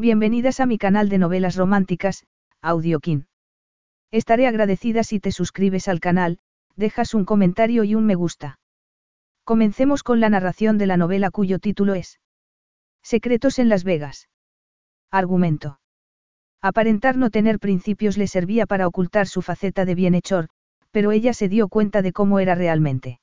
Bienvenidas a mi canal de novelas románticas, Audiokin. Estaré agradecida si te suscribes al canal, dejas un comentario y un me gusta. Comencemos con la narración de la novela cuyo título es Secretos en Las Vegas. Argumento. Aparentar no tener principios le servía para ocultar su faceta de bienhechor, pero ella se dio cuenta de cómo era realmente.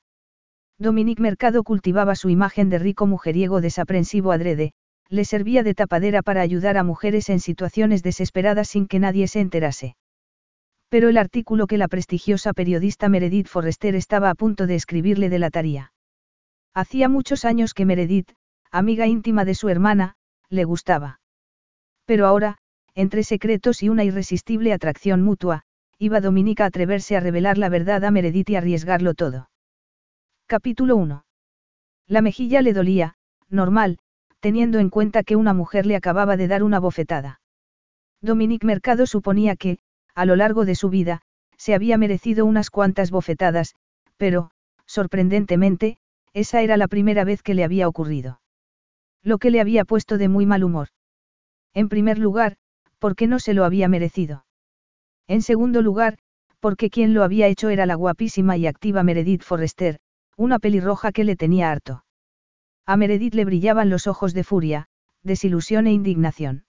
Dominique Mercado cultivaba su imagen de rico mujeriego desaprensivo adrede, le servía de tapadera para ayudar a mujeres en situaciones desesperadas sin que nadie se enterase. Pero el artículo que la prestigiosa periodista Meredith Forrester estaba a punto de escribirle delataría. Hacía muchos años que Meredith, amiga íntima de su hermana, le gustaba. Pero ahora, entre secretos y una irresistible atracción mutua, iba Dominica a atreverse a revelar la verdad a Meredith y arriesgarlo todo. Capítulo 1. La mejilla le dolía, normal, teniendo en cuenta que una mujer le acababa de dar una bofetada. Dominique Mercado suponía que, a lo largo de su vida, se había merecido unas cuantas bofetadas, pero, sorprendentemente, esa era la primera vez que le había ocurrido. Lo que le había puesto de muy mal humor. En primer lugar, porque no se lo había merecido. En segundo lugar, porque quien lo había hecho era la guapísima y activa Meredith Forrester, una pelirroja que le tenía harto. A Meredith le brillaban los ojos de furia, desilusión e indignación.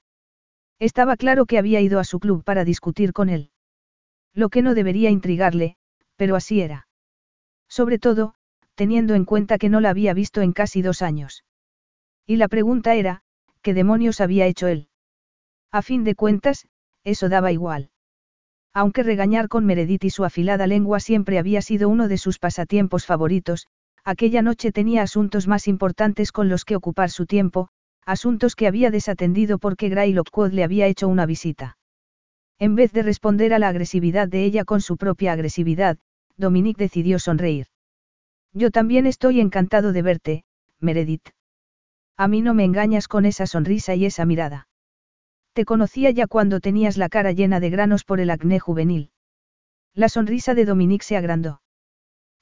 Estaba claro que había ido a su club para discutir con él. Lo que no debería intrigarle, pero así era. Sobre todo, teniendo en cuenta que no la había visto en casi dos años. Y la pregunta era, ¿qué demonios había hecho él? A fin de cuentas, eso daba igual. Aunque regañar con Meredith y su afilada lengua siempre había sido uno de sus pasatiempos favoritos, aquella noche tenía asuntos más importantes con los que ocupar su tiempo, asuntos que había desatendido porque Gray Lockwood le había hecho una visita. En vez de responder a la agresividad de ella con su propia agresividad, Dominique decidió sonreír. Yo también estoy encantado de verte, Meredith. A mí no me engañas con esa sonrisa y esa mirada. Te conocía ya cuando tenías la cara llena de granos por el acné juvenil. La sonrisa de Dominique se agrandó.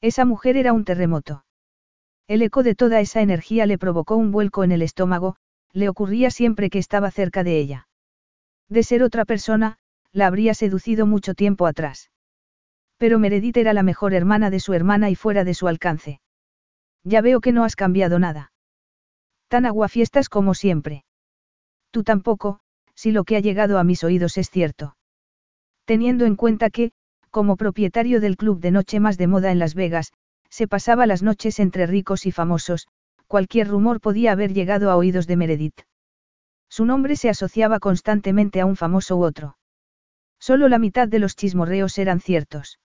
Esa mujer era un terremoto. El eco de toda esa energía le provocó un vuelco en el estómago, le ocurría siempre que estaba cerca de ella. De ser otra persona, la habría seducido mucho tiempo atrás. Pero Meredith era la mejor hermana de su hermana y fuera de su alcance. Ya veo que no has cambiado nada. Tan aguafiestas como siempre. Tú tampoco, si lo que ha llegado a mis oídos es cierto. Teniendo en cuenta que, como propietario del club de noche más de moda en Las Vegas, se pasaba las noches entre ricos y famosos, cualquier rumor podía haber llegado a oídos de Meredith. Su nombre se asociaba constantemente a un famoso u otro. Solo la mitad de los chismorreos eran ciertos.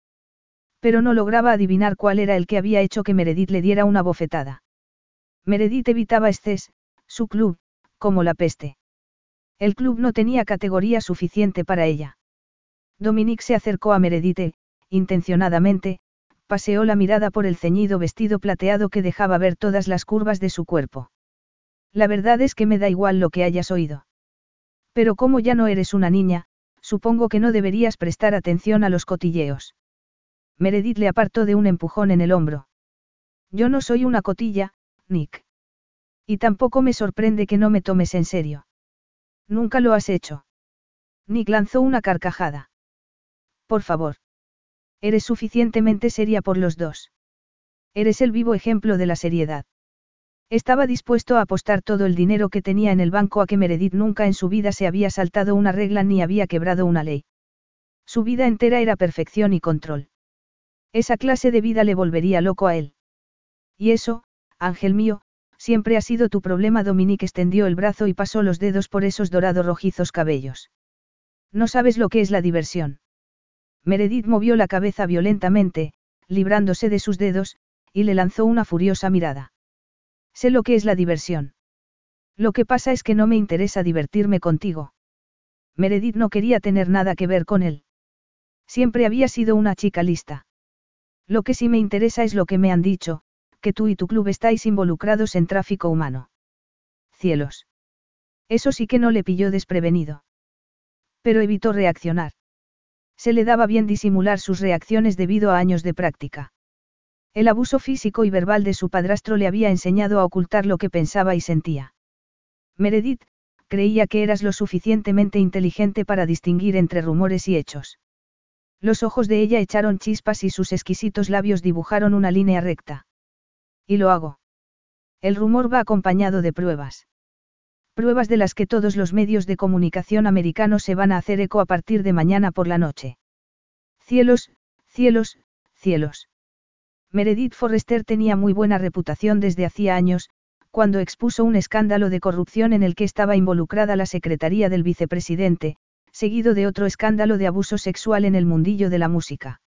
Pero no lograba adivinar cuál era el que había hecho que Meredith le diera una bofetada. Meredith evitaba Estés, su club, como la peste. El club no tenía categoría suficiente para ella. Dominique se acercó a Meredith, intencionadamente, paseó la mirada por el ceñido vestido plateado que dejaba ver todas las curvas de su cuerpo. La verdad es que me da igual lo que hayas oído. Pero como ya no eres una niña, supongo que no deberías prestar atención a los cotilleos. Meredith le apartó de un empujón en el hombro. Yo no soy una cotilla, Nick. Y tampoco me sorprende que no me tomes en serio. Nunca lo has hecho. Nick lanzó una carcajada. Por favor. Eres suficientemente seria por los dos. Eres el vivo ejemplo de la seriedad. Estaba dispuesto a apostar todo el dinero que tenía en el banco a que Meredith nunca en su vida se había saltado una regla ni había quebrado una ley. Su vida entera era perfección y control. Esa clase de vida le volvería loco a él. Y eso, ángel mío, siempre ha sido tu problema. Dominique extendió el brazo y pasó los dedos por esos dorados rojizos cabellos. No sabes lo que es la diversión. Meredith movió la cabeza violentamente, librándose de sus dedos, y le lanzó una furiosa mirada. Sé lo que es la diversión. Lo que pasa es que no me interesa divertirme contigo. Meredith no quería tener nada que ver con él. Siempre había sido una chica lista. Lo que sí me interesa es lo que me han dicho, que tú y tu club estáis involucrados en tráfico humano. Cielos. Eso sí que no le pilló desprevenido. Pero evitó reaccionar. Se le daba bien disimular sus reacciones debido a años de práctica. El abuso físico y verbal de su padrastro le había enseñado a ocultar lo que pensaba y sentía. Meredith, creía que eras lo suficientemente inteligente para distinguir entre rumores y hechos. Los ojos de ella echaron chispas y sus exquisitos labios dibujaron una línea recta. Y lo hago. El rumor va acompañado de pruebas. Pruebas de las que todos los medios de comunicación americanos se van a hacer eco a partir de mañana por la noche. Cielos, cielos, cielos. Meredith Forrester tenía muy buena reputación desde hacía años, cuando expuso un escándalo de corrupción en el que estaba involucrada la secretaría del vicepresidente, seguido de otro escándalo de abuso sexual en el mundillo de la música.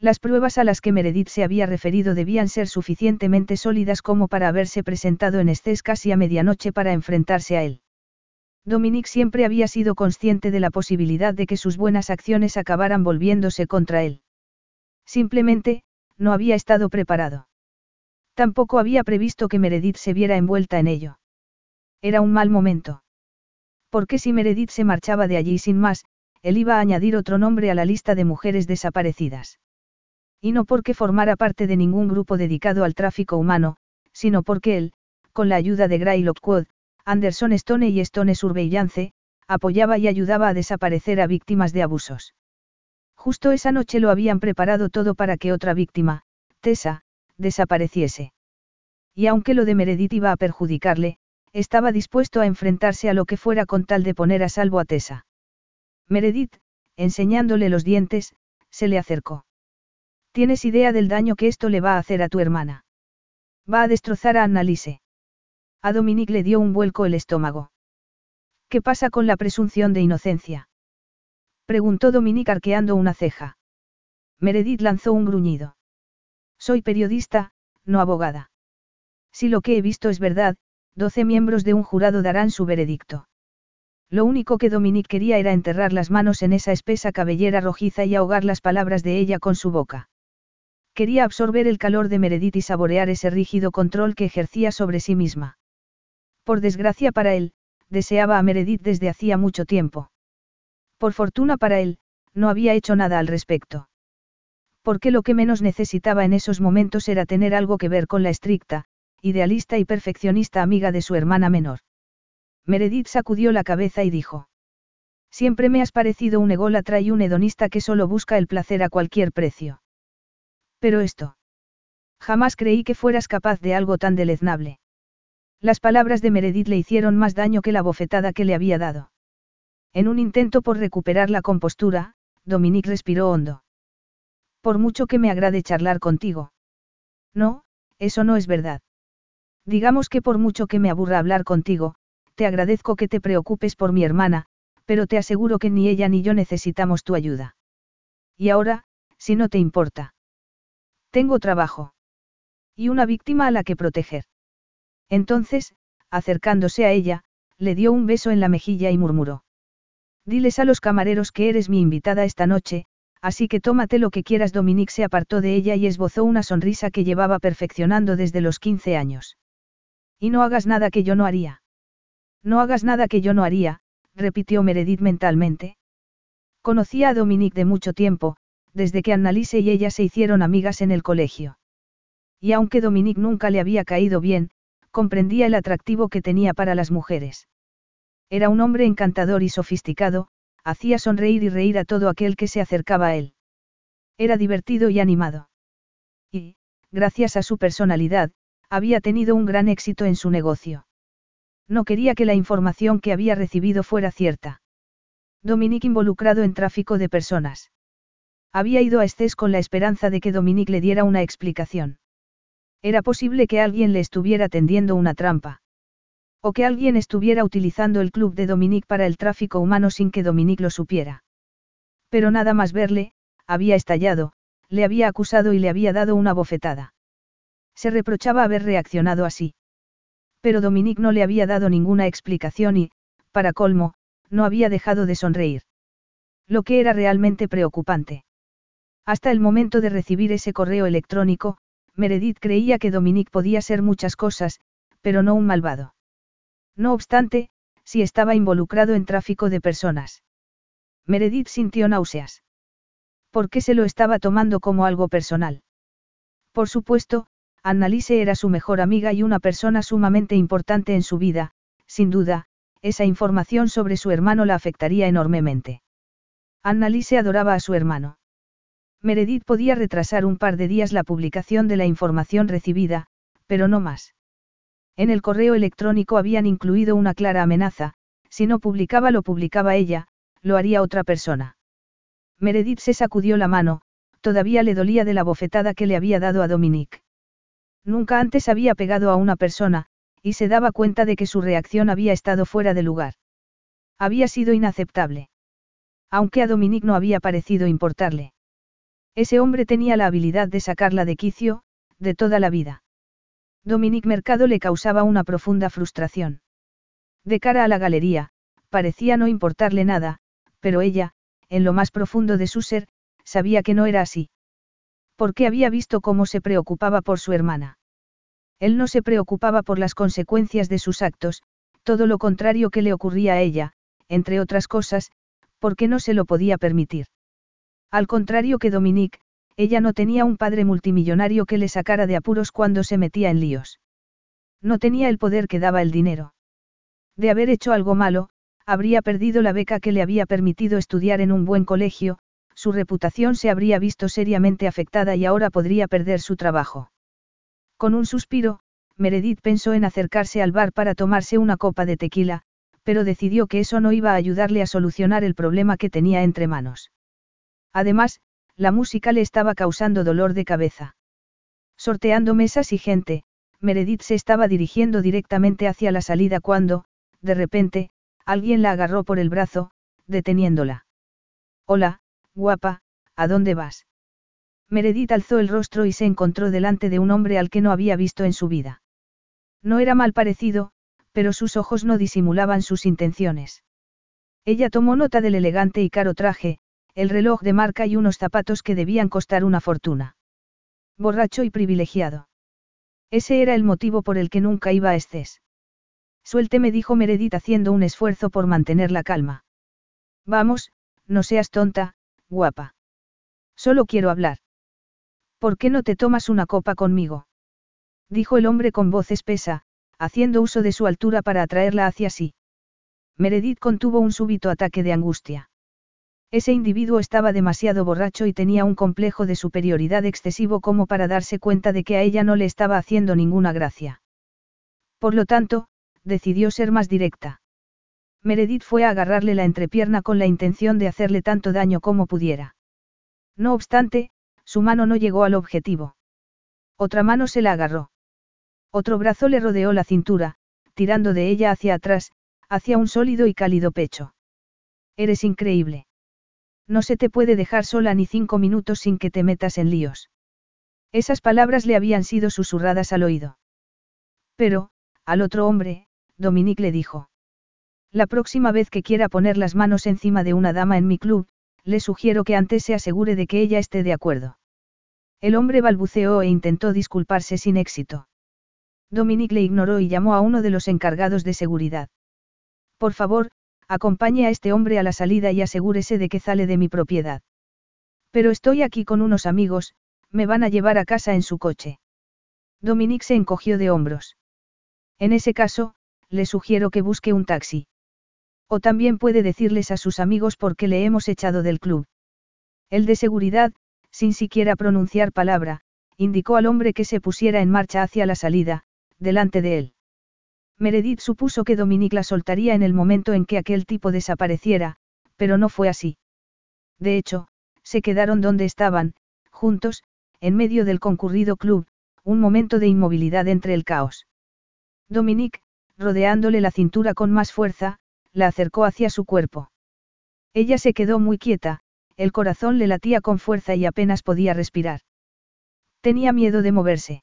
Las pruebas a las que Meredith se había referido debían ser suficientemente sólidas como para haberse presentado en Estés casi a medianoche para enfrentarse a él. Dominique siempre había sido consciente de la posibilidad de que sus buenas acciones acabaran volviéndose contra él. Simplemente, no había estado preparado. Tampoco había previsto que Meredith se viera envuelta en ello. Era un mal momento. Porque si Meredith se marchaba de allí sin más, él iba a añadir otro nombre a la lista de mujeres desaparecidas. Y no porque formara parte de ningún grupo dedicado al tráfico humano, sino porque él, con la ayuda de Gray Lockwood, Anderson Stone y Stone Surveillance, apoyaba y ayudaba a desaparecer a víctimas de abusos. Justo esa noche lo habían preparado todo para que otra víctima, Tessa, desapareciese. Y aunque lo de Meredith iba a perjudicarle, estaba dispuesto a enfrentarse a lo que fuera con tal de poner a salvo a Tessa. Meredith, enseñándole los dientes, se le acercó. ¿Tienes idea del daño que esto le va a hacer a tu hermana? Va a destrozar a Annalise. A Dominique le dio un vuelco el estómago. ¿Qué pasa con la presunción de inocencia? Preguntó Dominique arqueando una ceja. Meredith lanzó un gruñido. Soy periodista, no abogada. Si lo que he visto es verdad, doce miembros de un jurado darán su veredicto. Lo único que Dominique quería era enterrar las manos en esa espesa cabellera rojiza y ahogar las palabras de ella con su boca. Quería absorber el calor de Meredith y saborear ese rígido control que ejercía sobre sí misma. Por desgracia para él, deseaba a Meredith desde hacía mucho tiempo. Por fortuna para él, no había hecho nada al respecto. Porque lo que menos necesitaba en esos momentos era tener algo que ver con la estricta, idealista y perfeccionista amiga de su hermana menor. Meredith sacudió la cabeza y dijo. Siempre me has parecido un ególatra y un hedonista que solo busca el placer a cualquier precio. Pero esto. Jamás creí que fueras capaz de algo tan deleznable. Las palabras de Meredith le hicieron más daño que la bofetada que le había dado. En un intento por recuperar la compostura, Dominique respiró hondo. Por mucho que me agrade charlar contigo. No, eso no es verdad. Digamos que por mucho que me aburra hablar contigo, te agradezco que te preocupes por mi hermana, pero te aseguro que ni ella ni yo necesitamos tu ayuda. Y ahora, si no te importa. Tengo trabajo. Y una víctima a la que proteger. Entonces, acercándose a ella, le dio un beso en la mejilla y murmuró. Diles a los camareros que eres mi invitada esta noche, así que tómate lo que quieras. Dominique se apartó de ella y esbozó una sonrisa que llevaba perfeccionando desde los 15 años. Y no hagas nada que yo no haría. No hagas nada que yo no haría, repitió Meredith mentalmente. Conocía a Dominique de mucho tiempo, desde que Annalise y ella se hicieron amigas en el colegio. Y aunque Dominique nunca le había caído bien, comprendía el atractivo que tenía para las mujeres. Era un hombre encantador y sofisticado, hacía sonreír y reír a todo aquel que se acercaba a él. Era divertido y animado. Y, gracias a su personalidad, había tenido un gran éxito en su negocio. No quería que la información que había recibido fuera cierta. Dominique involucrado en tráfico de personas. Había ido a Estés con la esperanza de que Dominique le diera una explicación. Era posible que alguien le estuviera tendiendo una trampa. O que alguien estuviera utilizando el club de Dominique para el tráfico humano sin que Dominique lo supiera. Pero nada más verle, había estallado, le había acusado y le había dado una bofetada. Se reprochaba haber reaccionado así. Pero Dominique no le había dado ninguna explicación y, para colmo, no había dejado de sonreír. Lo que era realmente preocupante. Hasta el momento de recibir ese correo electrónico, Meredith creía que Dominique podía ser muchas cosas, pero no un malvado. No obstante, si estaba involucrado en tráfico de personas. Meredith sintió náuseas. ¿Por qué se lo estaba tomando como algo personal? Por supuesto, Annalise era su mejor amiga y una persona sumamente importante en su vida, sin duda, esa información sobre su hermano la afectaría enormemente. Annalise adoraba a su hermano. Meredith podía retrasar un par de días la publicación de la información recibida, pero no más. En el correo electrónico habían incluido una clara amenaza, si no publicaba lo publicaba ella, lo haría otra persona. Meredith se sacudió la mano, todavía le dolía de la bofetada que le había dado a Dominique. Nunca antes había pegado a una persona, y se daba cuenta de que su reacción había estado fuera de lugar. Había sido inaceptable. Aunque a Dominique no había parecido importarle. Ese hombre tenía la habilidad de sacarla de quicio, de toda la vida. Dominique Mercado le causaba una profunda frustración. De cara a la galería, parecía no importarle nada, pero ella, en lo más profundo de su ser, sabía que no era así. Porque había visto cómo se preocupaba por su hermana. Él no se preocupaba por las consecuencias de sus actos, todo lo contrario que le ocurría a ella, entre otras cosas, porque no se lo podía permitir. Al contrario que Dominique, ella no tenía un padre multimillonario que le sacara de apuros cuando se metía en líos. No tenía el poder que daba el dinero. De haber hecho algo malo, habría perdido la beca que le había permitido estudiar en un buen colegio, su reputación se habría visto seriamente afectada y ahora podría perder su trabajo. Con un suspiro, Meredith pensó en acercarse al bar para tomarse una copa de tequila, pero decidió que eso no iba a ayudarle a solucionar el problema que tenía entre manos. Además, la música le estaba causando dolor de cabeza. Sorteando mesas y gente, Meredith se estaba dirigiendo directamente hacia la salida cuando, de repente, alguien la agarró por el brazo, deteniéndola. Hola, guapa, ¿a dónde vas? Meredith alzó el rostro y se encontró delante de un hombre al que no había visto en su vida. No era mal parecido, pero sus ojos no disimulaban sus intenciones. Ella tomó nota del elegante y caro traje, el reloj de marca y unos zapatos que debían costar una fortuna. Borracho y privilegiado. Ese era el motivo por el que nunca iba a Estés. Suélteme, dijo Meredith haciendo un esfuerzo por mantener la calma. Vamos, no seas tonta, guapa. Solo quiero hablar. ¿Por qué no te tomas una copa conmigo? Dijo el hombre con voz espesa, haciendo uso de su altura para atraerla hacia sí. Meredith contuvo un súbito ataque de angustia. Ese individuo estaba demasiado borracho y tenía un complejo de superioridad excesivo como para darse cuenta de que a ella no le estaba haciendo ninguna gracia. Por lo tanto, decidió ser más directa. Meredith fue a agarrarle la entrepierna con la intención de hacerle tanto daño como pudiera. No obstante, su mano no llegó al objetivo. Otra mano se la agarró. Otro brazo le rodeó la cintura, tirando de ella hacia atrás, hacia un sólido y cálido pecho. Eres increíble. No se te puede dejar sola ni cinco minutos sin que te metas en líos. Esas palabras le habían sido susurradas al oído. Pero, al otro hombre, Dominique le dijo. La próxima vez que quiera poner las manos encima de una dama en mi club, le sugiero que antes se asegure de que ella esté de acuerdo. El hombre balbuceó e intentó disculparse sin éxito. Dominique le ignoró y llamó a uno de los encargados de seguridad. Por favor, acompañe a este hombre a la salida y asegúrese de que sale de mi propiedad. Pero estoy aquí con unos amigos, me van a llevar a casa en su coche. Dominique se encogió de hombros. En ese caso, le sugiero que busque un taxi. O también puede decirles a sus amigos por qué le hemos echado del club. El de seguridad, sin siquiera pronunciar palabra, indicó al hombre que se pusiera en marcha hacia la salida, delante de él. Meredith supuso que Dominique la soltaría en el momento en que aquel tipo desapareciera, pero no fue así. De hecho, se quedaron donde estaban, juntos, en medio del concurrido club, un momento de inmovilidad entre el caos. Dominique, rodeándole la cintura con más fuerza, la acercó hacia su cuerpo. Ella se quedó muy quieta, el corazón le latía con fuerza y apenas podía respirar. Tenía miedo de moverse.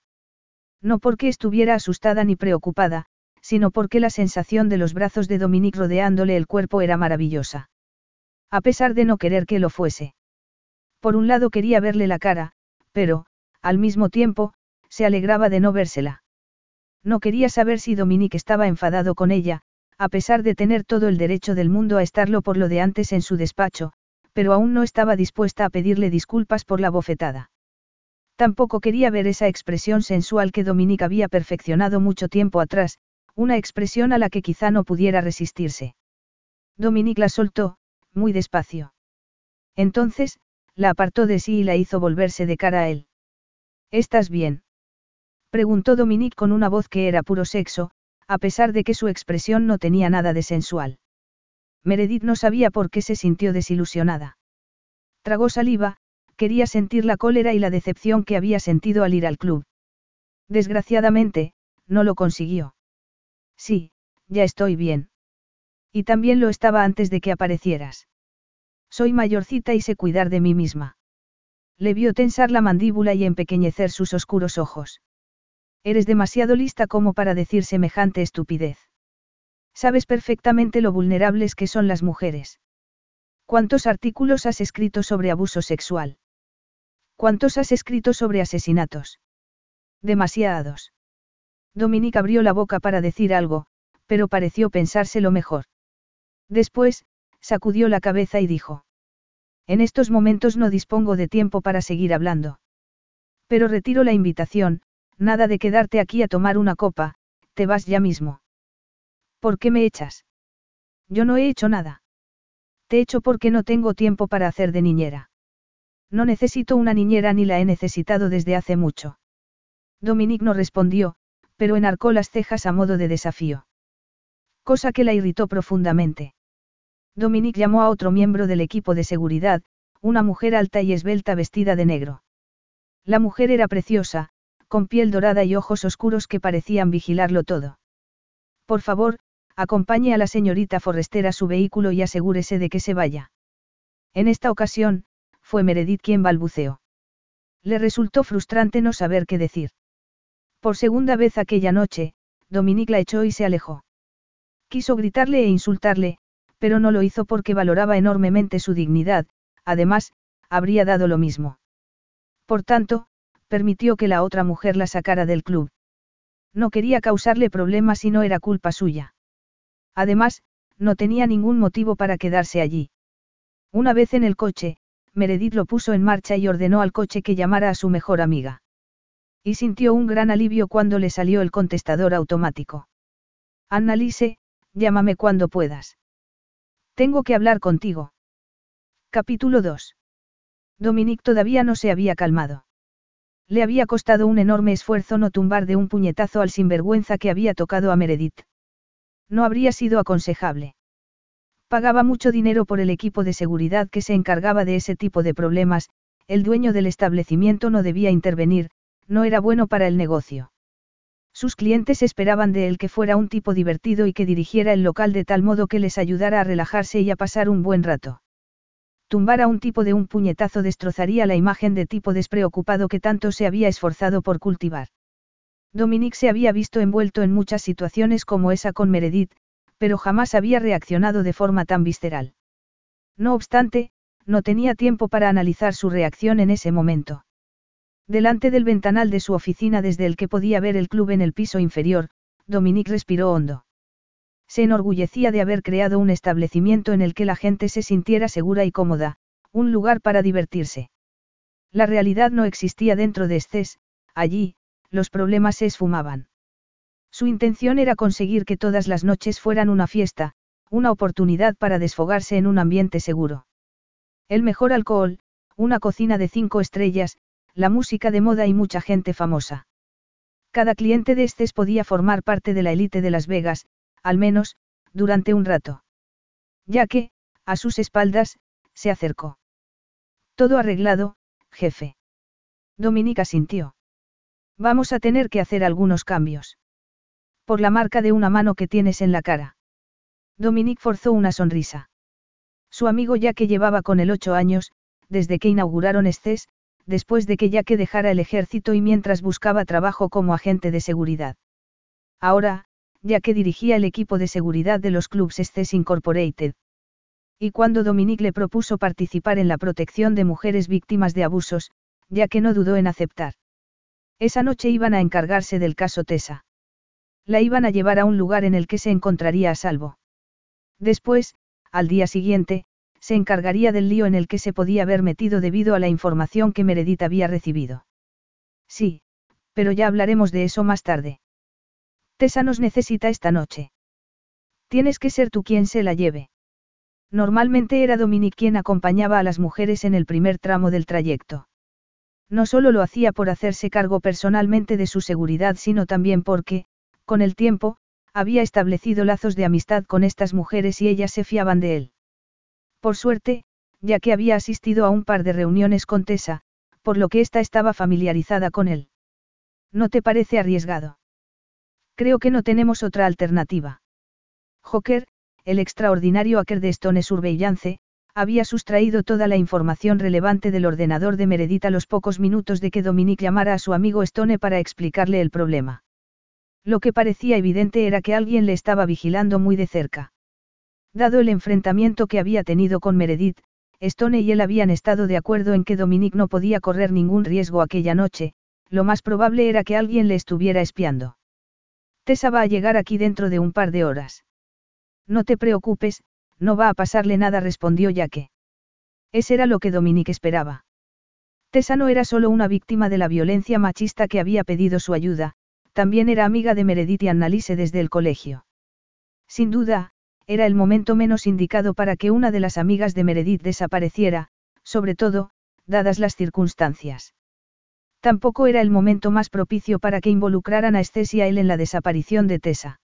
No porque estuviera asustada ni preocupada, sino porque la sensación de los brazos de Dominique rodeándole el cuerpo era maravillosa. A pesar de no querer que lo fuese. Por un lado quería verle la cara, pero, al mismo tiempo, se alegraba de no vérsela. No quería saber si Dominique estaba enfadado con ella, a pesar de tener todo el derecho del mundo a estarlo por lo de antes en su despacho, pero aún no estaba dispuesta a pedirle disculpas por la bofetada. Tampoco quería ver esa expresión sensual que Dominique había perfeccionado mucho tiempo atrás, una expresión a la que quizá no pudiera resistirse. Dominique la soltó, muy despacio. Entonces, la apartó de sí y la hizo volverse de cara a él. ¿Estás bien? Preguntó Dominique con una voz que era puro sexo, a pesar de que su expresión no tenía nada de sensual. Meredith no sabía por qué se sintió desilusionada. Tragó saliva, quería sentir la cólera y la decepción que había sentido al ir al club. Desgraciadamente, no lo consiguió. Sí, ya estoy bien. Y también lo estaba antes de que aparecieras. Soy mayorcita y sé cuidar de mí misma. Le vio tensar la mandíbula y empequeñecer sus oscuros ojos. Eres demasiado lista como para decir semejante estupidez. Sabes perfectamente lo vulnerables que son las mujeres. ¿Cuántos artículos has escrito sobre abuso sexual? ¿Cuántos has escrito sobre asesinatos? Demasiados. Dominique abrió la boca para decir algo, pero pareció pensárselo mejor. Después, sacudió la cabeza y dijo. En estos momentos no dispongo de tiempo para seguir hablando. Pero retiro la invitación, Nada de quedarte aquí a tomar una copa, te vas ya mismo. ¿Por qué me echas? Yo no he hecho nada. Te echo porque no tengo tiempo para hacer de niñera. No necesito una niñera ni la he necesitado desde hace mucho. Dominique no respondió, pero enarcó las cejas a modo de desafío. Cosa que la irritó profundamente. Dominique llamó a otro miembro del equipo de seguridad, una mujer alta y esbelta vestida de negro. La mujer era preciosa, con piel dorada y ojos oscuros que parecían vigilarlo todo. Por favor, acompañe a la señorita Forrester a su vehículo y asegúrese de que se vaya. En esta ocasión, fue Meredith quien balbuceó. Le resultó frustrante no saber qué decir. Por segunda vez aquella noche, Dominique la echó y se alejó. Quiso gritarle e insultarle, pero no lo hizo porque valoraba enormemente su dignidad, además, habría dado lo mismo. Por tanto, permitió que la otra mujer la sacara del club. No quería causarle problemas y no era culpa suya. Además, no tenía ningún motivo para quedarse allí. Una vez en el coche, Meredith lo puso en marcha y ordenó al coche que llamara a su mejor amiga. Y sintió un gran alivio cuando le salió el contestador automático. Annalise, llámame cuando puedas. Tengo que hablar contigo. Capítulo 2. Dominique todavía no se había calmado. Le había costado un enorme esfuerzo no tumbar de un puñetazo al sinvergüenza que había tocado a Meredith. No habría sido aconsejable. Pagaba mucho dinero por el equipo de seguridad que se encargaba de ese tipo de problemas, el dueño del establecimiento no debía intervenir, no era bueno para el negocio. Sus clientes esperaban de él que fuera un tipo divertido y que dirigiera el local de tal modo que les ayudara a relajarse y a pasar un buen rato. Tumbar a un tipo de un puñetazo destrozaría la imagen de tipo despreocupado que tanto se había esforzado por cultivar. Dominique se había visto envuelto en muchas situaciones como esa con Meredith, pero jamás había reaccionado de forma tan visceral. No obstante, no tenía tiempo para analizar su reacción en ese momento. Delante del ventanal de su oficina desde el que podía ver el club en el piso inferior, Dominique respiró hondo. Se enorgullecía de haber creado un establecimiento en el que la gente se sintiera segura y cómoda, un lugar para divertirse. La realidad no existía dentro de Estés, allí, los problemas se esfumaban. Su intención era conseguir que todas las noches fueran una fiesta, una oportunidad para desfogarse en un ambiente seguro. El mejor alcohol, una cocina de cinco estrellas, la música de moda y mucha gente famosa. Cada cliente de Estés podía formar parte de la élite de Las Vegas, al menos, durante un rato. Ya que, a sus espaldas, se acercó. Todo arreglado, jefe. Dominica sintió. Vamos a tener que hacer algunos cambios. Por la marca de una mano que tienes en la cara. Dominique forzó una sonrisa. Su amigo ya que llevaba con él ocho años, desde que inauguraron Estés, después de que ya que dejara el ejército y mientras buscaba trabajo como agente de seguridad. Ahora, ya que dirigía el equipo de seguridad de los clubs Estes Incorporated. Y cuando Dominique le propuso participar en la protección de mujeres víctimas de abusos, ya que no dudó en aceptar. Esa noche iban a encargarse del caso Tessa. La iban a llevar a un lugar en el que se encontraría a salvo. Después, al día siguiente, se encargaría del lío en el que se podía haber metido debido a la información que Meredith había recibido. Sí, pero ya hablaremos de eso más tarde. Tessa nos necesita esta noche. Tienes que ser tú quien se la lleve. Normalmente era Dominique quien acompañaba a las mujeres en el primer tramo del trayecto. No solo lo hacía por hacerse cargo personalmente de su seguridad, sino también porque, con el tiempo, había establecido lazos de amistad con estas mujeres y ellas se fiaban de él. Por suerte, ya que había asistido a un par de reuniones con Tessa, por lo que ésta estaba familiarizada con él. ¿No te parece arriesgado? Creo que no tenemos otra alternativa. Joker, el extraordinario hacker de Stone Surveillance, había sustraído toda la información relevante del ordenador de Meredith a los pocos minutos de que Dominique llamara a su amigo Stone para explicarle el problema. Lo que parecía evidente era que alguien le estaba vigilando muy de cerca. Dado el enfrentamiento que había tenido con Meredith, Stone y él habían estado de acuerdo en que Dominique no podía correr ningún riesgo aquella noche, lo más probable era que alguien le estuviera espiando. Tessa va a llegar aquí dentro de un par de horas. No te preocupes, no va a pasarle nada, respondió Yaque. Ese era lo que Dominique esperaba. Tessa no era solo una víctima de la violencia machista que había pedido su ayuda, también era amiga de Meredith y Annalise desde el colegio. Sin duda, era el momento menos indicado para que una de las amigas de Meredith desapareciera, sobre todo, dadas las circunstancias. Tampoco era el momento más propicio para que involucraran a Estés y a él en la desaparición de Tessa.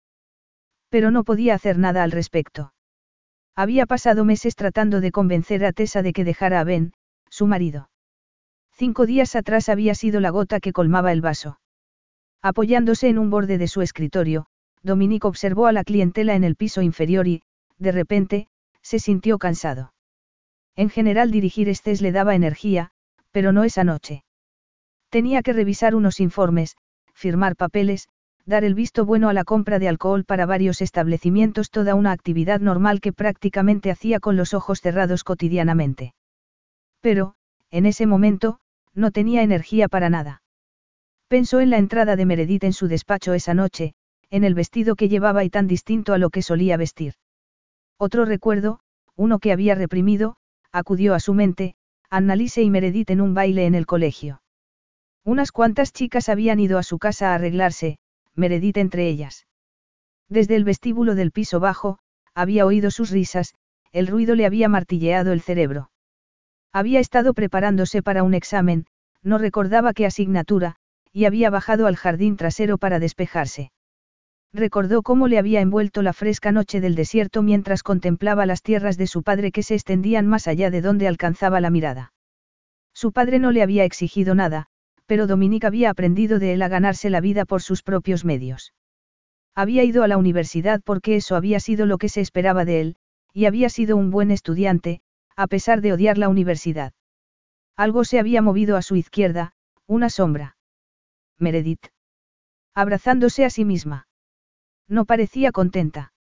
Pero no podía hacer nada al respecto. Había pasado meses tratando de convencer a Tessa de que dejara a Ben, su marido. Cinco días atrás había sido la gota que colmaba el vaso. Apoyándose en un borde de su escritorio, Dominique observó a la clientela en el piso inferior y, de repente, se sintió cansado. En general dirigir Estés le daba energía, pero no esa noche. Tenía que revisar unos informes, firmar papeles, dar el visto bueno a la compra de alcohol para varios establecimientos, toda una actividad normal que prácticamente hacía con los ojos cerrados cotidianamente. Pero, en ese momento, no tenía energía para nada. Pensó en la entrada de Meredith en su despacho esa noche, en el vestido que llevaba y tan distinto a lo que solía vestir. Otro recuerdo, uno que había reprimido, acudió a su mente, Annalise y Meredith en un baile en el colegio. Unas cuantas chicas habían ido a su casa a arreglarse, Meredith entre ellas. Desde el vestíbulo del piso bajo, había oído sus risas, el ruido le había martilleado el cerebro. Había estado preparándose para un examen, no recordaba qué asignatura, y había bajado al jardín trasero para despejarse. Recordó cómo le había envuelto la fresca noche del desierto mientras contemplaba las tierras de su padre que se extendían más allá de donde alcanzaba la mirada. Su padre no le había exigido nada, pero Dominique había aprendido de él a ganarse la vida por sus propios medios. Había ido a la universidad porque eso había sido lo que se esperaba de él, y había sido un buen estudiante, a pesar de odiar la universidad. Algo se había movido a su izquierda, una sombra. Meredith. Abrazándose a sí misma. No parecía contenta.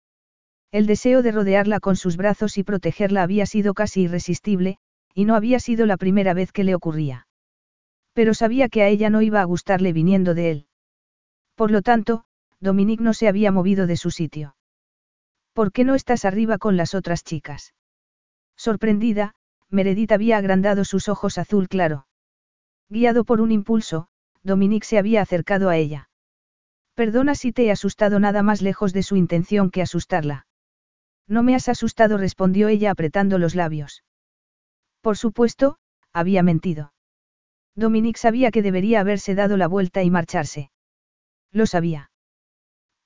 El deseo de rodearla con sus brazos y protegerla había sido casi irresistible, y no había sido la primera vez que le ocurría. Pero sabía que a ella no iba a gustarle viniendo de él. Por lo tanto, Dominique no se había movido de su sitio. ¿Por qué no estás arriba con las otras chicas? Sorprendida, Meredith había agrandado sus ojos azul claro. Guiado por un impulso, Dominique se había acercado a ella. Perdona si te he asustado nada más lejos de su intención que asustarla. No me has asustado, respondió ella apretando los labios. Por supuesto, había mentido. Dominique sabía que debería haberse dado la vuelta y marcharse. Lo sabía.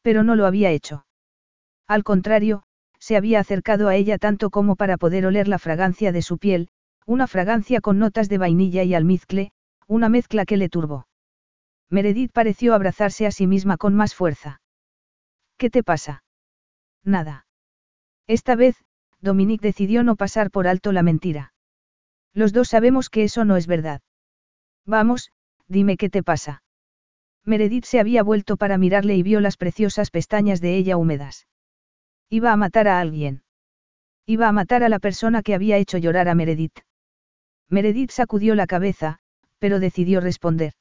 Pero no lo había hecho. Al contrario, se había acercado a ella tanto como para poder oler la fragancia de su piel, una fragancia con notas de vainilla y almizcle, una mezcla que le turbó. Meredith pareció abrazarse a sí misma con más fuerza. ¿Qué te pasa? Nada. Esta vez, Dominique decidió no pasar por alto la mentira. Los dos sabemos que eso no es verdad. Vamos, dime qué te pasa. Meredith se había vuelto para mirarle y vio las preciosas pestañas de ella húmedas. Iba a matar a alguien. Iba a matar a la persona que había hecho llorar a Meredith. Meredith sacudió la cabeza, pero decidió responder.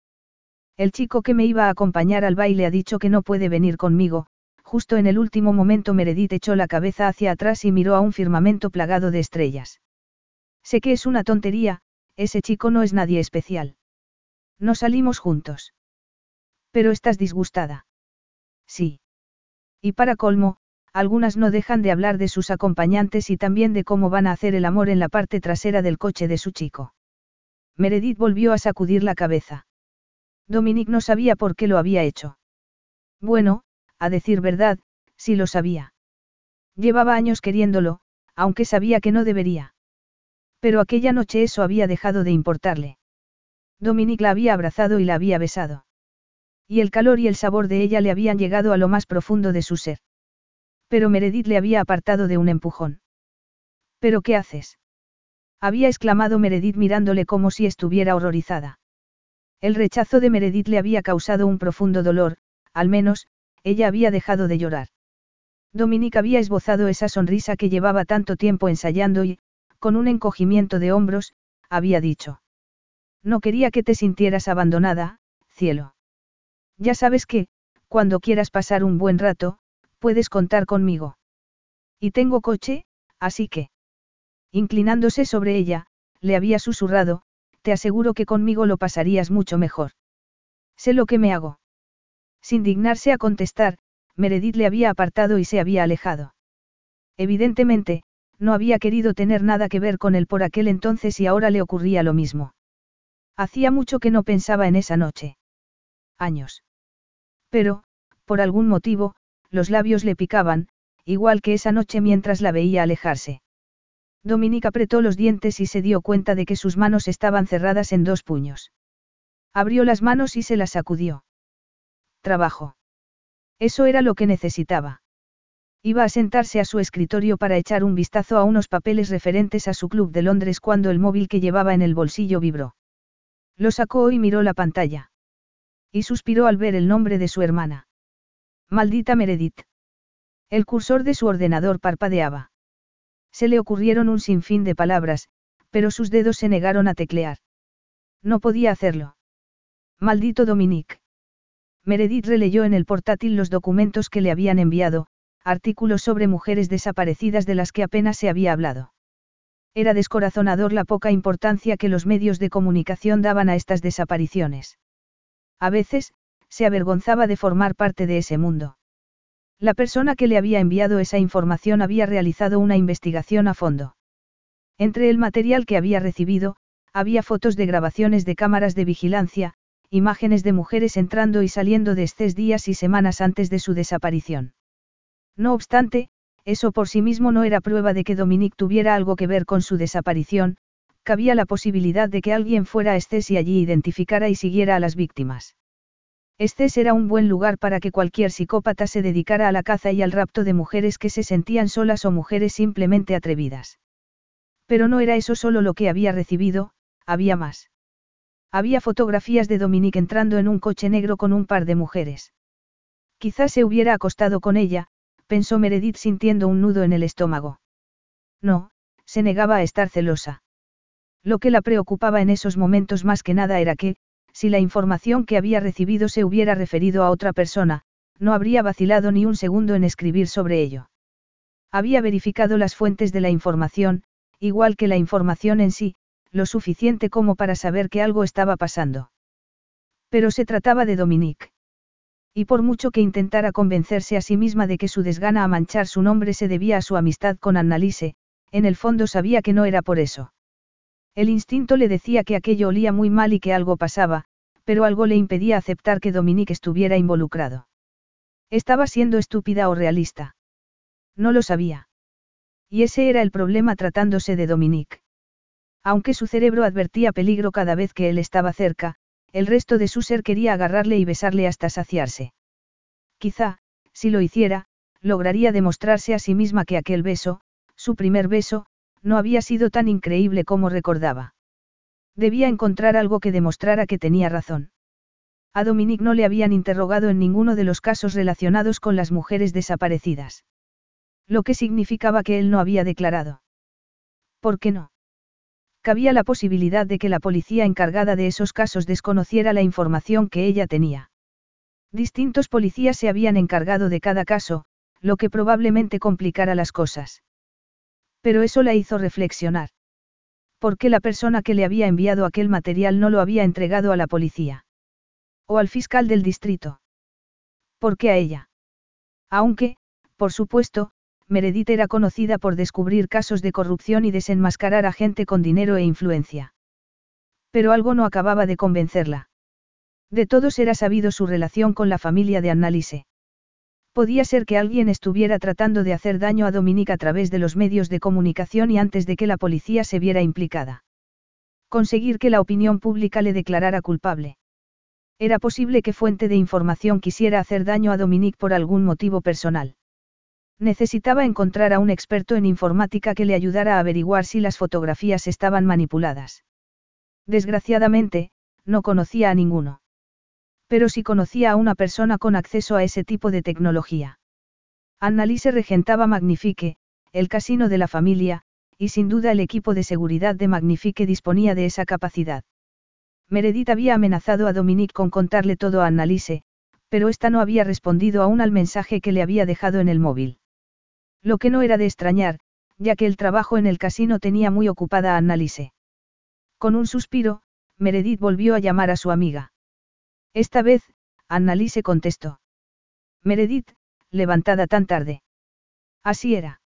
El chico que me iba a acompañar al baile ha dicho que no puede venir conmigo, justo en el último momento Meredith echó la cabeza hacia atrás y miró a un firmamento plagado de estrellas. Sé que es una tontería, ese chico no es nadie especial. No salimos juntos. Pero estás disgustada. Sí. Y para colmo, algunas no dejan de hablar de sus acompañantes y también de cómo van a hacer el amor en la parte trasera del coche de su chico. Meredith volvió a sacudir la cabeza. Dominique no sabía por qué lo había hecho. Bueno, a decir verdad, sí lo sabía. Llevaba años queriéndolo, aunque sabía que no debería. Pero aquella noche eso había dejado de importarle. Dominique la había abrazado y la había besado. Y el calor y el sabor de ella le habían llegado a lo más profundo de su ser. Pero Meredith le había apartado de un empujón. ¿Pero qué haces? Había exclamado Meredith mirándole como si estuviera horrorizada. El rechazo de Meredith le había causado un profundo dolor, al menos, ella había dejado de llorar. Dominique había esbozado esa sonrisa que llevaba tanto tiempo ensayando y, con un encogimiento de hombros, había dicho. No quería que te sintieras abandonada, cielo. Ya sabes que, cuando quieras pasar un buen rato, puedes contar conmigo. Y tengo coche, así que. Inclinándose sobre ella, le había susurrado, te aseguro que conmigo lo pasarías mucho mejor. Sé lo que me hago. Sin dignarse a contestar, Meredith le había apartado y se había alejado. Evidentemente, no había querido tener nada que ver con él por aquel entonces y ahora le ocurría lo mismo. Hacía mucho que no pensaba en esa noche. Años. Pero, por algún motivo, los labios le picaban, igual que esa noche mientras la veía alejarse. Dominique apretó los dientes y se dio cuenta de que sus manos estaban cerradas en dos puños. Abrió las manos y se las sacudió. Trabajo. Eso era lo que necesitaba. Iba a sentarse a su escritorio para echar un vistazo a unos papeles referentes a su club de Londres cuando el móvil que llevaba en el bolsillo vibró. Lo sacó y miró la pantalla. Y suspiró al ver el nombre de su hermana. Maldita Meredith. El cursor de su ordenador parpadeaba. Se le ocurrieron un sinfín de palabras, pero sus dedos se negaron a teclear. No podía hacerlo. Maldito Dominique. Meredith releyó en el portátil los documentos que le habían enviado, artículos sobre mujeres desaparecidas de las que apenas se había hablado. Era descorazonador la poca importancia que los medios de comunicación daban a estas desapariciones. A veces, se avergonzaba de formar parte de ese mundo. La persona que le había enviado esa información había realizado una investigación a fondo. Entre el material que había recibido, había fotos de grabaciones de cámaras de vigilancia, imágenes de mujeres entrando y saliendo de estés días y semanas antes de su desaparición. No obstante, eso por sí mismo no era prueba de que Dominique tuviera algo que ver con su desaparición, cabía la posibilidad de que alguien fuera a Estés y allí identificara y siguiera a las víctimas. Estés era un buen lugar para que cualquier psicópata se dedicara a la caza y al rapto de mujeres que se sentían solas o mujeres simplemente atrevidas. Pero no era eso solo lo que había recibido, había más. Había fotografías de Dominique entrando en un coche negro con un par de mujeres. Quizás se hubiera acostado con ella, pensó Meredith sintiendo un nudo en el estómago. No, se negaba a estar celosa. Lo que la preocupaba en esos momentos más que nada era que, si la información que había recibido se hubiera referido a otra persona, no habría vacilado ni un segundo en escribir sobre ello. Había verificado las fuentes de la información, igual que la información en sí, lo suficiente como para saber que algo estaba pasando. Pero se trataba de Dominique. Y por mucho que intentara convencerse a sí misma de que su desgana a manchar su nombre se debía a su amistad con Annalise, en el fondo sabía que no era por eso. El instinto le decía que aquello olía muy mal y que algo pasaba, pero algo le impedía aceptar que Dominique estuviera involucrado. ¿Estaba siendo estúpida o realista? No lo sabía. Y ese era el problema tratándose de Dominique. Aunque su cerebro advertía peligro cada vez que él estaba cerca, el resto de su ser quería agarrarle y besarle hasta saciarse. Quizá, si lo hiciera, lograría demostrarse a sí misma que aquel beso, su primer beso, no había sido tan increíble como recordaba. Debía encontrar algo que demostrara que tenía razón. A Dominique no le habían interrogado en ninguno de los casos relacionados con las mujeres desaparecidas. Lo que significaba que él no había declarado. ¿Por qué no? Cabía la posibilidad de que la policía encargada de esos casos desconociera la información que ella tenía. Distintos policías se habían encargado de cada caso, lo que probablemente complicara las cosas. Pero eso la hizo reflexionar. ¿Por qué la persona que le había enviado aquel material no lo había entregado a la policía? ¿O al fiscal del distrito? ¿Por qué a ella? Aunque, por supuesto, Meredith era conocida por descubrir casos de corrupción y desenmascarar a gente con dinero e influencia. Pero algo no acababa de convencerla. De todos era sabido su relación con la familia de Annalise. Podía ser que alguien estuviera tratando de hacer daño a Dominique a través de los medios de comunicación y antes de que la policía se viera implicada. Conseguir que la opinión pública le declarara culpable. Era posible que fuente de información quisiera hacer daño a Dominique por algún motivo personal. Necesitaba encontrar a un experto en informática que le ayudara a averiguar si las fotografías estaban manipuladas. Desgraciadamente, no conocía a ninguno. Pero sí conocía a una persona con acceso a ese tipo de tecnología. Annalise regentaba Magnifique, el casino de la familia, y sin duda el equipo de seguridad de Magnifique disponía de esa capacidad. Meredith había amenazado a Dominique con contarle todo a Annalise, pero ésta no había respondido aún al mensaje que le había dejado en el móvil. Lo que no era de extrañar, ya que el trabajo en el casino tenía muy ocupada a Annalise. Con un suspiro, Meredith volvió a llamar a su amiga. Esta vez, Annalise contestó. Meredith, levantada tan tarde. Así era.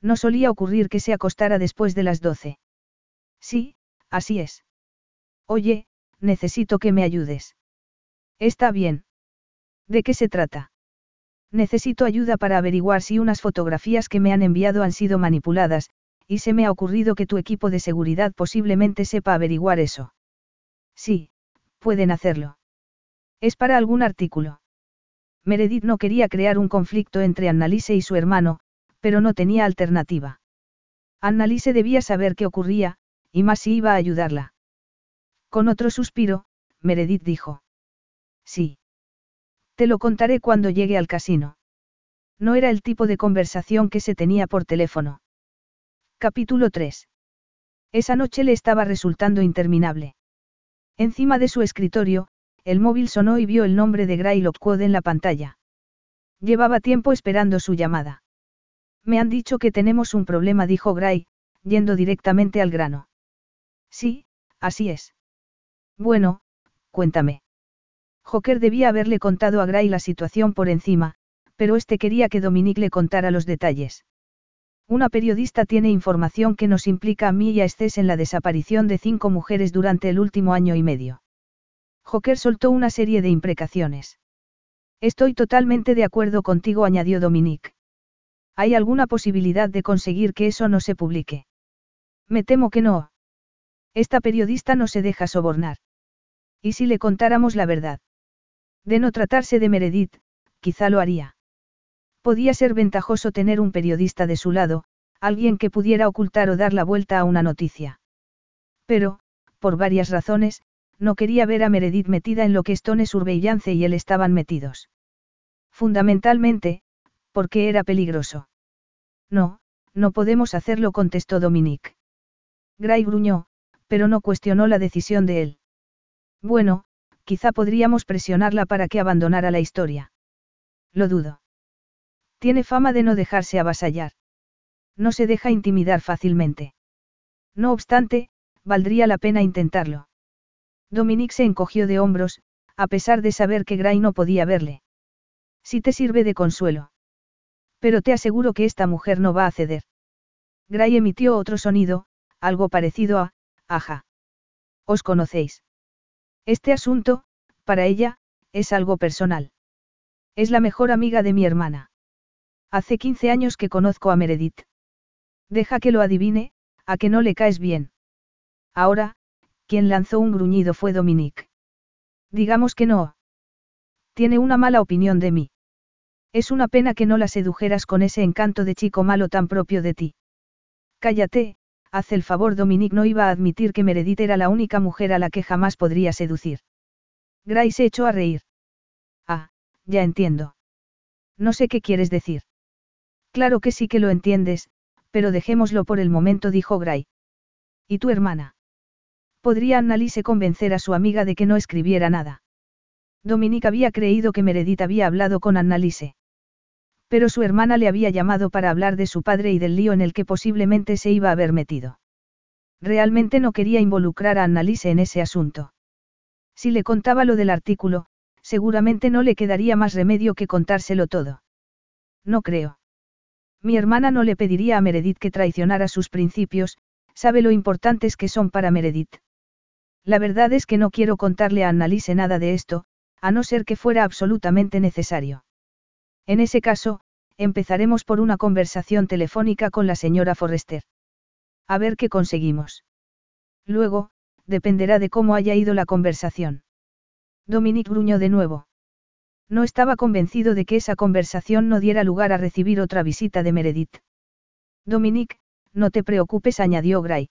No solía ocurrir que se acostara después de las doce. Sí, así es. Oye, necesito que me ayudes. Está bien. ¿De qué se trata? Necesito ayuda para averiguar si unas fotografías que me han enviado han sido manipuladas, y se me ha ocurrido que tu equipo de seguridad posiblemente sepa averiguar eso. Sí, pueden hacerlo. Es para algún artículo. Meredith no quería crear un conflicto entre Annalise y su hermano, pero no tenía alternativa. Annalise debía saber qué ocurría, y más si iba a ayudarla. Con otro suspiro, Meredith dijo. Sí. Te lo contaré cuando llegue al casino. No era el tipo de conversación que se tenía por teléfono. Capítulo 3. Esa noche le estaba resultando interminable. Encima de su escritorio, el móvil sonó y vio el nombre de Gray Lockwood en la pantalla. Llevaba tiempo esperando su llamada. Me han dicho que tenemos un problema, dijo Gray, yendo directamente al grano. Sí, así es. Bueno, cuéntame. Joker debía haberle contado a Gray la situación por encima, pero este quería que Dominique le contara los detalles. Una periodista tiene información que nos implica a mí y a Estés en la desaparición de cinco mujeres durante el último año y medio. Joker soltó una serie de imprecaciones. Estoy totalmente de acuerdo contigo, añadió Dominique. ¿Hay alguna posibilidad de conseguir que eso no se publique? Me temo que no. Esta periodista no se deja sobornar. ¿Y si le contáramos la verdad? De no tratarse de Meredith, quizá lo haría. Podía ser ventajoso tener un periodista de su lado, alguien que pudiera ocultar o dar la vuelta a una noticia. Pero, por varias razones, no quería ver a Meredith metida en lo que Stone Surveillance y él estaban metidos. Fundamentalmente, porque era peligroso. No, no podemos hacerlo, contestó Dominique. Gray gruñó, pero no cuestionó la decisión de él. Bueno, quizá podríamos presionarla para que abandonara la historia. Lo dudo. Tiene fama de no dejarse avasallar. No se deja intimidar fácilmente. No obstante, valdría la pena intentarlo. Dominique se encogió de hombros, a pesar de saber que Gray no podía verle. Si te sirve de consuelo. Pero te aseguro que esta mujer no va a ceder. Gray emitió otro sonido, algo parecido a, aja. ¿Os conocéis? Este asunto, para ella, es algo personal. Es la mejor amiga de mi hermana. Hace 15 años que conozco a Meredith. Deja que lo adivine, a que no le caes bien. Ahora, quien lanzó un gruñido fue Dominique. Digamos que no. Tiene una mala opinión de mí. Es una pena que no la sedujeras con ese encanto de chico malo tan propio de ti. Cállate, haz el favor, Dominique no iba a admitir que Meredith era la única mujer a la que jamás podría seducir. Gray se echó a reír. Ah, ya entiendo. No sé qué quieres decir. Claro que sí que lo entiendes, pero dejémoslo por el momento, dijo Gray. ¿Y tu hermana? Podría Annalise convencer a su amiga de que no escribiera nada. Dominique había creído que Meredith había hablado con Annalise. Pero su hermana le había llamado para hablar de su padre y del lío en el que posiblemente se iba a haber metido. Realmente no quería involucrar a Annalise en ese asunto. Si le contaba lo del artículo, seguramente no le quedaría más remedio que contárselo todo. No creo. Mi hermana no le pediría a Meredith que traicionara sus principios, sabe lo importantes que son para Meredith. La verdad es que no quiero contarle a Annalise nada de esto, a no ser que fuera absolutamente necesario. En ese caso, empezaremos por una conversación telefónica con la señora Forrester. A ver qué conseguimos. Luego, dependerá de cómo haya ido la conversación. Dominique gruñó de nuevo. No estaba convencido de que esa conversación no diera lugar a recibir otra visita de Meredith. Dominique, no te preocupes, añadió Gray.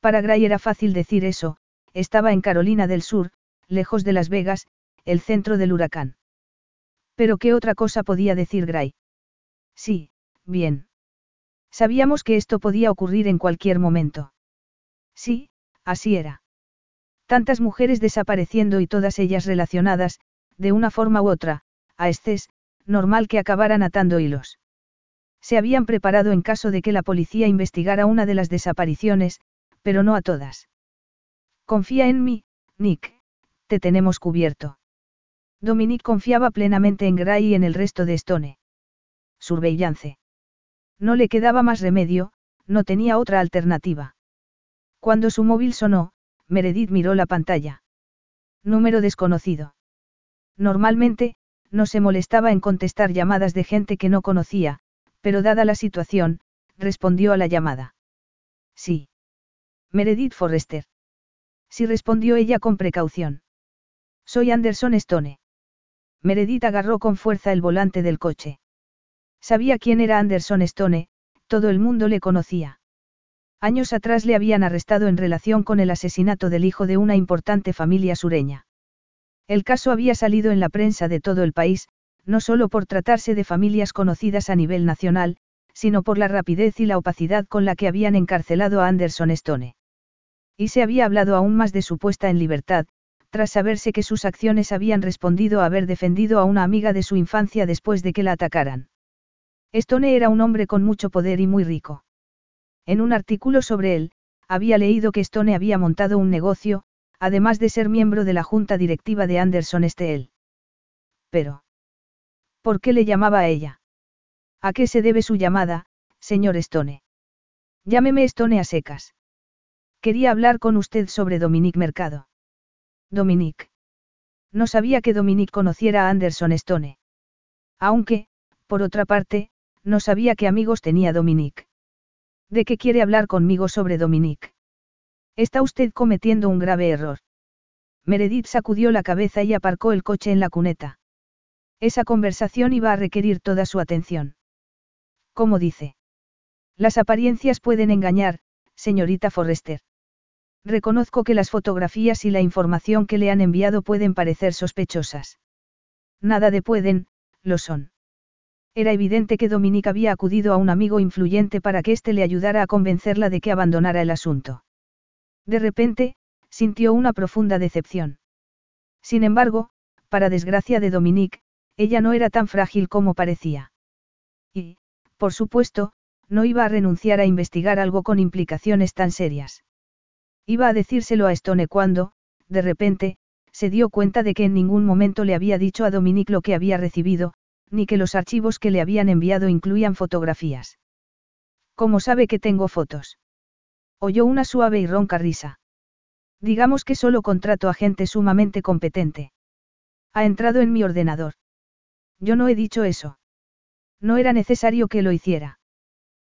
Para Gray era fácil decir eso, estaba en Carolina del Sur, lejos de Las Vegas, el centro del huracán. Pero ¿qué otra cosa podía decir Gray? Sí, bien. Sabíamos que esto podía ocurrir en cualquier momento. Sí, así era. Tantas mujeres desapareciendo y todas ellas relacionadas, de una forma u otra, a Estés, normal que acabaran atando hilos. Se habían preparado en caso de que la policía investigara una de las desapariciones, pero no a todas. Confía en mí, Nick, te tenemos cubierto. Dominique confiaba plenamente en Gray y en el resto de Stone. Surveillance. No le quedaba más remedio, no tenía otra alternativa. Cuando su móvil sonó, Meredith miró la pantalla. Número desconocido. Normalmente, no se molestaba en contestar llamadas de gente que no conocía, pero dada la situación, respondió a la llamada. Sí. Meredith Forrester. Sí respondió ella con precaución. Soy Anderson Stone. Meredith agarró con fuerza el volante del coche. Sabía quién era Anderson Stone, todo el mundo le conocía. Años atrás le habían arrestado en relación con el asesinato del hijo de una importante familia sureña. El caso había salido en la prensa de todo el país, no solo por tratarse de familias conocidas a nivel nacional, sino por la rapidez y la opacidad con la que habían encarcelado a Anderson Stone. Y se había hablado aún más de su puesta en libertad, tras saberse que sus acciones habían respondido a haber defendido a una amiga de su infancia después de que la atacaran. Stone era un hombre con mucho poder y muy rico. En un artículo sobre él, había leído que Stone había montado un negocio, además de ser miembro de la junta directiva de Anderson Steel. Pero. ¿Por qué le llamaba a ella? ¿A qué se debe su llamada, señor Stone? Llámeme Stone a secas. Quería hablar con usted sobre Dominique Mercado. Dominique. No sabía que Dominique conociera a Anderson Stone. Aunque, por otra parte, no sabía qué amigos tenía Dominique. ¿De qué quiere hablar conmigo sobre Dominique? Está usted cometiendo un grave error. Meredith sacudió la cabeza y aparcó el coche en la cuneta. Esa conversación iba a requerir toda su atención. ¿Cómo dice? Las apariencias pueden engañar, señorita Forrester. Reconozco que las fotografías y la información que le han enviado pueden parecer sospechosas. Nada de pueden, lo son. Era evidente que Dominique había acudido a un amigo influyente para que éste le ayudara a convencerla de que abandonara el asunto. De repente, sintió una profunda decepción. Sin embargo, para desgracia de Dominique, ella no era tan frágil como parecía. Y, por supuesto, no iba a renunciar a investigar algo con implicaciones tan serias. Iba a decírselo a Stone cuando, de repente, se dio cuenta de que en ningún momento le había dicho a Dominique lo que había recibido, ni que los archivos que le habían enviado incluían fotografías. ¿Cómo sabe que tengo fotos? Oyó una suave y ronca risa. Digamos que solo contrato a gente sumamente competente. Ha entrado en mi ordenador. Yo no he dicho eso. No era necesario que lo hiciera.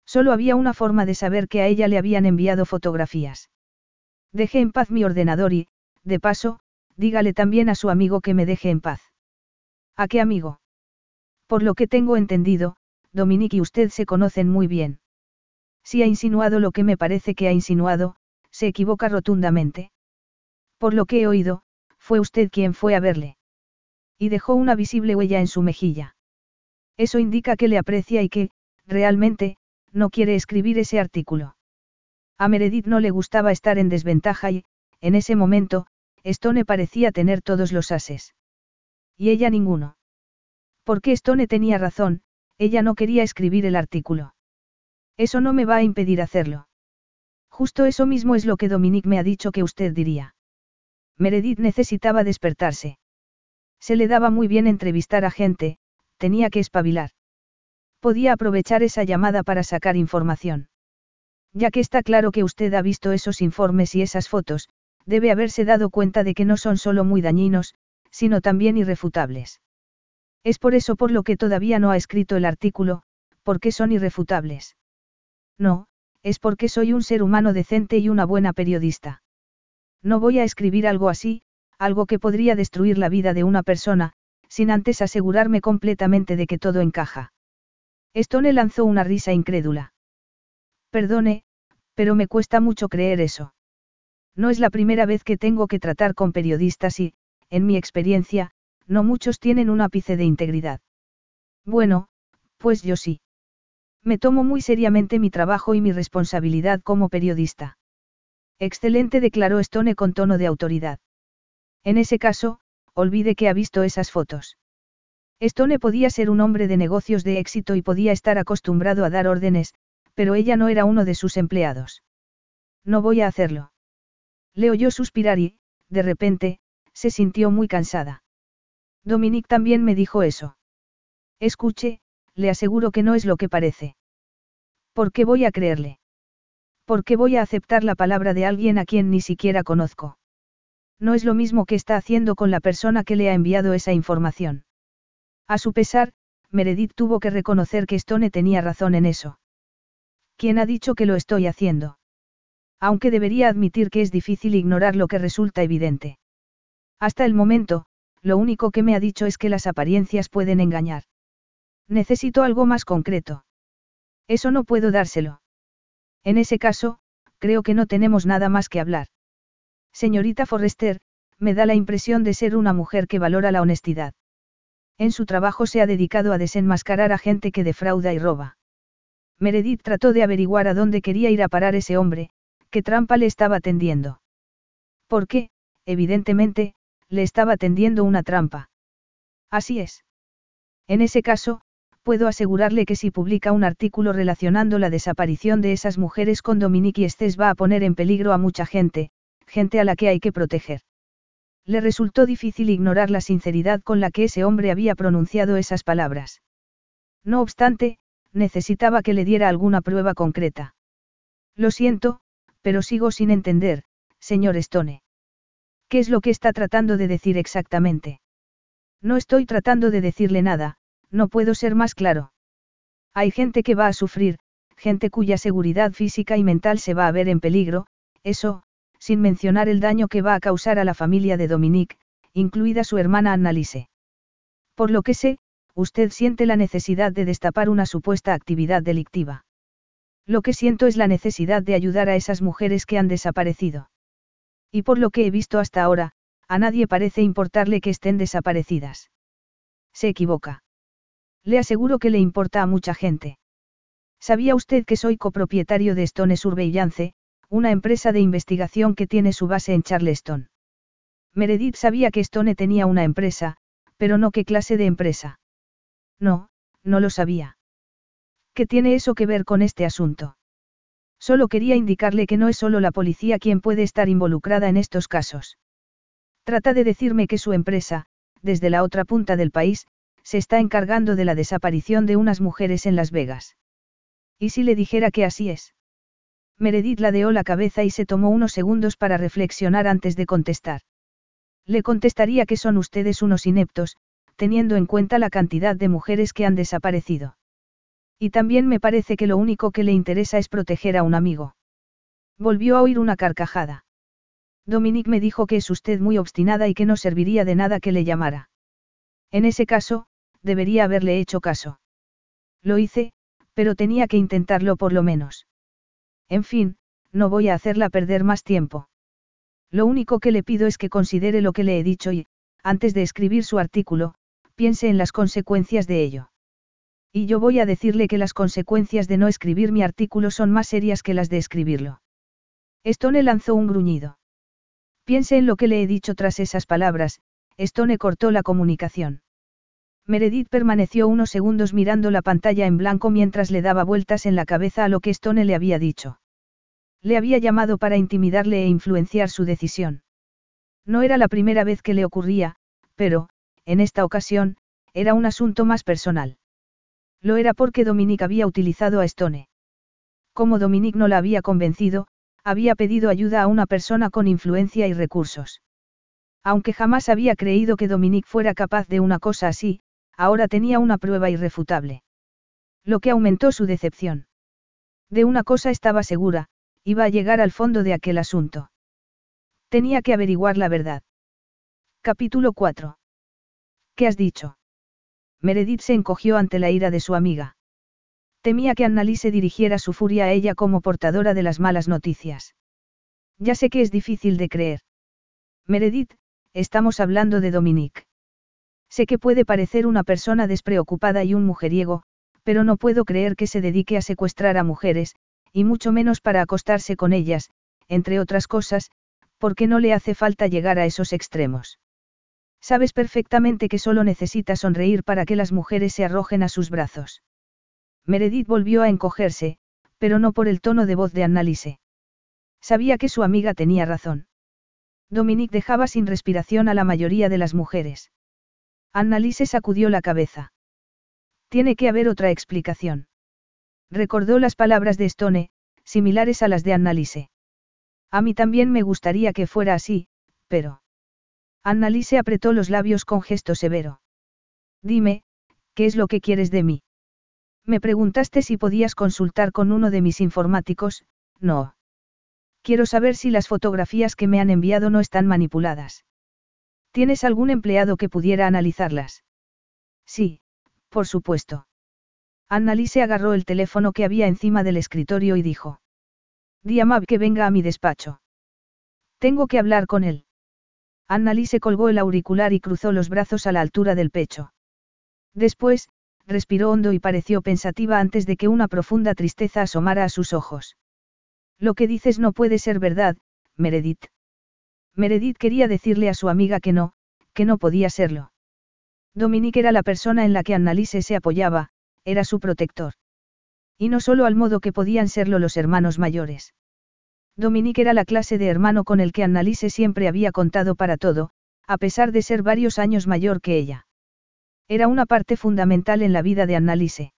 Solo había una forma de saber que a ella le habían enviado fotografías. Deje en paz mi ordenador y, de paso, dígale también a su amigo que me deje en paz. ¿A qué amigo? Por lo que tengo entendido, Dominique y usted se conocen muy bien. Si ha insinuado lo que me parece que ha insinuado, se equivoca rotundamente. Por lo que he oído, fue usted quien fue a verle. Y dejó una visible huella en su mejilla. Eso indica que le aprecia y que, realmente, no quiere escribir ese artículo. A Meredith no le gustaba estar en desventaja y, en ese momento, Stone parecía tener todos los ases. Y ella ninguno. Porque Stone tenía razón, ella no quería escribir el artículo. Eso no me va a impedir hacerlo. Justo eso mismo es lo que Dominique me ha dicho que usted diría. Meredith necesitaba despertarse. Se le daba muy bien entrevistar a gente, tenía que espabilar. Podía aprovechar esa llamada para sacar información. Ya que está claro que usted ha visto esos informes y esas fotos, debe haberse dado cuenta de que no son solo muy dañinos, sino también irrefutables. Es por eso por lo que todavía no ha escrito el artículo, porque son irrefutables. No, es porque soy un ser humano decente y una buena periodista. No voy a escribir algo así, algo que podría destruir la vida de una persona, sin antes asegurarme completamente de que todo encaja. Stone lanzó una risa incrédula. Perdone, pero me cuesta mucho creer eso. No es la primera vez que tengo que tratar con periodistas y, en mi experiencia, no muchos tienen un ápice de integridad. Bueno, pues yo sí. Me tomo muy seriamente mi trabajo y mi responsabilidad como periodista. Excelente, declaró Stone con tono de autoridad. En ese caso, olvide que ha visto esas fotos. Stone podía ser un hombre de negocios de éxito y podía estar acostumbrado a dar órdenes, pero ella no era uno de sus empleados. No voy a hacerlo. Le oyó suspirar y, de repente, se sintió muy cansada. Dominique también me dijo eso. Escuche, le aseguro que no es lo que parece. ¿Por qué voy a creerle? ¿Por qué voy a aceptar la palabra de alguien a quien ni siquiera conozco? No es lo mismo que está haciendo con la persona que le ha enviado esa información. A su pesar, Meredith tuvo que reconocer que Stone tenía razón en eso. ¿Quién ha dicho que lo estoy haciendo? Aunque debería admitir que es difícil ignorar lo que resulta evidente. Hasta el momento, lo único que me ha dicho es que las apariencias pueden engañar. Necesito algo más concreto. Eso no puedo dárselo. En ese caso, creo que no tenemos nada más que hablar. Señorita Forrester, me da la impresión de ser una mujer que valora la honestidad. En su trabajo se ha dedicado a desenmascarar a gente que defrauda y roba. Meredith trató de averiguar a dónde quería ir a parar ese hombre, qué trampa le estaba tendiendo. Porque, evidentemente, le estaba tendiendo una trampa. Así es. En ese caso, puedo asegurarle que si publica un artículo relacionando la desaparición de esas mujeres con Dominique Estés va a poner en peligro a mucha gente, gente a la que hay que proteger. Le resultó difícil ignorar la sinceridad con la que ese hombre había pronunciado esas palabras. No obstante, necesitaba que le diera alguna prueba concreta. Lo siento, pero sigo sin entender, señor Stone. ¿Qué es lo que está tratando de decir exactamente? No estoy tratando de decirle nada, no puedo ser más claro. Hay gente que va a sufrir, gente cuya seguridad física y mental se va a ver en peligro, eso, sin mencionar el daño que va a causar a la familia de Dominique, incluida su hermana Annalise. Por lo que sé, usted siente la necesidad de destapar una supuesta actividad delictiva. Lo que siento es la necesidad de ayudar a esas mujeres que han desaparecido. Y por lo que he visto hasta ahora, a nadie parece importarle que estén desaparecidas. Se equivoca. Le aseguro que le importa a mucha gente. ¿Sabía usted que soy copropietario de Stone Surveillance, una empresa de investigación que tiene su base en Charleston. Meredith sabía que Stone tenía una empresa, pero no qué clase de empresa. No, no lo sabía. ¿Qué tiene eso que ver con este asunto? Solo quería indicarle que no es solo la policía quien puede estar involucrada en estos casos. Trata de decirme que su empresa, desde la otra punta del país, se está encargando de la desaparición de unas mujeres en Las Vegas. ¿Y si le dijera que así es? Meredith ladeó la cabeza y se tomó unos segundos para reflexionar antes de contestar. Le contestaría que son ustedes unos ineptos, teniendo en cuenta la cantidad de mujeres que han desaparecido. Y también me parece que lo único que le interesa es proteger a un amigo. Volvió a oír una carcajada. Dominique me dijo que es usted muy obstinada y que no serviría de nada que le llamara. En ese caso, debería haberle hecho caso. Lo hice, pero tenía que intentarlo por lo menos. En fin, no voy a hacerla perder más tiempo. Lo único que le pido es que considere lo que le he dicho y, antes de escribir su artículo, piense en las consecuencias de ello. Y yo voy a decirle que las consecuencias de no escribir mi artículo son más serias que las de escribirlo. Stone lanzó un gruñido. Piense en lo que le he dicho tras esas palabras, Stone cortó la comunicación. Meredith permaneció unos segundos mirando la pantalla en blanco mientras le daba vueltas en la cabeza a lo que Stone le había dicho. Le había llamado para intimidarle e influenciar su decisión. No era la primera vez que le ocurría, pero, en esta ocasión, era un asunto más personal. Lo era porque Dominique había utilizado a Stone. Como Dominique no la había convencido, había pedido ayuda a una persona con influencia y recursos. Aunque jamás había creído que Dominique fuera capaz de una cosa así, ahora tenía una prueba irrefutable. Lo que aumentó su decepción. De una cosa estaba segura, iba a llegar al fondo de aquel asunto. Tenía que averiguar la verdad. Capítulo 4. ¿Qué has dicho? Meredith se encogió ante la ira de su amiga. Temía que Annalise dirigiera su furia a ella como portadora de las malas noticias. Ya sé que es difícil de creer. Meredith, estamos hablando de Dominique. Sé que puede parecer una persona despreocupada y un mujeriego, pero no puedo creer que se dedique a secuestrar a mujeres, y mucho menos para acostarse con ellas, entre otras cosas, porque no le hace falta llegar a esos extremos. Sabes perfectamente que solo necesita sonreír para que las mujeres se arrojen a sus brazos. Meredith volvió a encogerse, pero no por el tono de voz de Annalise. Sabía que su amiga tenía razón. Dominique dejaba sin respiración a la mayoría de las mujeres. Annalise sacudió la cabeza. Tiene que haber otra explicación. Recordó las palabras de Stone, similares a las de Annalise. A mí también me gustaría que fuera así, pero... Annalise apretó los labios con gesto severo. Dime, ¿qué es lo que quieres de mí? Me preguntaste si podías consultar con uno de mis informáticos, no. Quiero saber si las fotografías que me han enviado no están manipuladas. ¿Tienes algún empleado que pudiera analizarlas? Sí, por supuesto. Annalise agarró el teléfono que había encima del escritorio y dijo. Di a que venga a mi despacho. Tengo que hablar con él. Annalise colgó el auricular y cruzó los brazos a la altura del pecho. Después, respiró hondo y pareció pensativa antes de que una profunda tristeza asomara a sus ojos. Lo que dices no puede ser verdad, Meredith. Meredith quería decirle a su amiga que no, que no podía serlo. Dominique era la persona en la que Annalise se apoyaba, era su protector. Y no solo al modo que podían serlo los hermanos mayores. Dominique era la clase de hermano con el que Annalise siempre había contado para todo, a pesar de ser varios años mayor que ella. Era una parte fundamental en la vida de Annalise.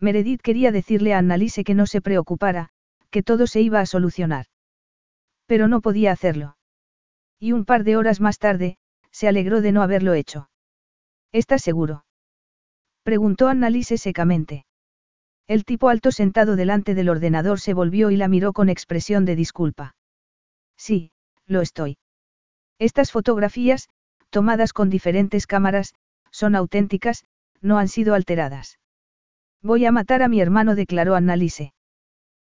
Meredith quería decirle a Annalise que no se preocupara, que todo se iba a solucionar. Pero no podía hacerlo. Y un par de horas más tarde, se alegró de no haberlo hecho. ¿Estás seguro? Preguntó Annalise secamente. El tipo alto sentado delante del ordenador se volvió y la miró con expresión de disculpa. Sí, lo estoy. Estas fotografías, tomadas con diferentes cámaras, son auténticas, no han sido alteradas. Voy a matar a mi hermano, declaró Annalise.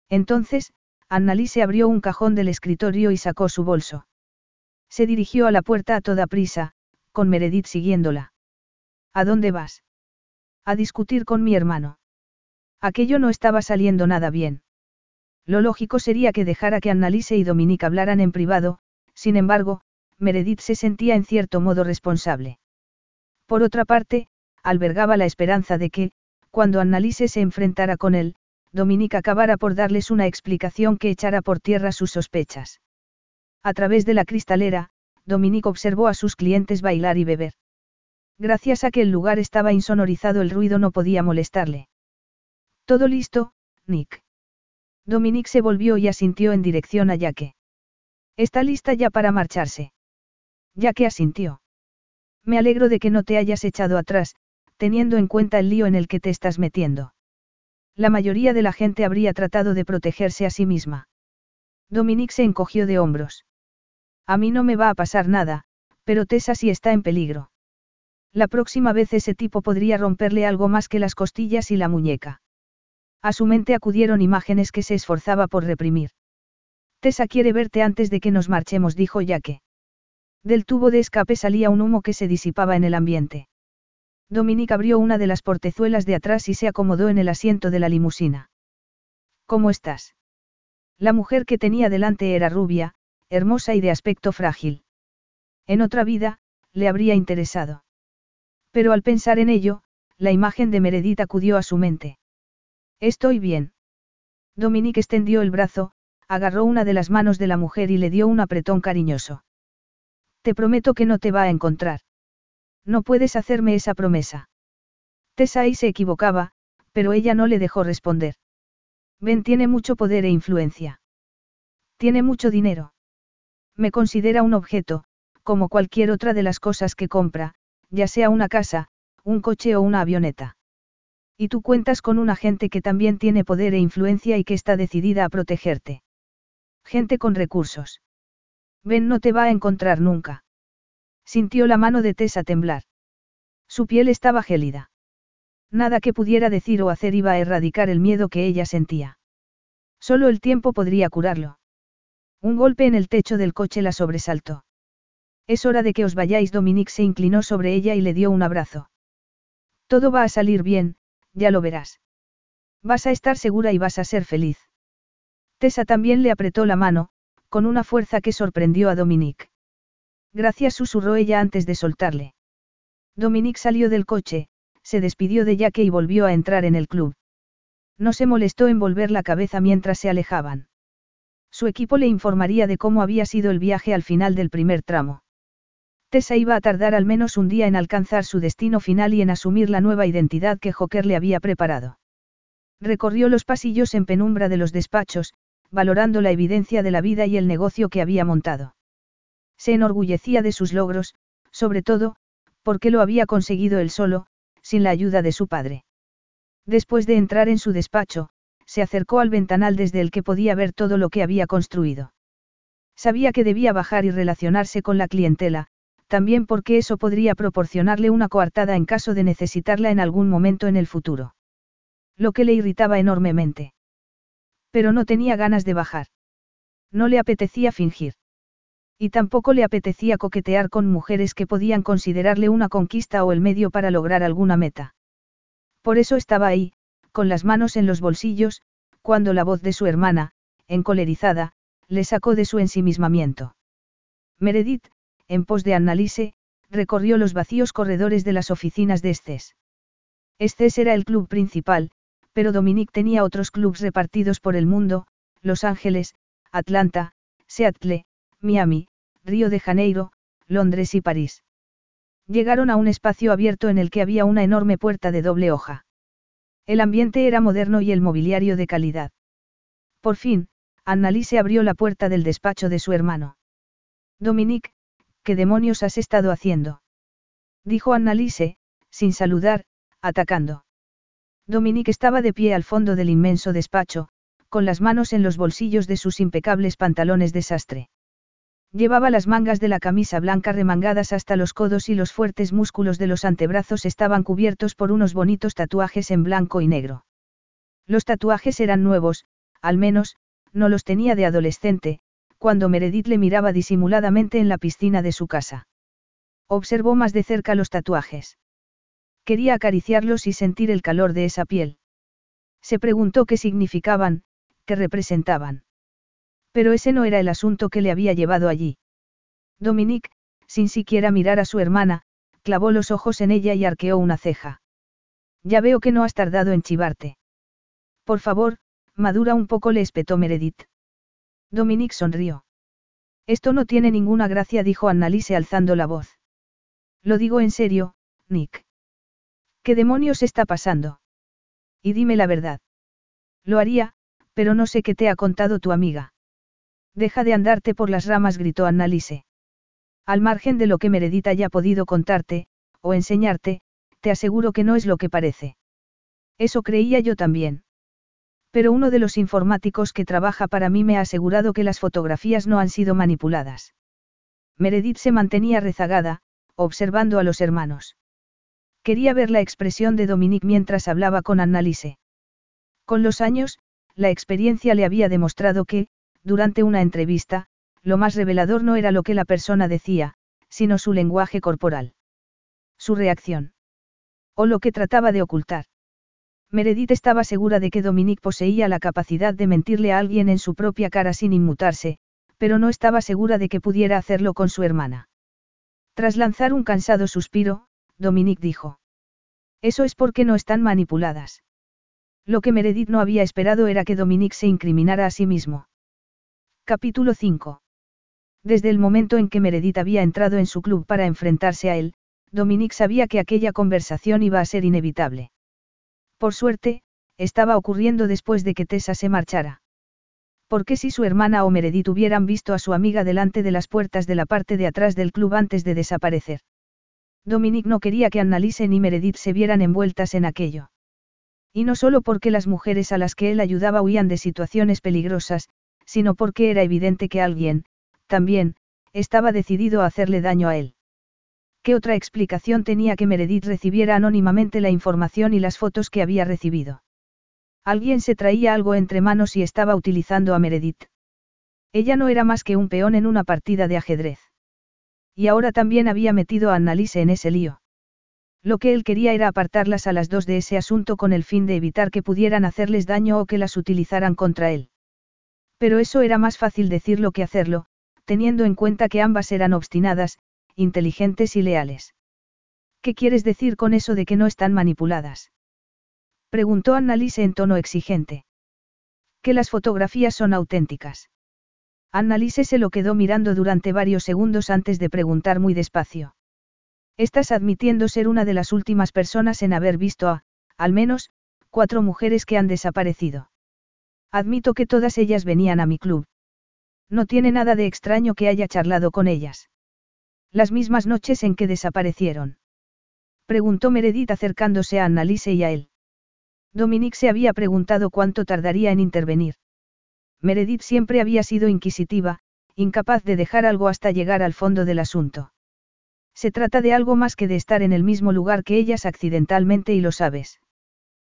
Entonces, Annalise abrió un cajón del escritorio y sacó su bolso. Se dirigió a la puerta a toda prisa, con Meredith siguiéndola. ¿A dónde vas? A discutir con mi hermano. Aquello no estaba saliendo nada bien. Lo lógico sería que dejara que Annalise y Dominique hablaran en privado, sin embargo, Meredith se sentía en cierto modo responsable. Por otra parte, albergaba la esperanza de que, cuando Annalise se enfrentara con él, Dominique acabara por darles una explicación que echara por tierra sus sospechas. A través de la cristalera, Dominique observó a sus clientes bailar y beber. Gracias a que el lugar estaba insonorizado el ruido no podía molestarle. Todo listo, Nick. Dominique se volvió y asintió en dirección a Yaque. Está lista ya para marcharse. Yaque asintió. Me alegro de que no te hayas echado atrás, teniendo en cuenta el lío en el que te estás metiendo. La mayoría de la gente habría tratado de protegerse a sí misma. Dominique se encogió de hombros. A mí no me va a pasar nada, pero Tessa sí está en peligro. La próxima vez ese tipo podría romperle algo más que las costillas y la muñeca. A su mente acudieron imágenes que se esforzaba por reprimir. Tessa quiere verte antes de que nos marchemos, dijo Yaque. Del tubo de escape salía un humo que se disipaba en el ambiente. Dominique abrió una de las portezuelas de atrás y se acomodó en el asiento de la limusina. ¿Cómo estás? La mujer que tenía delante era rubia, hermosa y de aspecto frágil. En otra vida, le habría interesado. Pero al pensar en ello, la imagen de Meredith acudió a su mente. Estoy bien. Dominique extendió el brazo, agarró una de las manos de la mujer y le dio un apretón cariñoso. Te prometo que no te va a encontrar. No puedes hacerme esa promesa. Tessa se equivocaba, pero ella no le dejó responder. Ben tiene mucho poder e influencia. Tiene mucho dinero. Me considera un objeto, como cualquier otra de las cosas que compra, ya sea una casa, un coche o una avioneta. Y tú cuentas con una gente que también tiene poder e influencia y que está decidida a protegerte. Gente con recursos. Ben no te va a encontrar nunca. Sintió la mano de Tessa temblar. Su piel estaba gélida. Nada que pudiera decir o hacer iba a erradicar el miedo que ella sentía. Solo el tiempo podría curarlo. Un golpe en el techo del coche la sobresaltó. Es hora de que os vayáis. Dominique se inclinó sobre ella y le dio un abrazo. Todo va a salir bien, ya lo verás. Vas a estar segura y vas a ser feliz. Tessa también le apretó la mano, con una fuerza que sorprendió a Dominique. Gracias susurró ella antes de soltarle. Dominique salió del coche, se despidió de Jaque y volvió a entrar en el club. No se molestó en volver la cabeza mientras se alejaban. Su equipo le informaría de cómo había sido el viaje al final del primer tramo. Tessa iba a tardar al menos un día en alcanzar su destino final y en asumir la nueva identidad que Joker le había preparado. Recorrió los pasillos en penumbra de los despachos, valorando la evidencia de la vida y el negocio que había montado. Se enorgullecía de sus logros, sobre todo, porque lo había conseguido él solo, sin la ayuda de su padre. Después de entrar en su despacho, se acercó al ventanal desde el que podía ver todo lo que había construido. Sabía que debía bajar y relacionarse con la clientela, también porque eso podría proporcionarle una coartada en caso de necesitarla en algún momento en el futuro. Lo que le irritaba enormemente. Pero no tenía ganas de bajar. No le apetecía fingir. Y tampoco le apetecía coquetear con mujeres que podían considerarle una conquista o el medio para lograr alguna meta. Por eso estaba ahí, con las manos en los bolsillos, cuando la voz de su hermana, encolerizada, le sacó de su ensimismamiento. Meredith, en pos de Annalise, recorrió los vacíos corredores de las oficinas de Estes. Estes era el club principal, pero Dominique tenía otros clubs repartidos por el mundo, Los Ángeles, Atlanta, Seattle, Miami, Río de Janeiro, Londres y París. Llegaron a un espacio abierto en el que había una enorme puerta de doble hoja. El ambiente era moderno y el mobiliario de calidad. Por fin, Annalise abrió la puerta del despacho de su hermano. Dominique, ¿qué demonios has estado haciendo? Dijo Annalise, sin saludar, atacando. Dominique estaba de pie al fondo del inmenso despacho, con las manos en los bolsillos de sus impecables pantalones de sastre. Llevaba las mangas de la camisa blanca remangadas hasta los codos y los fuertes músculos de los antebrazos estaban cubiertos por unos bonitos tatuajes en blanco y negro. Los tatuajes eran nuevos, al menos, no los tenía de adolescente, cuando Meredith le miraba disimuladamente en la piscina de su casa. Observó más de cerca los tatuajes. Quería acariciarlos y sentir el calor de esa piel. Se preguntó qué significaban, qué representaban. Pero ese no era el asunto que le había llevado allí. Dominique, sin siquiera mirar a su hermana, clavó los ojos en ella y arqueó una ceja. Ya veo que no has tardado en chivarte. Por favor, madura un poco, le espetó Meredith. Dominique sonrió. Esto no tiene ninguna gracia, dijo Annalise alzando la voz. Lo digo en serio, Nick. ¿Qué demonios está pasando? Y dime la verdad. Lo haría, pero no sé qué te ha contado tu amiga. Deja de andarte por las ramas, gritó Annalise. Al margen de lo que Meredith haya podido contarte, o enseñarte, te aseguro que no es lo que parece. Eso creía yo también. Pero uno de los informáticos que trabaja para mí me ha asegurado que las fotografías no han sido manipuladas. Meredith se mantenía rezagada, observando a los hermanos. Quería ver la expresión de Dominique mientras hablaba con Annalise. Con los años, la experiencia le había demostrado que, durante una entrevista, lo más revelador no era lo que la persona decía, sino su lenguaje corporal. Su reacción. O lo que trataba de ocultar. Meredith estaba segura de que Dominique poseía la capacidad de mentirle a alguien en su propia cara sin inmutarse, pero no estaba segura de que pudiera hacerlo con su hermana. Tras lanzar un cansado suspiro, Dominique dijo. Eso es porque no están manipuladas. Lo que Meredith no había esperado era que Dominique se incriminara a sí mismo. Capítulo 5. Desde el momento en que Meredith había entrado en su club para enfrentarse a él, Dominique sabía que aquella conversación iba a ser inevitable. Por suerte, estaba ocurriendo después de que Tessa se marchara. Porque si su hermana o Meredith hubieran visto a su amiga delante de las puertas de la parte de atrás del club antes de desaparecer? Dominique no quería que Annalise ni Meredith se vieran envueltas en aquello. Y no solo porque las mujeres a las que él ayudaba huían de situaciones peligrosas, sino porque era evidente que alguien, también, estaba decidido a hacerle daño a él. ¿Qué otra explicación tenía que Meredith recibiera anónimamente la información y las fotos que había recibido? Alguien se traía algo entre manos y estaba utilizando a Meredith. Ella no era más que un peón en una partida de ajedrez. Y ahora también había metido a Annalise en ese lío. Lo que él quería era apartarlas a las dos de ese asunto con el fin de evitar que pudieran hacerles daño o que las utilizaran contra él. Pero eso era más fácil decirlo que hacerlo, teniendo en cuenta que ambas eran obstinadas, inteligentes y leales. ¿Qué quieres decir con eso de que no están manipuladas? Preguntó Annalise en tono exigente. Que las fotografías son auténticas. Annalise se lo quedó mirando durante varios segundos antes de preguntar muy despacio. Estás admitiendo ser una de las últimas personas en haber visto a, al menos, cuatro mujeres que han desaparecido. Admito que todas ellas venían a mi club. No tiene nada de extraño que haya charlado con ellas. Las mismas noches en que desaparecieron. Preguntó Meredith acercándose a Annalise y a él. Dominique se había preguntado cuánto tardaría en intervenir. Meredith siempre había sido inquisitiva, incapaz de dejar algo hasta llegar al fondo del asunto. Se trata de algo más que de estar en el mismo lugar que ellas accidentalmente y lo sabes.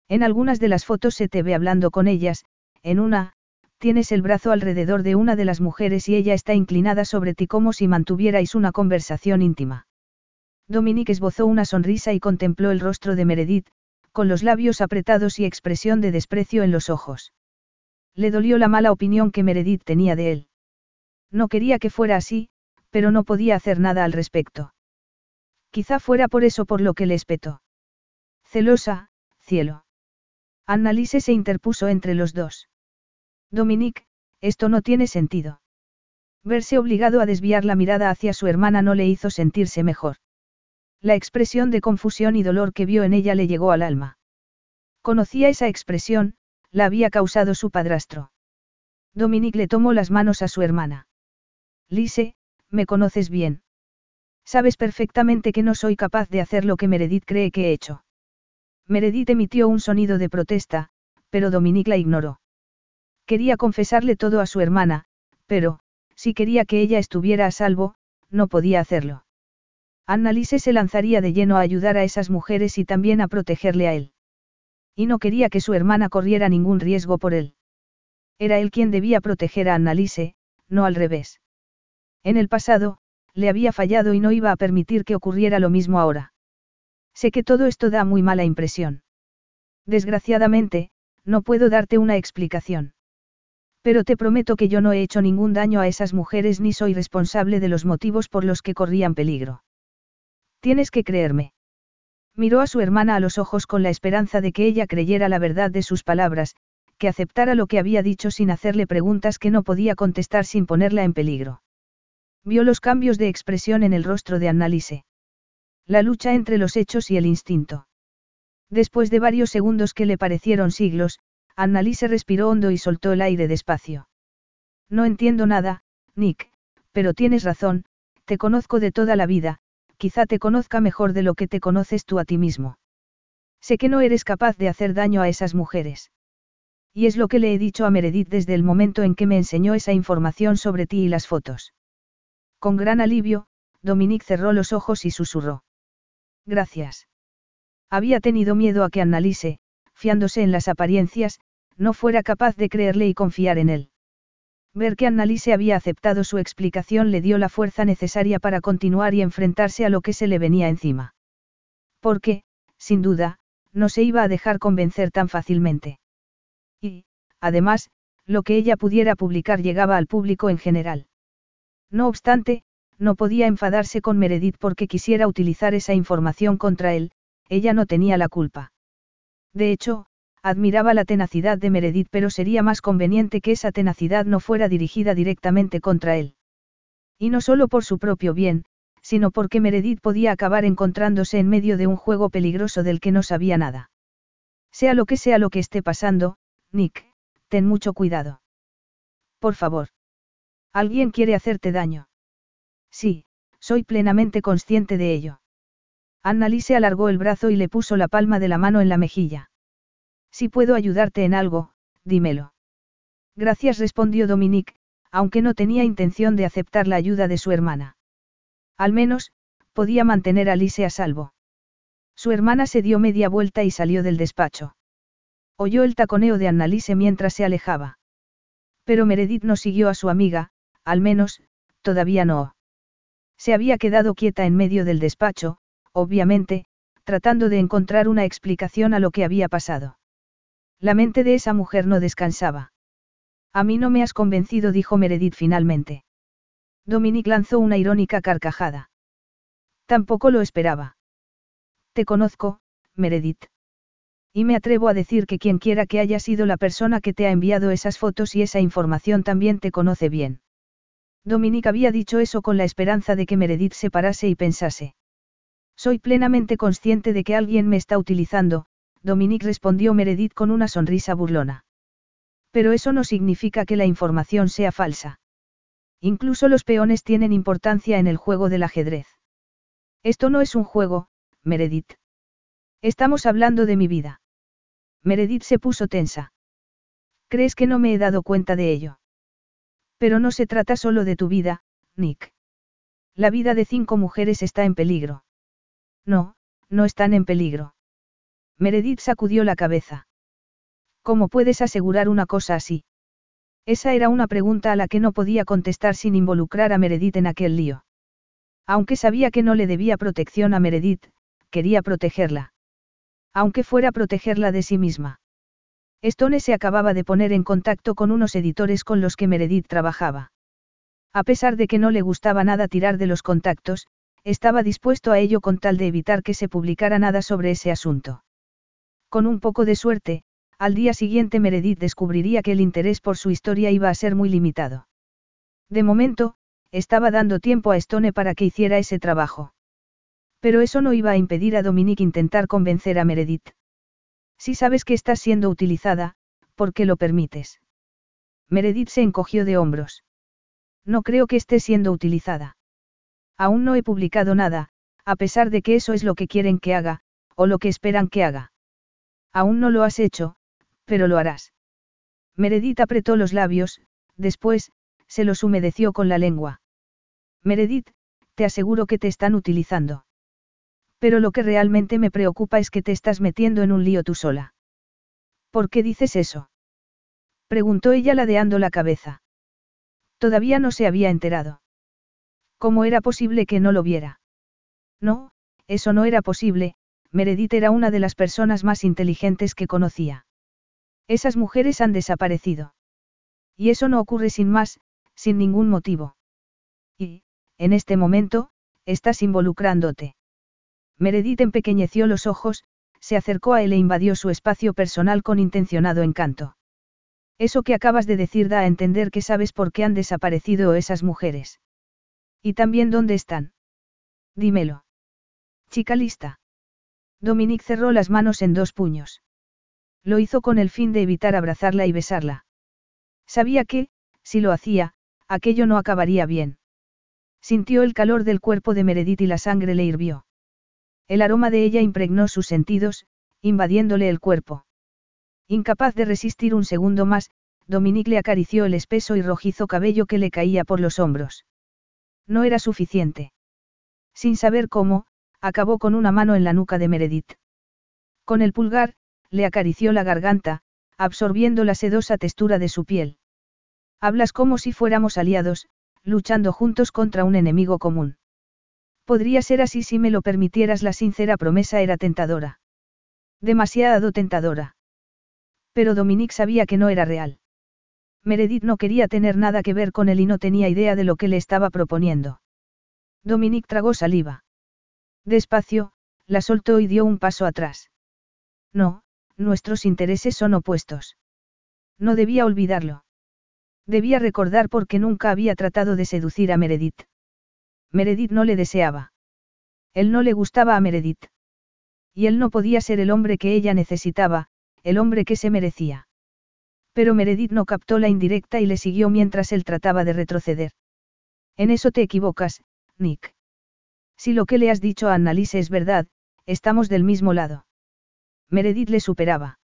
En algunas de las fotos se te ve hablando con ellas, en una, tienes el brazo alrededor de una de las mujeres y ella está inclinada sobre ti como si mantuvierais una conversación íntima. Dominique esbozó una sonrisa y contempló el rostro de Meredith, con los labios apretados y expresión de desprecio en los ojos. Le dolió la mala opinión que Meredith tenía de él. No quería que fuera así, pero no podía hacer nada al respecto. Quizá fuera por eso por lo que le espetó. Celosa, cielo. Annalise se interpuso entre los dos. Dominique, esto no tiene sentido. Verse obligado a desviar la mirada hacia su hermana no le hizo sentirse mejor. La expresión de confusión y dolor que vio en ella le llegó al alma. Conocía esa expresión, la había causado su padrastro. Dominique le tomó las manos a su hermana. Lise, me conoces bien. Sabes perfectamente que no soy capaz de hacer lo que Meredith cree que he hecho. Meredith emitió un sonido de protesta, pero Dominique la ignoró. Quería confesarle todo a su hermana, pero, si quería que ella estuviera a salvo, no podía hacerlo. Annalise se lanzaría de lleno a ayudar a esas mujeres y también a protegerle a él. Y no quería que su hermana corriera ningún riesgo por él. Era él quien debía proteger a Annalise, no al revés. En el pasado, le había fallado y no iba a permitir que ocurriera lo mismo ahora. Sé que todo esto da muy mala impresión. Desgraciadamente, no puedo darte una explicación. Pero te prometo que yo no he hecho ningún daño a esas mujeres ni soy responsable de los motivos por los que corrían peligro. Tienes que creerme. Miró a su hermana a los ojos con la esperanza de que ella creyera la verdad de sus palabras, que aceptara lo que había dicho sin hacerle preguntas que no podía contestar sin ponerla en peligro. Vio los cambios de expresión en el rostro de Annalise. La lucha entre los hechos y el instinto. Después de varios segundos que le parecieron siglos, Annalise respiró hondo y soltó el aire despacio. No entiendo nada, Nick, pero tienes razón, te conozco de toda la vida, quizá te conozca mejor de lo que te conoces tú a ti mismo. Sé que no eres capaz de hacer daño a esas mujeres. Y es lo que le he dicho a Meredith desde el momento en que me enseñó esa información sobre ti y las fotos. Con gran alivio, Dominique cerró los ojos y susurró. Gracias. Había tenido miedo a que Annalise, fiándose en las apariencias, no fuera capaz de creerle y confiar en él. Ver que Annalise había aceptado su explicación le dio la fuerza necesaria para continuar y enfrentarse a lo que se le venía encima. Porque, sin duda, no se iba a dejar convencer tan fácilmente. Y, además, lo que ella pudiera publicar llegaba al público en general. No obstante, no podía enfadarse con Meredith porque quisiera utilizar esa información contra él, ella no tenía la culpa. De hecho, admiraba la tenacidad de Meredith, pero sería más conveniente que esa tenacidad no fuera dirigida directamente contra él. Y no solo por su propio bien, sino porque Meredith podía acabar encontrándose en medio de un juego peligroso del que no sabía nada. Sea lo que sea lo que esté pasando, Nick, ten mucho cuidado. Por favor. Alguien quiere hacerte daño. Sí, soy plenamente consciente de ello. Annalise alargó el brazo y le puso la palma de la mano en la mejilla. Si puedo ayudarte en algo, dímelo. Gracias respondió Dominique, aunque no tenía intención de aceptar la ayuda de su hermana. Al menos, podía mantener a Alice a salvo. Su hermana se dio media vuelta y salió del despacho. Oyó el taconeo de Annalise mientras se alejaba. Pero Meredith no siguió a su amiga, al menos, todavía no. Se había quedado quieta en medio del despacho, obviamente, tratando de encontrar una explicación a lo que había pasado. La mente de esa mujer no descansaba. A mí no me has convencido, dijo Meredith finalmente. Dominique lanzó una irónica carcajada. Tampoco lo esperaba. Te conozco, Meredith. Y me atrevo a decir que quien quiera que haya sido la persona que te ha enviado esas fotos y esa información también te conoce bien. Dominique había dicho eso con la esperanza de que Meredith se parase y pensase. Soy plenamente consciente de que alguien me está utilizando, Dominique respondió Meredith con una sonrisa burlona. Pero eso no significa que la información sea falsa. Incluso los peones tienen importancia en el juego del ajedrez. Esto no es un juego, Meredith. Estamos hablando de mi vida. Meredith se puso tensa. ¿Crees que no me he dado cuenta de ello? Pero no se trata solo de tu vida, Nick. La vida de cinco mujeres está en peligro. No, no están en peligro. Meredith sacudió la cabeza. ¿Cómo puedes asegurar una cosa así? Esa era una pregunta a la que no podía contestar sin involucrar a Meredith en aquel lío. Aunque sabía que no le debía protección a Meredith, quería protegerla. Aunque fuera protegerla de sí misma. Stone se acababa de poner en contacto con unos editores con los que Meredith trabajaba. A pesar de que no le gustaba nada tirar de los contactos, estaba dispuesto a ello con tal de evitar que se publicara nada sobre ese asunto. Con un poco de suerte, al día siguiente Meredith descubriría que el interés por su historia iba a ser muy limitado. De momento, estaba dando tiempo a Stone para que hiciera ese trabajo. Pero eso no iba a impedir a Dominique intentar convencer a Meredith. Si sabes que estás siendo utilizada, ¿por qué lo permites? Meredith se encogió de hombros. No creo que esté siendo utilizada. Aún no he publicado nada, a pesar de que eso es lo que quieren que haga, o lo que esperan que haga. Aún no lo has hecho, pero lo harás. Meredith apretó los labios, después, se los humedeció con la lengua. Meredith, te aseguro que te están utilizando. Pero lo que realmente me preocupa es que te estás metiendo en un lío tú sola. ¿Por qué dices eso? Preguntó ella ladeando la cabeza. Todavía no se había enterado. ¿Cómo era posible que no lo viera? No, eso no era posible, Meredith era una de las personas más inteligentes que conocía. Esas mujeres han desaparecido. Y eso no ocurre sin más, sin ningún motivo. Y, en este momento, estás involucrándote. Meredith empequeñeció los ojos, se acercó a él e invadió su espacio personal con intencionado encanto. Eso que acabas de decir da a entender que sabes por qué han desaparecido esas mujeres. Y también dónde están. Dímelo. Chica lista. Dominique cerró las manos en dos puños. Lo hizo con el fin de evitar abrazarla y besarla. Sabía que, si lo hacía, aquello no acabaría bien. Sintió el calor del cuerpo de Meredith y la sangre le hirvió. El aroma de ella impregnó sus sentidos, invadiéndole el cuerpo. Incapaz de resistir un segundo más, Dominique le acarició el espeso y rojizo cabello que le caía por los hombros. No era suficiente. Sin saber cómo, acabó con una mano en la nuca de Meredith. Con el pulgar, le acarició la garganta, absorbiendo la sedosa textura de su piel. Hablas como si fuéramos aliados, luchando juntos contra un enemigo común. Podría ser así si me lo permitieras, la sincera promesa era tentadora. Demasiado tentadora. Pero Dominique sabía que no era real. Meredith no quería tener nada que ver con él y no tenía idea de lo que le estaba proponiendo. Dominique tragó saliva. Despacio, la soltó y dio un paso atrás. No, nuestros intereses son opuestos. No debía olvidarlo. Debía recordar por qué nunca había tratado de seducir a Meredith. Meredith no le deseaba. Él no le gustaba a Meredith. Y él no podía ser el hombre que ella necesitaba, el hombre que se merecía. Pero Meredith no captó la indirecta y le siguió mientras él trataba de retroceder. En eso te equivocas, Nick. Si lo que le has dicho a Annalise es verdad, estamos del mismo lado. Meredith le superaba.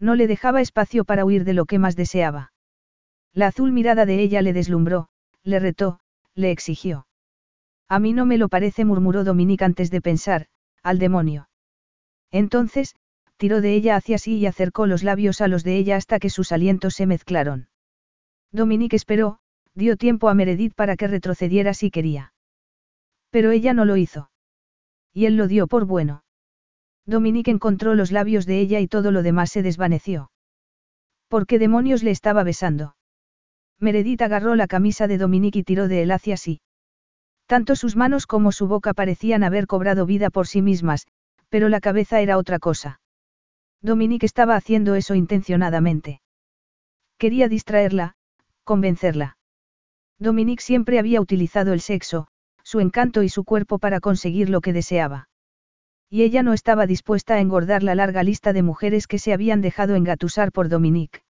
No le dejaba espacio para huir de lo que más deseaba. La azul mirada de ella le deslumbró, le retó, le exigió. A mí no me lo parece, murmuró Dominique antes de pensar, al demonio. Entonces, tiró de ella hacia sí y acercó los labios a los de ella hasta que sus alientos se mezclaron. Dominique esperó, dio tiempo a Meredith para que retrocediera si quería. Pero ella no lo hizo. Y él lo dio por bueno. Dominique encontró los labios de ella y todo lo demás se desvaneció. ¿Por qué demonios le estaba besando? Meredith agarró la camisa de Dominique y tiró de él hacia sí. Tanto sus manos como su boca parecían haber cobrado vida por sí mismas, pero la cabeza era otra cosa. Dominique estaba haciendo eso intencionadamente. Quería distraerla, convencerla. Dominique siempre había utilizado el sexo, su encanto y su cuerpo para conseguir lo que deseaba. Y ella no estaba dispuesta a engordar la larga lista de mujeres que se habían dejado engatusar por Dominique.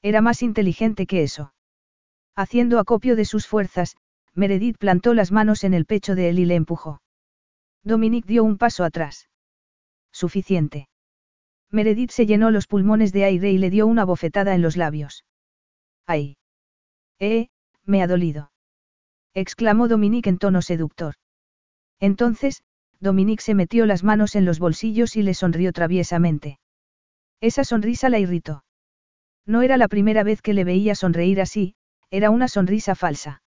Era más inteligente que eso. Haciendo acopio de sus fuerzas, Meredith plantó las manos en el pecho de él y le empujó. Dominique dio un paso atrás. Suficiente. Meredith se llenó los pulmones de aire y le dio una bofetada en los labios. ¡Ay! ¡Eh! Me ha dolido. Exclamó Dominique en tono seductor. Entonces, Dominique se metió las manos en los bolsillos y le sonrió traviesamente. Esa sonrisa la irritó. No era la primera vez que le veía sonreír así, era una sonrisa falsa.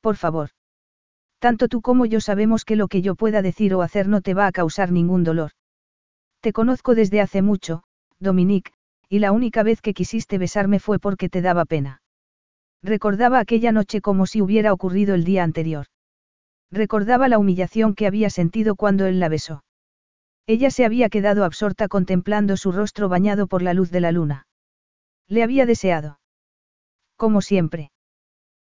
Por favor. Tanto tú como yo sabemos que lo que yo pueda decir o hacer no te va a causar ningún dolor. Te conozco desde hace mucho, Dominique, y la única vez que quisiste besarme fue porque te daba pena. Recordaba aquella noche como si hubiera ocurrido el día anterior. Recordaba la humillación que había sentido cuando él la besó. Ella se había quedado absorta contemplando su rostro bañado por la luz de la luna. Le había deseado. Como siempre.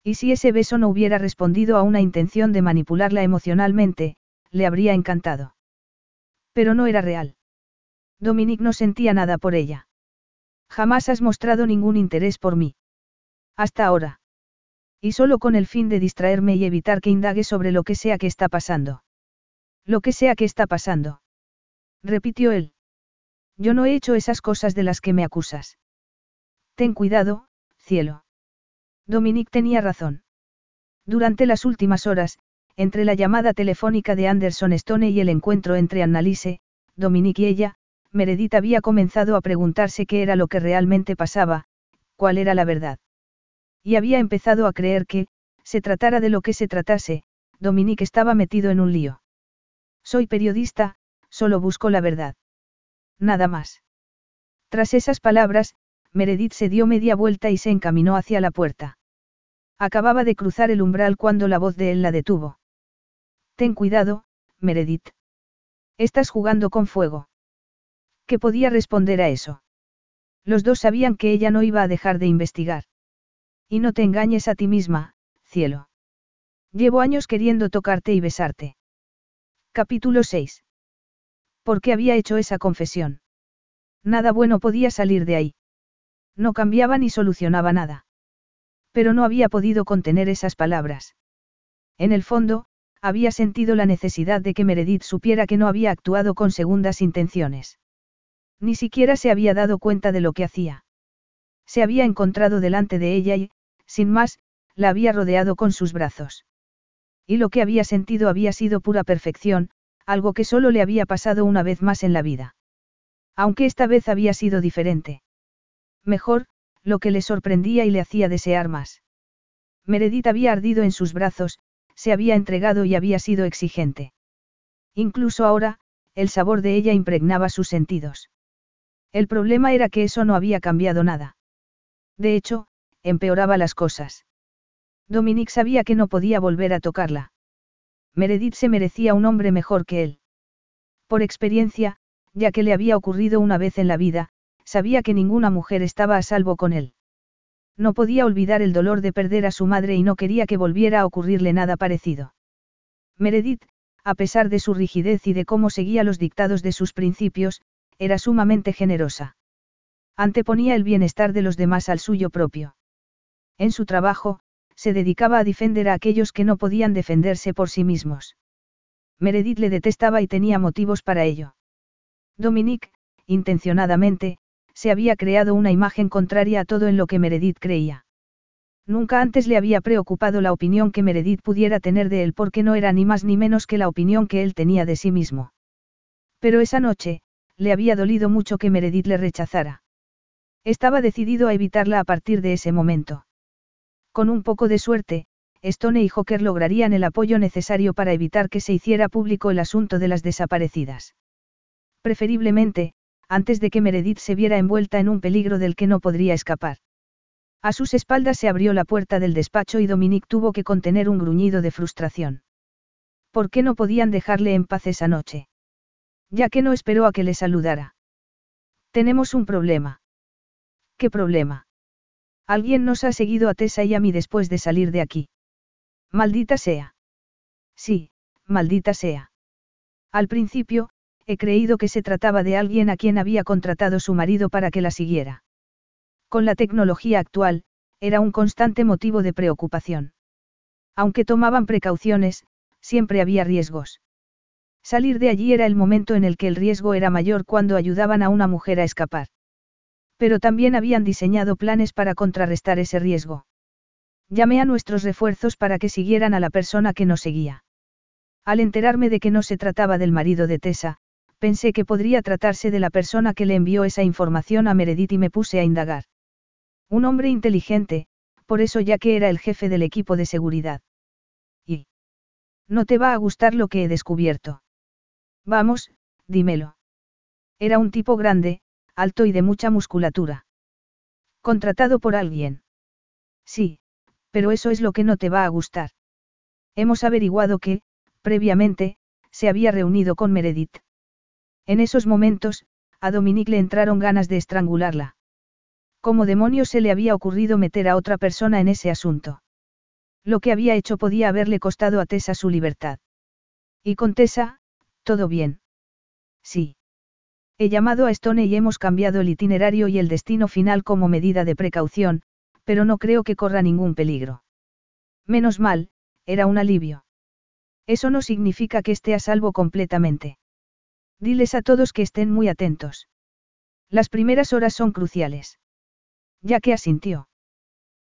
Y si ese beso no hubiera respondido a una intención de manipularla emocionalmente, le habría encantado. Pero no era real. Dominique no sentía nada por ella. Jamás has mostrado ningún interés por mí. Hasta ahora. Y solo con el fin de distraerme y evitar que indague sobre lo que sea que está pasando. Lo que sea que está pasando. Repitió él. Yo no he hecho esas cosas de las que me acusas. Ten cuidado, cielo. Dominique tenía razón. Durante las últimas horas, entre la llamada telefónica de Anderson Stone y el encuentro entre Annalise, Dominique y ella, Meredith había comenzado a preguntarse qué era lo que realmente pasaba, cuál era la verdad. Y había empezado a creer que, se tratara de lo que se tratase, Dominique estaba metido en un lío. Soy periodista, solo busco la verdad. Nada más. Tras esas palabras, Meredith se dio media vuelta y se encaminó hacia la puerta. Acababa de cruzar el umbral cuando la voz de él la detuvo. Ten cuidado, Meredith. Estás jugando con fuego. ¿Qué podía responder a eso? Los dos sabían que ella no iba a dejar de investigar. Y no te engañes a ti misma, cielo. Llevo años queriendo tocarte y besarte. Capítulo 6. ¿Por qué había hecho esa confesión? Nada bueno podía salir de ahí. No cambiaba ni solucionaba nada. Pero no había podido contener esas palabras. En el fondo, había sentido la necesidad de que Meredith supiera que no había actuado con segundas intenciones. Ni siquiera se había dado cuenta de lo que hacía. Se había encontrado delante de ella y, sin más, la había rodeado con sus brazos. Y lo que había sentido había sido pura perfección, algo que solo le había pasado una vez más en la vida. Aunque esta vez había sido diferente. Mejor, lo que le sorprendía y le hacía desear más. Meredith había ardido en sus brazos, se había entregado y había sido exigente. Incluso ahora, el sabor de ella impregnaba sus sentidos. El problema era que eso no había cambiado nada. De hecho, empeoraba las cosas. Dominique sabía que no podía volver a tocarla. Meredith se merecía un hombre mejor que él. Por experiencia, ya que le había ocurrido una vez en la vida, sabía que ninguna mujer estaba a salvo con él. No podía olvidar el dolor de perder a su madre y no quería que volviera a ocurrirle nada parecido. Meredith, a pesar de su rigidez y de cómo seguía los dictados de sus principios, era sumamente generosa. Anteponía el bienestar de los demás al suyo propio. En su trabajo, se dedicaba a defender a aquellos que no podían defenderse por sí mismos. Meredith le detestaba y tenía motivos para ello. Dominique, intencionadamente, se había creado una imagen contraria a todo en lo que Meredith creía. Nunca antes le había preocupado la opinión que Meredith pudiera tener de él porque no era ni más ni menos que la opinión que él tenía de sí mismo. Pero esa noche, le había dolido mucho que Meredith le rechazara. Estaba decidido a evitarla a partir de ese momento. Con un poco de suerte, Stone y Joker lograrían el apoyo necesario para evitar que se hiciera público el asunto de las desaparecidas. Preferiblemente, antes de que Meredith se viera envuelta en un peligro del que no podría escapar. A sus espaldas se abrió la puerta del despacho y Dominique tuvo que contener un gruñido de frustración. ¿Por qué no podían dejarle en paz esa noche? Ya que no esperó a que le saludara. Tenemos un problema. ¿Qué problema? Alguien nos ha seguido a Tessa y a mí después de salir de aquí. Maldita sea. Sí, maldita sea. Al principio, he creído que se trataba de alguien a quien había contratado su marido para que la siguiera. Con la tecnología actual, era un constante motivo de preocupación. Aunque tomaban precauciones, siempre había riesgos. Salir de allí era el momento en el que el riesgo era mayor cuando ayudaban a una mujer a escapar. Pero también habían diseñado planes para contrarrestar ese riesgo. Llamé a nuestros refuerzos para que siguieran a la persona que nos seguía. Al enterarme de que no se trataba del marido de Tessa, pensé que podría tratarse de la persona que le envió esa información a Meredith y me puse a indagar. Un hombre inteligente, por eso ya que era el jefe del equipo de seguridad. Y... No te va a gustar lo que he descubierto. Vamos, dímelo. Era un tipo grande, alto y de mucha musculatura. Contratado por alguien. Sí, pero eso es lo que no te va a gustar. Hemos averiguado que, previamente, se había reunido con Meredith. En esos momentos, a Dominique le entraron ganas de estrangularla. ¿Cómo demonios se le había ocurrido meter a otra persona en ese asunto? Lo que había hecho podía haberle costado a Tessa su libertad. Y con Tessa, ¿Todo bien? Sí. He llamado a Stone y hemos cambiado el itinerario y el destino final como medida de precaución, pero no creo que corra ningún peligro. Menos mal, era un alivio. Eso no significa que esté a salvo completamente. Diles a todos que estén muy atentos. Las primeras horas son cruciales. Ya que asintió.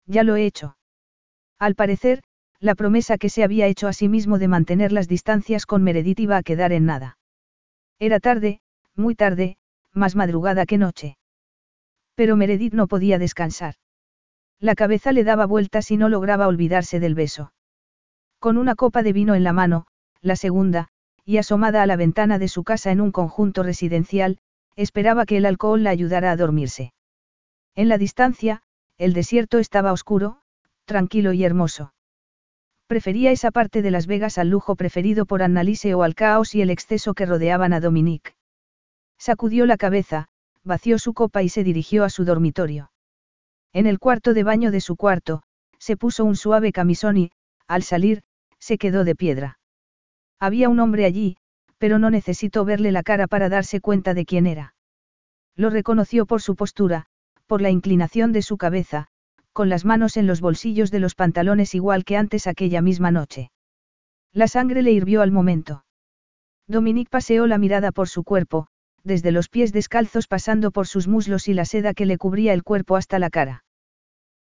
Ya lo he hecho. Al parecer, la promesa que se había hecho a sí mismo de mantener las distancias con Meredith iba a quedar en nada. Era tarde, muy tarde, más madrugada que noche. Pero Meredith no podía descansar. La cabeza le daba vueltas y no lograba olvidarse del beso. Con una copa de vino en la mano, la segunda, y asomada a la ventana de su casa en un conjunto residencial, esperaba que el alcohol la ayudara a dormirse. En la distancia, el desierto estaba oscuro, tranquilo y hermoso. Prefería esa parte de Las Vegas al lujo preferido por Annalise o al caos y el exceso que rodeaban a Dominique. Sacudió la cabeza, vació su copa y se dirigió a su dormitorio. En el cuarto de baño de su cuarto, se puso un suave camisón y, al salir, se quedó de piedra. Había un hombre allí, pero no necesitó verle la cara para darse cuenta de quién era. Lo reconoció por su postura, por la inclinación de su cabeza, con las manos en los bolsillos de los pantalones igual que antes aquella misma noche. La sangre le hirvió al momento. Dominique paseó la mirada por su cuerpo, desde los pies descalzos pasando por sus muslos y la seda que le cubría el cuerpo hasta la cara.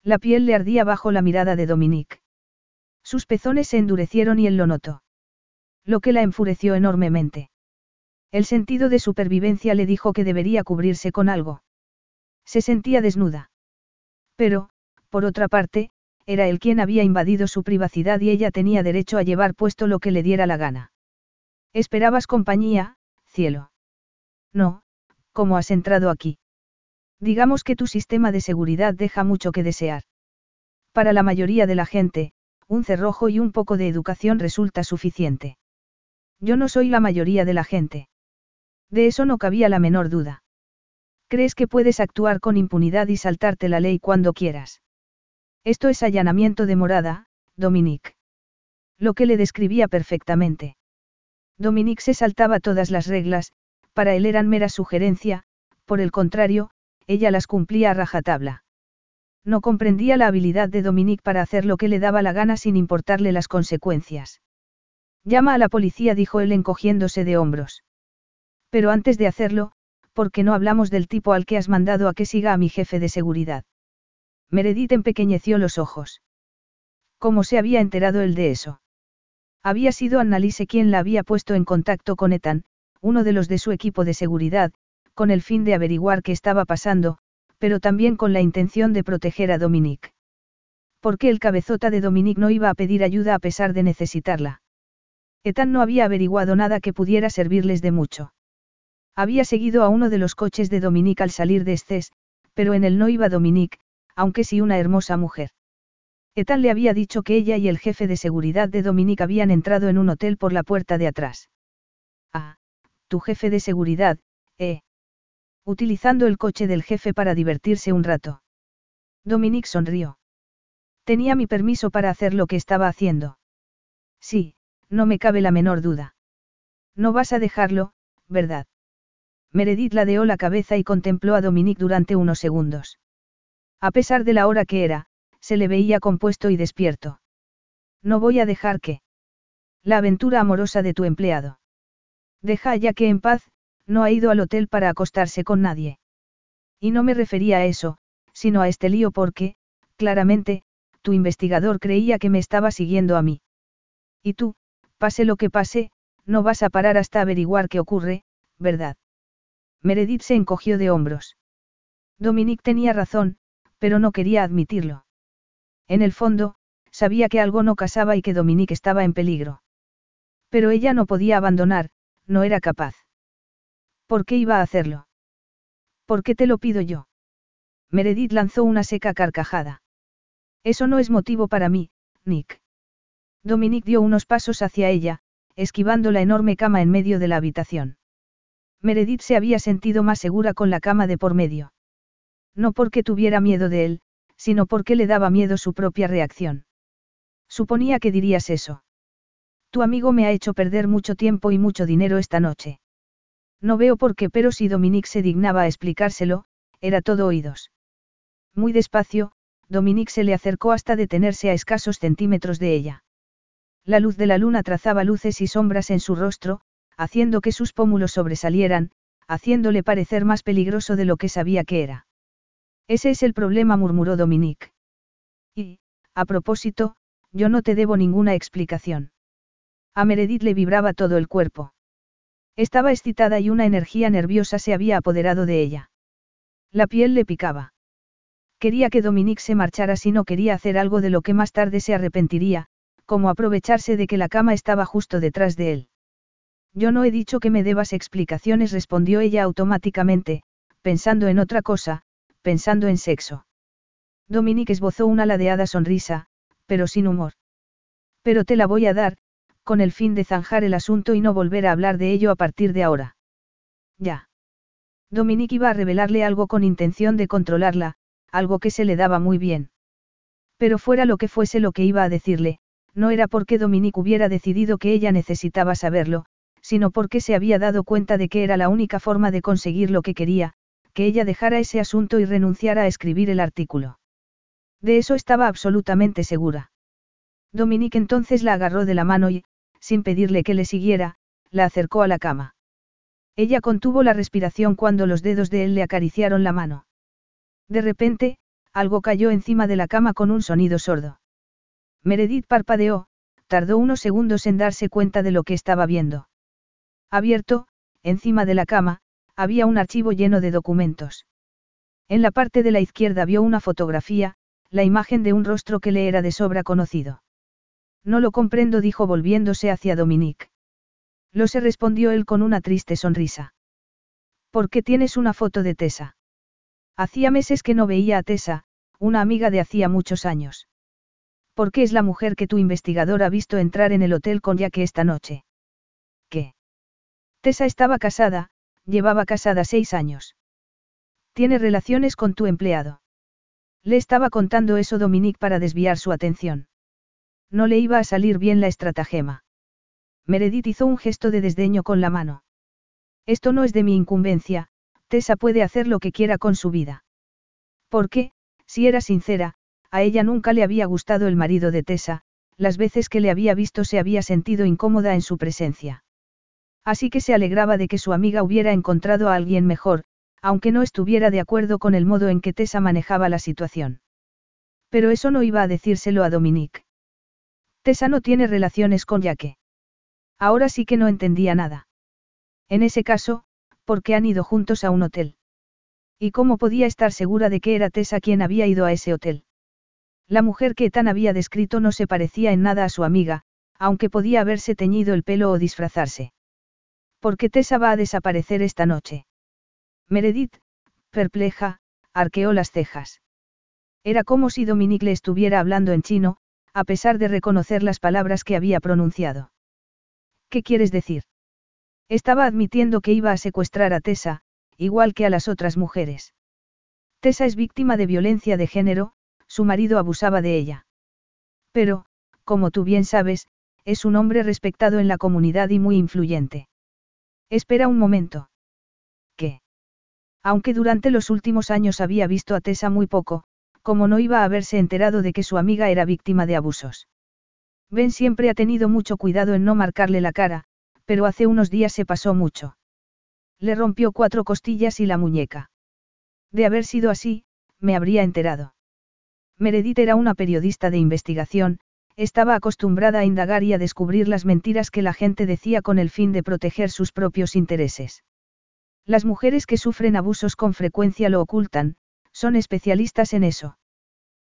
La piel le ardía bajo la mirada de Dominique. Sus pezones se endurecieron y él lo notó. Lo que la enfureció enormemente. El sentido de supervivencia le dijo que debería cubrirse con algo. Se sentía desnuda. Pero, por otra parte, era él quien había invadido su privacidad y ella tenía derecho a llevar puesto lo que le diera la gana. ¿Esperabas compañía, cielo? No, ¿cómo has entrado aquí? Digamos que tu sistema de seguridad deja mucho que desear. Para la mayoría de la gente, un cerrojo y un poco de educación resulta suficiente. Yo no soy la mayoría de la gente. De eso no cabía la menor duda. ¿Crees que puedes actuar con impunidad y saltarte la ley cuando quieras? Esto es allanamiento de morada, Dominique. Lo que le describía perfectamente. Dominique se saltaba todas las reglas, para él eran mera sugerencia, por el contrario, ella las cumplía a rajatabla. No comprendía la habilidad de Dominique para hacer lo que le daba la gana sin importarle las consecuencias. Llama a la policía, dijo él encogiéndose de hombros. Pero antes de hacerlo, ¿por qué no hablamos del tipo al que has mandado a que siga a mi jefe de seguridad? Meredith empequeñeció los ojos. ¿Cómo se había enterado él de eso? Había sido Annalise quien la había puesto en contacto con Ethan, uno de los de su equipo de seguridad, con el fin de averiguar qué estaba pasando, pero también con la intención de proteger a Dominique. ¿Por qué el cabezota de Dominique no iba a pedir ayuda a pesar de necesitarla? Ethan no había averiguado nada que pudiera servirles de mucho. Había seguido a uno de los coches de Dominique al salir de Estés, pero en él no iba Dominique, aunque sí una hermosa mujer. Ethan le había dicho que ella y el jefe de seguridad de Dominique habían entrado en un hotel por la puerta de atrás. Ah, tu jefe de seguridad, eh utilizando el coche del jefe para divertirse un rato. Dominique sonrió. Tenía mi permiso para hacer lo que estaba haciendo. Sí, no me cabe la menor duda. No vas a dejarlo, ¿verdad? Meredith ladeó la cabeza y contempló a Dominique durante unos segundos. A pesar de la hora que era, se le veía compuesto y despierto. No voy a dejar que. La aventura amorosa de tu empleado. Deja ya que en paz, no ha ido al hotel para acostarse con nadie. Y no me refería a eso, sino a este lío porque, claramente, tu investigador creía que me estaba siguiendo a mí. Y tú, pase lo que pase, no vas a parar hasta averiguar qué ocurre, ¿verdad? Meredith se encogió de hombros. Dominique tenía razón, pero no quería admitirlo. En el fondo, sabía que algo no casaba y que Dominique estaba en peligro. Pero ella no podía abandonar, no era capaz. ¿Por qué iba a hacerlo? ¿Por qué te lo pido yo? Meredith lanzó una seca carcajada. Eso no es motivo para mí, Nick. Dominique dio unos pasos hacia ella, esquivando la enorme cama en medio de la habitación. Meredith se había sentido más segura con la cama de por medio. No porque tuviera miedo de él, sino porque le daba miedo su propia reacción. Suponía que dirías eso. Tu amigo me ha hecho perder mucho tiempo y mucho dinero esta noche. No veo por qué, pero si Dominique se dignaba a explicárselo, era todo oídos. Muy despacio, Dominique se le acercó hasta detenerse a escasos centímetros de ella. La luz de la luna trazaba luces y sombras en su rostro, haciendo que sus pómulos sobresalieran, haciéndole parecer más peligroso de lo que sabía que era. Ese es el problema, murmuró Dominique. Y, a propósito, yo no te debo ninguna explicación. A Meredith le vibraba todo el cuerpo. Estaba excitada y una energía nerviosa se había apoderado de ella. La piel le picaba. Quería que Dominique se marchara si no quería hacer algo de lo que más tarde se arrepentiría, como aprovecharse de que la cama estaba justo detrás de él. Yo no he dicho que me debas explicaciones, respondió ella automáticamente, pensando en otra cosa, pensando en sexo. Dominique esbozó una ladeada sonrisa, pero sin humor. Pero te la voy a dar, con el fin de zanjar el asunto y no volver a hablar de ello a partir de ahora. Ya. Dominique iba a revelarle algo con intención de controlarla, algo que se le daba muy bien. Pero fuera lo que fuese lo que iba a decirle, no era porque Dominique hubiera decidido que ella necesitaba saberlo, sino porque se había dado cuenta de que era la única forma de conseguir lo que quería, que ella dejara ese asunto y renunciara a escribir el artículo. De eso estaba absolutamente segura. Dominique entonces la agarró de la mano y, sin pedirle que le siguiera, la acercó a la cama. Ella contuvo la respiración cuando los dedos de él le acariciaron la mano. De repente, algo cayó encima de la cama con un sonido sordo. Meredith parpadeó, tardó unos segundos en darse cuenta de lo que estaba viendo. Abierto, encima de la cama, había un archivo lleno de documentos. En la parte de la izquierda vio una fotografía, la imagen de un rostro que le era de sobra conocido. No lo comprendo, dijo volviéndose hacia Dominique. Lo se respondió él con una triste sonrisa. ¿Por qué tienes una foto de Tessa? Hacía meses que no veía a Tessa, una amiga de hacía muchos años. ¿Por qué es la mujer que tu investigador ha visto entrar en el hotel con Jack esta noche? ¿Qué? Tessa estaba casada, llevaba casada seis años. Tiene relaciones con tu empleado. Le estaba contando eso Dominique para desviar su atención. No le iba a salir bien la estratagema. Meredith hizo un gesto de desdeño con la mano. Esto no es de mi incumbencia, Tessa puede hacer lo que quiera con su vida. Porque, si era sincera, a ella nunca le había gustado el marido de Tessa, las veces que le había visto se había sentido incómoda en su presencia. Así que se alegraba de que su amiga hubiera encontrado a alguien mejor, aunque no estuviera de acuerdo con el modo en que Tessa manejaba la situación. Pero eso no iba a decírselo a Dominique. Tessa no tiene relaciones con Yaque. Ahora sí que no entendía nada. En ese caso, ¿por qué han ido juntos a un hotel? ¿Y cómo podía estar segura de que era Tessa quien había ido a ese hotel? La mujer que tan había descrito no se parecía en nada a su amiga, aunque podía haberse teñido el pelo o disfrazarse. ¿Por qué Tessa va a desaparecer esta noche? Meredith, perpleja, arqueó las cejas. Era como si Dominique le estuviera hablando en chino, a pesar de reconocer las palabras que había pronunciado. ¿Qué quieres decir? Estaba admitiendo que iba a secuestrar a Tessa, igual que a las otras mujeres. Tessa es víctima de violencia de género, su marido abusaba de ella. Pero, como tú bien sabes, es un hombre respetado en la comunidad y muy influyente. Espera un momento. ¿Qué? Aunque durante los últimos años había visto a Tessa muy poco, como no iba a haberse enterado de que su amiga era víctima de abusos. Ben siempre ha tenido mucho cuidado en no marcarle la cara, pero hace unos días se pasó mucho. Le rompió cuatro costillas y la muñeca. De haber sido así, me habría enterado. Meredith era una periodista de investigación, estaba acostumbrada a indagar y a descubrir las mentiras que la gente decía con el fin de proteger sus propios intereses. Las mujeres que sufren abusos con frecuencia lo ocultan, son especialistas en eso.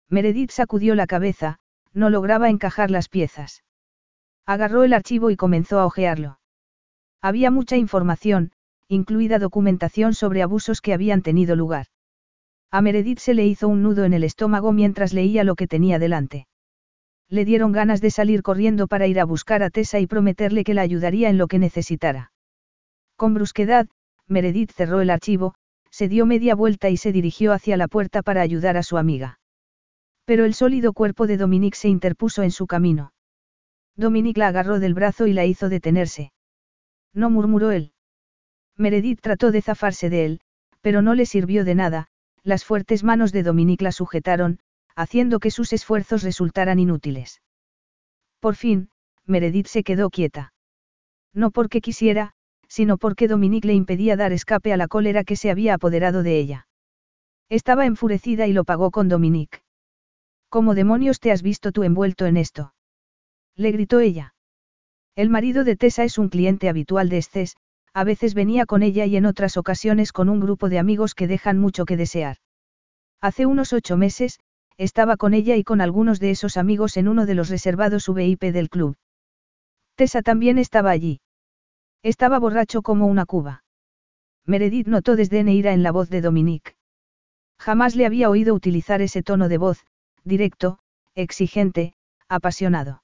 Meredith sacudió la cabeza, no lograba encajar las piezas. Agarró el archivo y comenzó a hojearlo. Había mucha información, incluida documentación sobre abusos que habían tenido lugar. A Meredith se le hizo un nudo en el estómago mientras leía lo que tenía delante. Le dieron ganas de salir corriendo para ir a buscar a Tessa y prometerle que la ayudaría en lo que necesitara. Con brusquedad, Meredith cerró el archivo, se dio media vuelta y se dirigió hacia la puerta para ayudar a su amiga. Pero el sólido cuerpo de Dominique se interpuso en su camino. Dominique la agarró del brazo y la hizo detenerse. No murmuró él. Meredith trató de zafarse de él, pero no le sirvió de nada, las fuertes manos de Dominique la sujetaron, haciendo que sus esfuerzos resultaran inútiles. Por fin, Meredith se quedó quieta. No porque quisiera, sino porque Dominique le impedía dar escape a la cólera que se había apoderado de ella. Estaba enfurecida y lo pagó con Dominique. ¿Cómo demonios te has visto tú envuelto en esto? Le gritó ella. El marido de Tessa es un cliente habitual de Estés, a veces venía con ella y en otras ocasiones con un grupo de amigos que dejan mucho que desear. Hace unos ocho meses, estaba con ella y con algunos de esos amigos en uno de los reservados VIP del club. Tessa también estaba allí. Estaba borracho como una cuba. Meredith notó desdén e ira en la voz de Dominique. Jamás le había oído utilizar ese tono de voz, directo, exigente, apasionado.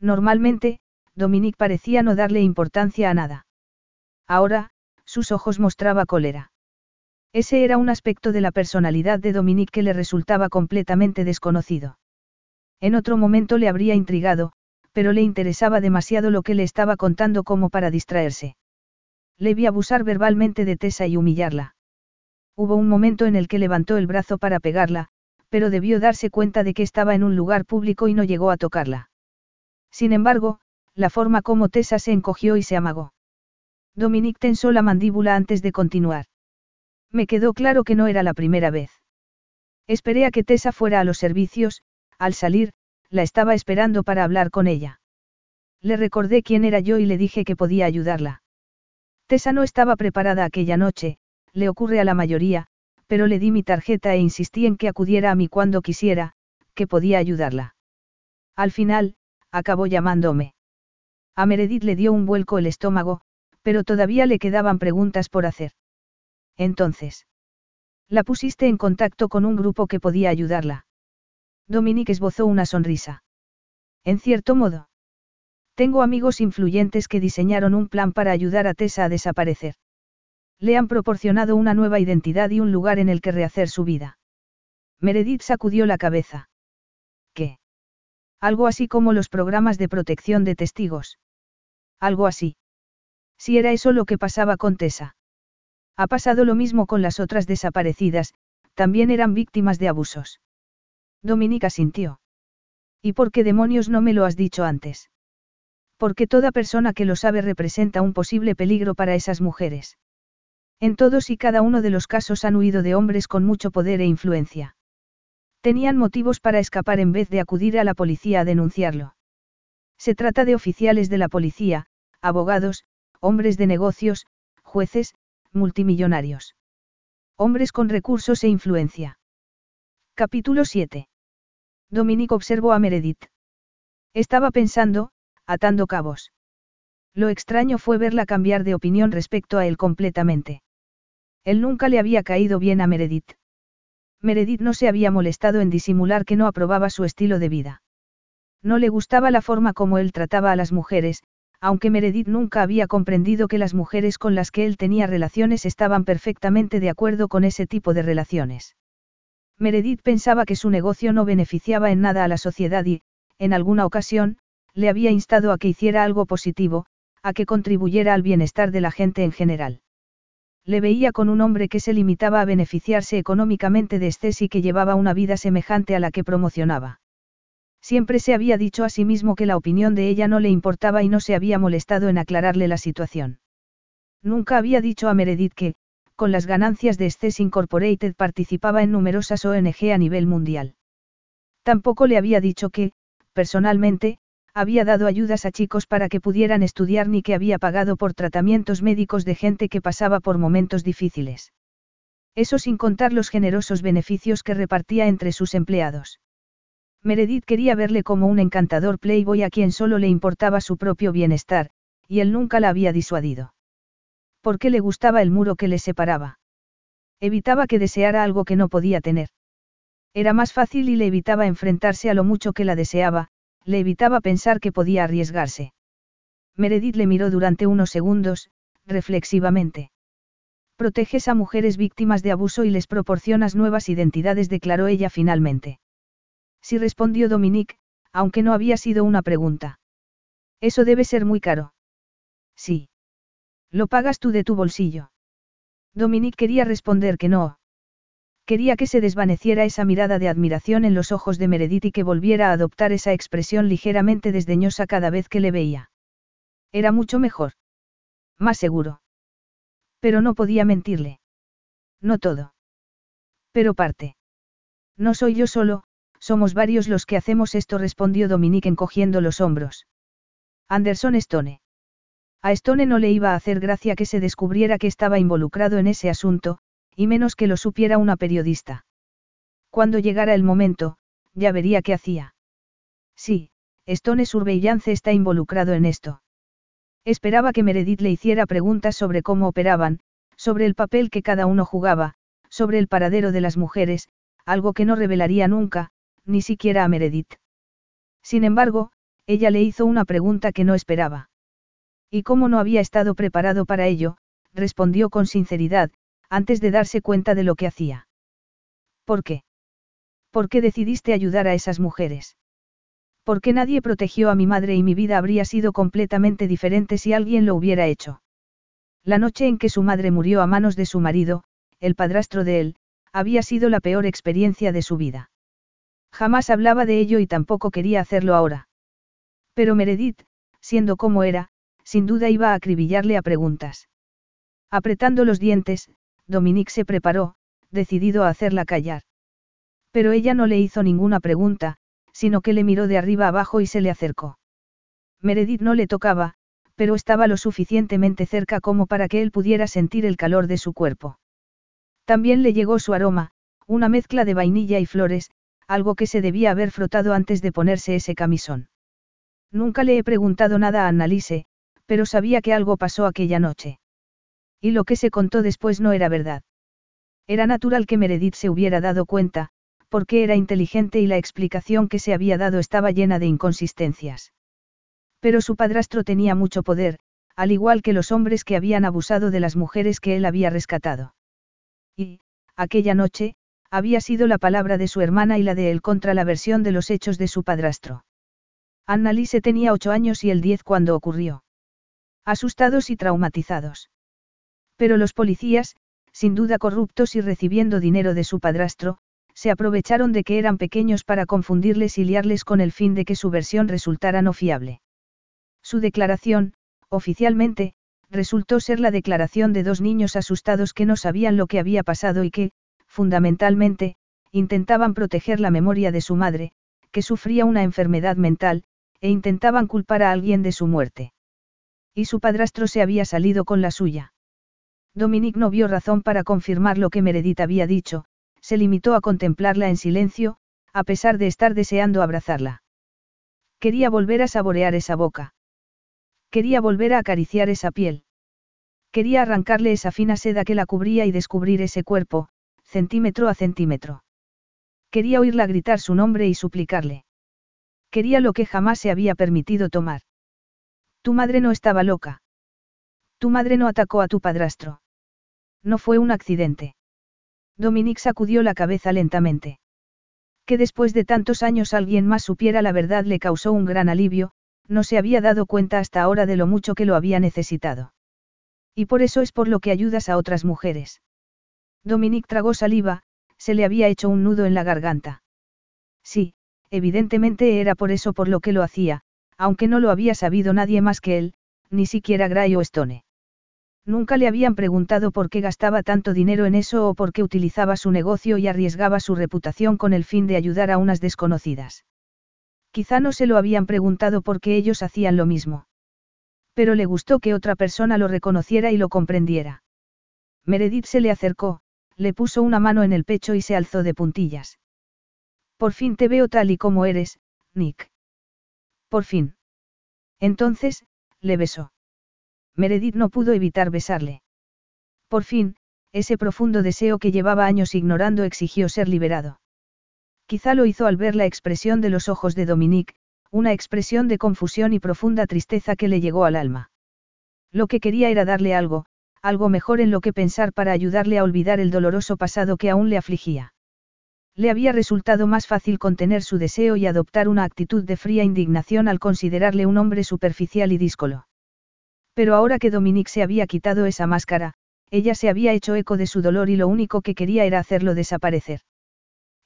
Normalmente, Dominique parecía no darle importancia a nada. Ahora, sus ojos mostraba cólera. Ese era un aspecto de la personalidad de Dominique que le resultaba completamente desconocido. En otro momento le habría intrigado, pero le interesaba demasiado lo que le estaba contando como para distraerse. Le vi abusar verbalmente de Tessa y humillarla. Hubo un momento en el que levantó el brazo para pegarla, pero debió darse cuenta de que estaba en un lugar público y no llegó a tocarla. Sin embargo, la forma como Tessa se encogió y se amagó. Dominique tensó la mandíbula antes de continuar. Me quedó claro que no era la primera vez. Esperé a que Tessa fuera a los servicios, al salir, la estaba esperando para hablar con ella. Le recordé quién era yo y le dije que podía ayudarla. Tessa no estaba preparada aquella noche, le ocurre a la mayoría, pero le di mi tarjeta e insistí en que acudiera a mí cuando quisiera, que podía ayudarla. Al final, acabó llamándome. A Meredith le dio un vuelco el estómago, pero todavía le quedaban preguntas por hacer. Entonces. La pusiste en contacto con un grupo que podía ayudarla. Dominique esbozó una sonrisa. En cierto modo. Tengo amigos influyentes que diseñaron un plan para ayudar a Tessa a desaparecer. Le han proporcionado una nueva identidad y un lugar en el que rehacer su vida. Meredith sacudió la cabeza. ¿Qué? Algo así como los programas de protección de testigos. Algo así. Si era eso lo que pasaba con Tessa. Ha pasado lo mismo con las otras desaparecidas, también eran víctimas de abusos. Dominica sintió. ¿Y por qué demonios no me lo has dicho antes? Porque toda persona que lo sabe representa un posible peligro para esas mujeres. En todos y cada uno de los casos han huido de hombres con mucho poder e influencia. Tenían motivos para escapar en vez de acudir a la policía a denunciarlo. Se trata de oficiales de la policía, abogados, hombres de negocios, jueces, multimillonarios. Hombres con recursos e influencia. Capítulo 7. Dominic observó a Meredith. Estaba pensando, atando cabos. Lo extraño fue verla cambiar de opinión respecto a él completamente. Él nunca le había caído bien a Meredith. Meredith no se había molestado en disimular que no aprobaba su estilo de vida. No le gustaba la forma como él trataba a las mujeres, aunque Meredith nunca había comprendido que las mujeres con las que él tenía relaciones estaban perfectamente de acuerdo con ese tipo de relaciones. Meredith pensaba que su negocio no beneficiaba en nada a la sociedad y, en alguna ocasión, le había instado a que hiciera algo positivo, a que contribuyera al bienestar de la gente en general. Le veía con un hombre que se limitaba a beneficiarse económicamente de Estés y que llevaba una vida semejante a la que promocionaba. Siempre se había dicho a sí mismo que la opinión de ella no le importaba y no se había molestado en aclararle la situación. Nunca había dicho a Meredith que, con las ganancias de Estés Incorporated participaba en numerosas ONG a nivel mundial. Tampoco le había dicho que, personalmente, había dado ayudas a chicos para que pudieran estudiar ni que había pagado por tratamientos médicos de gente que pasaba por momentos difíciles. Eso sin contar los generosos beneficios que repartía entre sus empleados. Meredith quería verle como un encantador playboy a quien solo le importaba su propio bienestar, y él nunca la había disuadido. ¿Por qué le gustaba el muro que le separaba? Evitaba que deseara algo que no podía tener. Era más fácil y le evitaba enfrentarse a lo mucho que la deseaba, le evitaba pensar que podía arriesgarse. Meredith le miró durante unos segundos, reflexivamente. Proteges a mujeres víctimas de abuso y les proporcionas nuevas identidades, declaró ella finalmente. Sí respondió Dominique, aunque no había sido una pregunta. Eso debe ser muy caro. Sí. Lo pagas tú de tu bolsillo. Dominique quería responder que no. Quería que se desvaneciera esa mirada de admiración en los ojos de Meredith y que volviera a adoptar esa expresión ligeramente desdeñosa cada vez que le veía. Era mucho mejor. Más seguro. Pero no podía mentirle. No todo. Pero parte. No soy yo solo, somos varios los que hacemos esto, respondió Dominique encogiendo los hombros. Anderson Stone. A Stone no le iba a hacer gracia que se descubriera que estaba involucrado en ese asunto, y menos que lo supiera una periodista. Cuando llegara el momento, ya vería qué hacía. Sí, Stone Surveillance está involucrado en esto. Esperaba que Meredith le hiciera preguntas sobre cómo operaban, sobre el papel que cada uno jugaba, sobre el paradero de las mujeres, algo que no revelaría nunca, ni siquiera a Meredith. Sin embargo, ella le hizo una pregunta que no esperaba. Y como no había estado preparado para ello, respondió con sinceridad, antes de darse cuenta de lo que hacía. ¿Por qué? ¿Por qué decidiste ayudar a esas mujeres? ¿Por qué nadie protegió a mi madre y mi vida habría sido completamente diferente si alguien lo hubiera hecho? La noche en que su madre murió a manos de su marido, el padrastro de él, había sido la peor experiencia de su vida. Jamás hablaba de ello y tampoco quería hacerlo ahora. Pero Meredith, siendo como era, sin duda iba a acribillarle a preguntas. Apretando los dientes, Dominique se preparó, decidido a hacerla callar. Pero ella no le hizo ninguna pregunta, sino que le miró de arriba abajo y se le acercó. Meredith no le tocaba, pero estaba lo suficientemente cerca como para que él pudiera sentir el calor de su cuerpo. También le llegó su aroma, una mezcla de vainilla y flores, algo que se debía haber frotado antes de ponerse ese camisón. Nunca le he preguntado nada a Annalise, pero sabía que algo pasó aquella noche. Y lo que se contó después no era verdad. Era natural que Meredith se hubiera dado cuenta, porque era inteligente y la explicación que se había dado estaba llena de inconsistencias. Pero su padrastro tenía mucho poder, al igual que los hombres que habían abusado de las mujeres que él había rescatado. Y, aquella noche, había sido la palabra de su hermana y la de él contra la versión de los hechos de su padrastro. Annalise tenía ocho años y el diez cuando ocurrió. Asustados y traumatizados. Pero los policías, sin duda corruptos y recibiendo dinero de su padrastro, se aprovecharon de que eran pequeños para confundirles y liarles con el fin de que su versión resultara no fiable. Su declaración, oficialmente, resultó ser la declaración de dos niños asustados que no sabían lo que había pasado y que, fundamentalmente, intentaban proteger la memoria de su madre, que sufría una enfermedad mental, e intentaban culpar a alguien de su muerte. Y su padrastro se había salido con la suya. Dominique no vio razón para confirmar lo que Meredith había dicho, se limitó a contemplarla en silencio, a pesar de estar deseando abrazarla. Quería volver a saborear esa boca. Quería volver a acariciar esa piel. Quería arrancarle esa fina seda que la cubría y descubrir ese cuerpo, centímetro a centímetro. Quería oírla gritar su nombre y suplicarle. Quería lo que jamás se había permitido tomar. Tu madre no estaba loca. Tu madre no atacó a tu padrastro. No fue un accidente. Dominique sacudió la cabeza lentamente. Que después de tantos años alguien más supiera la verdad le causó un gran alivio, no se había dado cuenta hasta ahora de lo mucho que lo había necesitado. Y por eso es por lo que ayudas a otras mujeres. Dominique tragó saliva, se le había hecho un nudo en la garganta. Sí, evidentemente era por eso por lo que lo hacía, aunque no lo había sabido nadie más que él, ni siquiera Gray o Stone. Nunca le habían preguntado por qué gastaba tanto dinero en eso o por qué utilizaba su negocio y arriesgaba su reputación con el fin de ayudar a unas desconocidas. Quizá no se lo habían preguntado porque ellos hacían lo mismo. Pero le gustó que otra persona lo reconociera y lo comprendiera. Meredith se le acercó, le puso una mano en el pecho y se alzó de puntillas. Por fin te veo tal y como eres, Nick. Por fin. Entonces, le besó. Meredith no pudo evitar besarle. Por fin, ese profundo deseo que llevaba años ignorando exigió ser liberado. Quizá lo hizo al ver la expresión de los ojos de Dominique, una expresión de confusión y profunda tristeza que le llegó al alma. Lo que quería era darle algo, algo mejor en lo que pensar para ayudarle a olvidar el doloroso pasado que aún le afligía. Le había resultado más fácil contener su deseo y adoptar una actitud de fría indignación al considerarle un hombre superficial y díscolo. Pero ahora que Dominique se había quitado esa máscara, ella se había hecho eco de su dolor y lo único que quería era hacerlo desaparecer.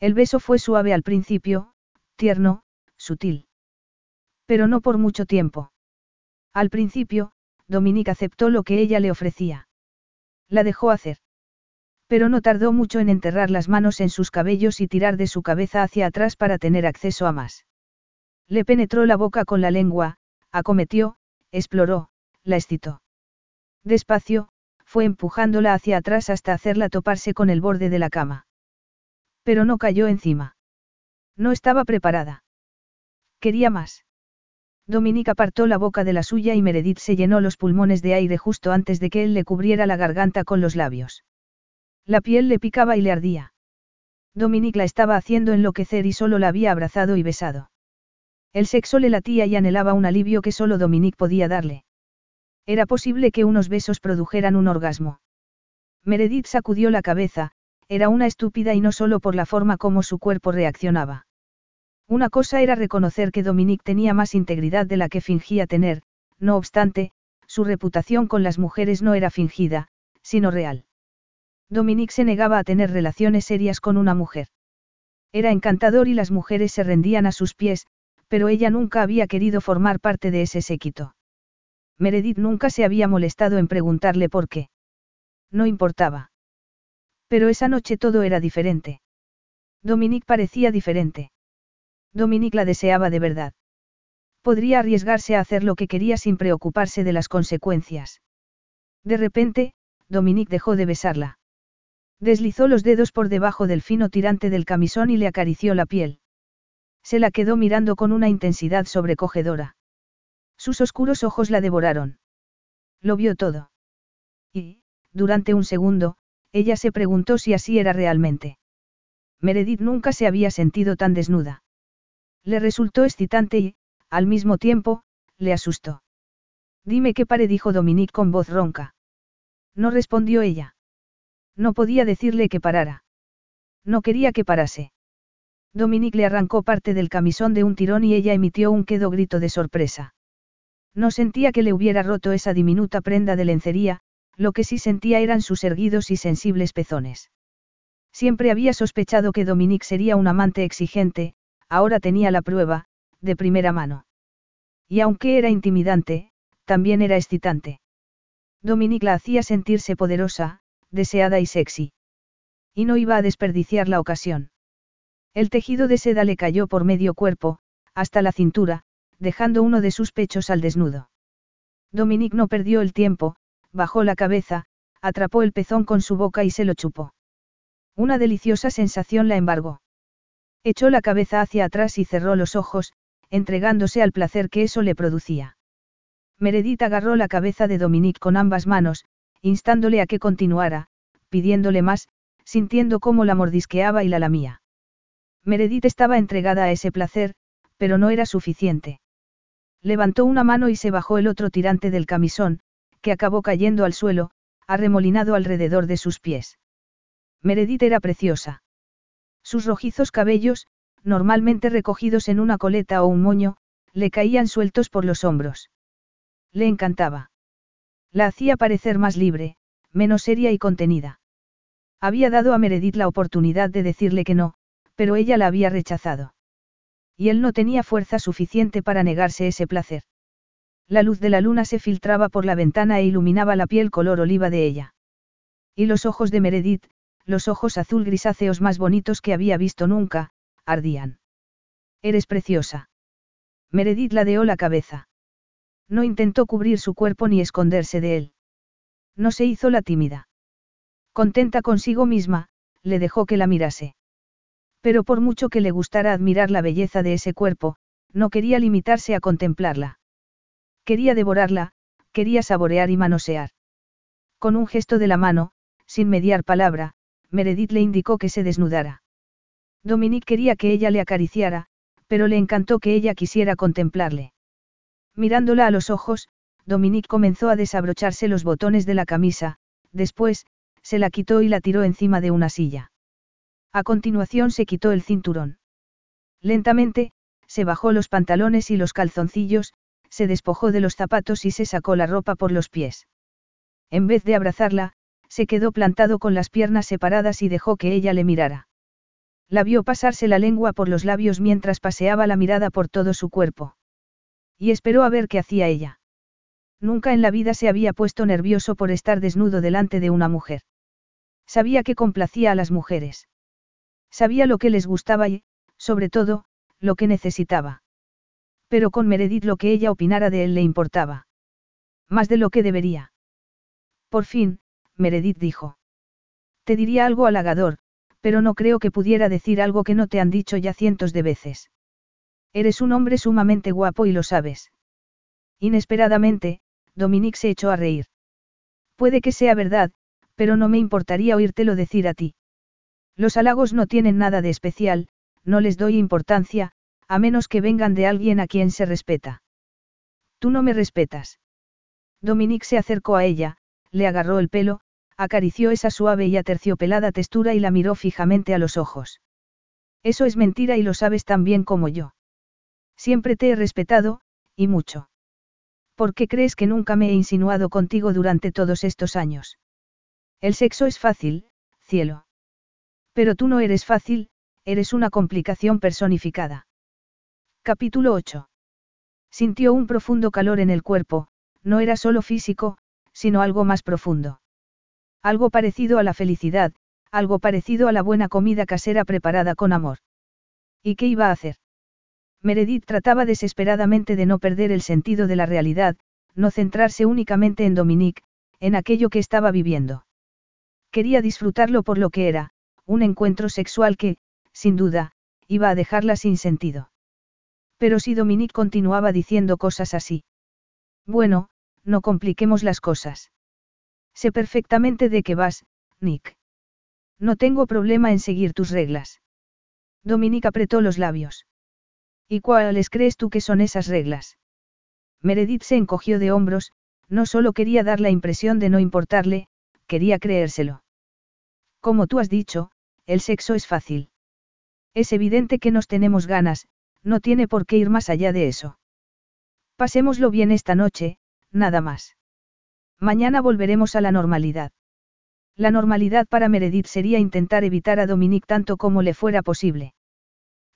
El beso fue suave al principio, tierno, sutil. Pero no por mucho tiempo. Al principio, Dominique aceptó lo que ella le ofrecía. La dejó hacer pero no tardó mucho en enterrar las manos en sus cabellos y tirar de su cabeza hacia atrás para tener acceso a más. Le penetró la boca con la lengua, acometió, exploró, la excitó. Despacio, fue empujándola hacia atrás hasta hacerla toparse con el borde de la cama. Pero no cayó encima. No estaba preparada. Quería más. Dominica apartó la boca de la suya y Meredith se llenó los pulmones de aire justo antes de que él le cubriera la garganta con los labios. La piel le picaba y le ardía. Dominique la estaba haciendo enloquecer y solo la había abrazado y besado. El sexo le latía y anhelaba un alivio que solo Dominique podía darle. Era posible que unos besos produjeran un orgasmo. Meredith sacudió la cabeza, era una estúpida y no solo por la forma como su cuerpo reaccionaba. Una cosa era reconocer que Dominique tenía más integridad de la que fingía tener, no obstante, su reputación con las mujeres no era fingida, sino real. Dominique se negaba a tener relaciones serias con una mujer. Era encantador y las mujeres se rendían a sus pies, pero ella nunca había querido formar parte de ese séquito. Meredith nunca se había molestado en preguntarle por qué. No importaba. Pero esa noche todo era diferente. Dominique parecía diferente. Dominique la deseaba de verdad. Podría arriesgarse a hacer lo que quería sin preocuparse de las consecuencias. De repente, Dominique dejó de besarla. Deslizó los dedos por debajo del fino tirante del camisón y le acarició la piel. Se la quedó mirando con una intensidad sobrecogedora. Sus oscuros ojos la devoraron. Lo vio todo. Y, durante un segundo, ella se preguntó si así era realmente. Meredith nunca se había sentido tan desnuda. Le resultó excitante y, al mismo tiempo, le asustó. Dime qué pare, dijo Dominique con voz ronca. No respondió ella. No podía decirle que parara. No quería que parase. Dominique le arrancó parte del camisón de un tirón y ella emitió un quedo grito de sorpresa. No sentía que le hubiera roto esa diminuta prenda de lencería, lo que sí sentía eran sus erguidos y sensibles pezones. Siempre había sospechado que Dominique sería un amante exigente, ahora tenía la prueba, de primera mano. Y aunque era intimidante, también era excitante. Dominique la hacía sentirse poderosa, deseada y sexy. Y no iba a desperdiciar la ocasión. El tejido de seda le cayó por medio cuerpo, hasta la cintura, dejando uno de sus pechos al desnudo. Dominique no perdió el tiempo, bajó la cabeza, atrapó el pezón con su boca y se lo chupó. Una deliciosa sensación la embargó. Echó la cabeza hacia atrás y cerró los ojos, entregándose al placer que eso le producía. Meredith agarró la cabeza de Dominique con ambas manos, instándole a que continuara, pidiéndole más, sintiendo cómo la mordisqueaba y la lamía. Meredith estaba entregada a ese placer, pero no era suficiente. Levantó una mano y se bajó el otro tirante del camisón, que acabó cayendo al suelo, arremolinado alrededor de sus pies. Meredith era preciosa. Sus rojizos cabellos, normalmente recogidos en una coleta o un moño, le caían sueltos por los hombros. Le encantaba. La hacía parecer más libre, menos seria y contenida. Había dado a Meredith la oportunidad de decirle que no, pero ella la había rechazado. Y él no tenía fuerza suficiente para negarse ese placer. La luz de la luna se filtraba por la ventana e iluminaba la piel color oliva de ella. Y los ojos de Meredith, los ojos azul grisáceos más bonitos que había visto nunca, ardían. Eres preciosa. Meredith ladeó la cabeza. No intentó cubrir su cuerpo ni esconderse de él. No se hizo la tímida. Contenta consigo misma, le dejó que la mirase. Pero por mucho que le gustara admirar la belleza de ese cuerpo, no quería limitarse a contemplarla. Quería devorarla, quería saborear y manosear. Con un gesto de la mano, sin mediar palabra, Meredith le indicó que se desnudara. Dominique quería que ella le acariciara, pero le encantó que ella quisiera contemplarle. Mirándola a los ojos, Dominique comenzó a desabrocharse los botones de la camisa, después, se la quitó y la tiró encima de una silla. A continuación se quitó el cinturón. Lentamente, se bajó los pantalones y los calzoncillos, se despojó de los zapatos y se sacó la ropa por los pies. En vez de abrazarla, se quedó plantado con las piernas separadas y dejó que ella le mirara. La vio pasarse la lengua por los labios mientras paseaba la mirada por todo su cuerpo. Y esperó a ver qué hacía ella. Nunca en la vida se había puesto nervioso por estar desnudo delante de una mujer. Sabía que complacía a las mujeres. Sabía lo que les gustaba y, sobre todo, lo que necesitaba. Pero con Meredith lo que ella opinara de él le importaba. Más de lo que debería. Por fin, Meredith dijo. Te diría algo halagador, pero no creo que pudiera decir algo que no te han dicho ya cientos de veces. Eres un hombre sumamente guapo y lo sabes. Inesperadamente, Dominique se echó a reír. Puede que sea verdad, pero no me importaría oírtelo decir a ti. Los halagos no tienen nada de especial, no les doy importancia, a menos que vengan de alguien a quien se respeta. Tú no me respetas. Dominique se acercó a ella, le agarró el pelo, acarició esa suave y aterciopelada textura y la miró fijamente a los ojos. Eso es mentira y lo sabes tan bien como yo. Siempre te he respetado, y mucho. ¿Por qué crees que nunca me he insinuado contigo durante todos estos años? El sexo es fácil, cielo. Pero tú no eres fácil, eres una complicación personificada. Capítulo 8. Sintió un profundo calor en el cuerpo, no era solo físico, sino algo más profundo. Algo parecido a la felicidad, algo parecido a la buena comida casera preparada con amor. ¿Y qué iba a hacer? Meredith trataba desesperadamente de no perder el sentido de la realidad, no centrarse únicamente en Dominique, en aquello que estaba viviendo. Quería disfrutarlo por lo que era, un encuentro sexual que, sin duda, iba a dejarla sin sentido. Pero si Dominique continuaba diciendo cosas así. Bueno, no compliquemos las cosas. Sé perfectamente de qué vas, Nick. No tengo problema en seguir tus reglas. Dominique apretó los labios. ¿Y cuáles crees tú que son esas reglas? Meredith se encogió de hombros, no solo quería dar la impresión de no importarle, quería creérselo. Como tú has dicho, el sexo es fácil. Es evidente que nos tenemos ganas, no tiene por qué ir más allá de eso. Pasémoslo bien esta noche, nada más. Mañana volveremos a la normalidad. La normalidad para Meredith sería intentar evitar a Dominique tanto como le fuera posible.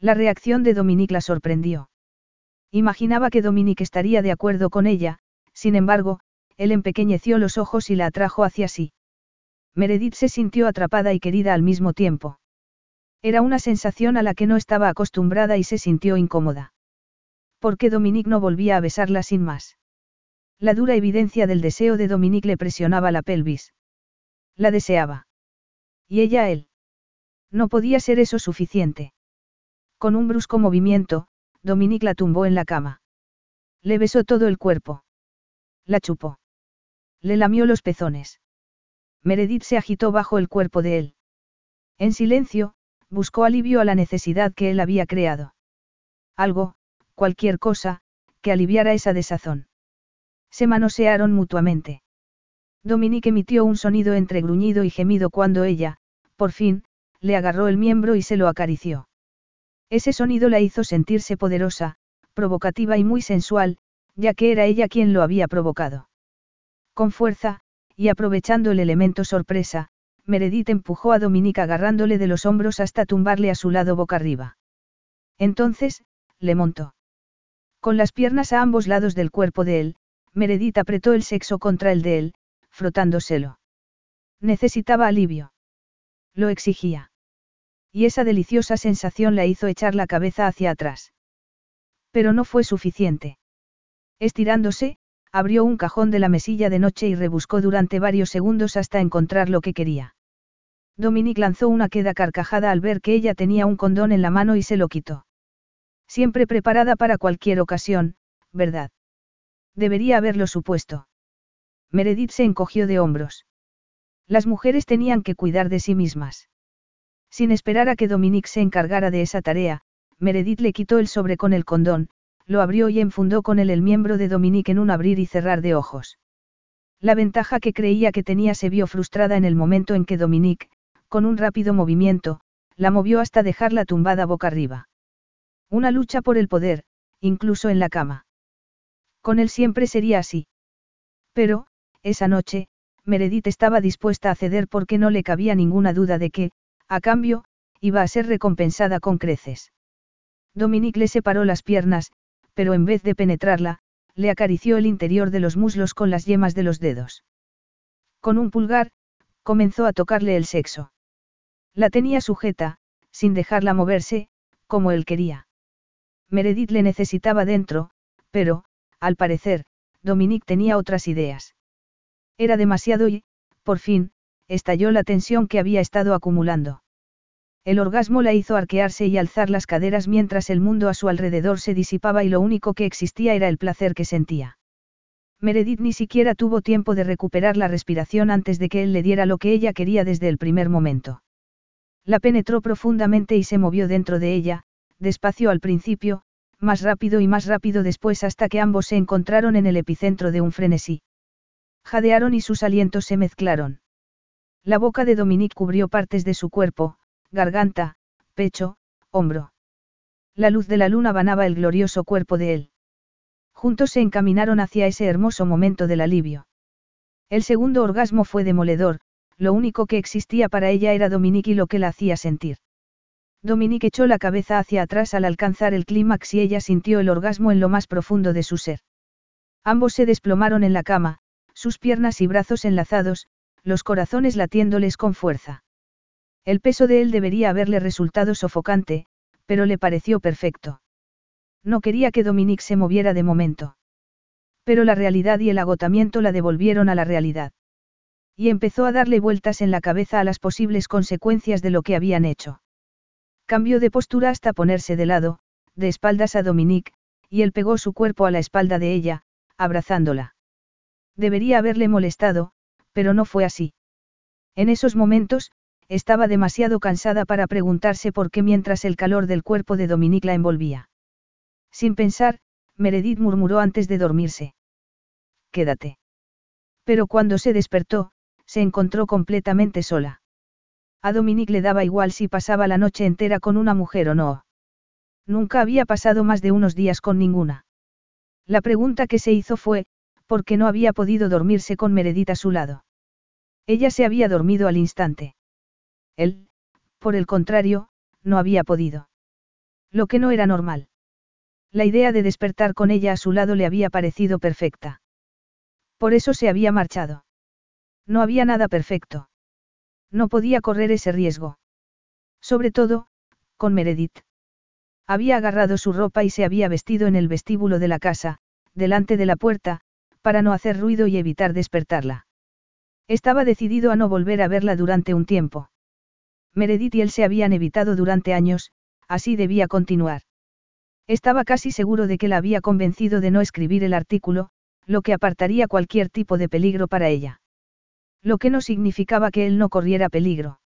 La reacción de Dominique la sorprendió. Imaginaba que Dominique estaría de acuerdo con ella, sin embargo, él empequeñeció los ojos y la atrajo hacia sí. Meredith se sintió atrapada y querida al mismo tiempo. Era una sensación a la que no estaba acostumbrada y se sintió incómoda. ¿Por qué Dominique no volvía a besarla sin más? La dura evidencia del deseo de Dominique le presionaba la pelvis. La deseaba. Y ella él. No podía ser eso suficiente. Con un brusco movimiento, Dominique la tumbó en la cama. Le besó todo el cuerpo. La chupó. Le lamió los pezones. Meredith se agitó bajo el cuerpo de él. En silencio, buscó alivio a la necesidad que él había creado. Algo, cualquier cosa, que aliviara esa desazón. Se manosearon mutuamente. Dominique emitió un sonido entre gruñido y gemido cuando ella, por fin, le agarró el miembro y se lo acarició. Ese sonido la hizo sentirse poderosa, provocativa y muy sensual, ya que era ella quien lo había provocado. Con fuerza, y aprovechando el elemento sorpresa, Meredith empujó a Dominique agarrándole de los hombros hasta tumbarle a su lado boca arriba. Entonces, le montó. Con las piernas a ambos lados del cuerpo de él, Meredith apretó el sexo contra el de él, frotándoselo. Necesitaba alivio. Lo exigía. Y esa deliciosa sensación la hizo echar la cabeza hacia atrás. Pero no fue suficiente. Estirándose, abrió un cajón de la mesilla de noche y rebuscó durante varios segundos hasta encontrar lo que quería. Dominique lanzó una queda carcajada al ver que ella tenía un condón en la mano y se lo quitó. Siempre preparada para cualquier ocasión, ¿verdad? Debería haberlo supuesto. Meredith se encogió de hombros. Las mujeres tenían que cuidar de sí mismas. Sin esperar a que Dominique se encargara de esa tarea, Meredith le quitó el sobre con el condón, lo abrió y enfundó con él el miembro de Dominique en un abrir y cerrar de ojos. La ventaja que creía que tenía se vio frustrada en el momento en que Dominique, con un rápido movimiento, la movió hasta dejarla tumbada boca arriba. Una lucha por el poder, incluso en la cama. Con él siempre sería así. Pero, esa noche, Meredith estaba dispuesta a ceder porque no le cabía ninguna duda de que, a cambio, iba a ser recompensada con creces. Dominique le separó las piernas, pero en vez de penetrarla, le acarició el interior de los muslos con las yemas de los dedos. Con un pulgar, comenzó a tocarle el sexo. La tenía sujeta, sin dejarla moverse, como él quería. Meredith le necesitaba dentro, pero, al parecer, Dominique tenía otras ideas. Era demasiado y, por fin, estalló la tensión que había estado acumulando. El orgasmo la hizo arquearse y alzar las caderas mientras el mundo a su alrededor se disipaba y lo único que existía era el placer que sentía. Meredith ni siquiera tuvo tiempo de recuperar la respiración antes de que él le diera lo que ella quería desde el primer momento. La penetró profundamente y se movió dentro de ella, despacio al principio, más rápido y más rápido después hasta que ambos se encontraron en el epicentro de un frenesí. Jadearon y sus alientos se mezclaron. La boca de Dominique cubrió partes de su cuerpo, garganta, pecho, hombro. La luz de la luna banaba el glorioso cuerpo de él. Juntos se encaminaron hacia ese hermoso momento del alivio. El segundo orgasmo fue demoledor, lo único que existía para ella era Dominique y lo que la hacía sentir. Dominique echó la cabeza hacia atrás al alcanzar el clímax y ella sintió el orgasmo en lo más profundo de su ser. Ambos se desplomaron en la cama, sus piernas y brazos enlazados, los corazones latiéndoles con fuerza. El peso de él debería haberle resultado sofocante, pero le pareció perfecto. No quería que Dominique se moviera de momento. Pero la realidad y el agotamiento la devolvieron a la realidad. Y empezó a darle vueltas en la cabeza a las posibles consecuencias de lo que habían hecho. Cambió de postura hasta ponerse de lado, de espaldas a Dominique, y él pegó su cuerpo a la espalda de ella, abrazándola. Debería haberle molestado, pero no fue así. En esos momentos, estaba demasiado cansada para preguntarse por qué mientras el calor del cuerpo de Dominique la envolvía. Sin pensar, Meredith murmuró antes de dormirse. Quédate. Pero cuando se despertó, se encontró completamente sola. A Dominique le daba igual si pasaba la noche entera con una mujer o no. Nunca había pasado más de unos días con ninguna. La pregunta que se hizo fue, ¿por qué no había podido dormirse con Meredith a su lado? Ella se había dormido al instante. Él, por el contrario, no había podido. Lo que no era normal. La idea de despertar con ella a su lado le había parecido perfecta. Por eso se había marchado. No había nada perfecto. No podía correr ese riesgo. Sobre todo, con Meredith. Había agarrado su ropa y se había vestido en el vestíbulo de la casa, delante de la puerta, para no hacer ruido y evitar despertarla. Estaba decidido a no volver a verla durante un tiempo. Meredith y él se habían evitado durante años, así debía continuar. Estaba casi seguro de que la había convencido de no escribir el artículo, lo que apartaría cualquier tipo de peligro para ella. Lo que no significaba que él no corriera peligro.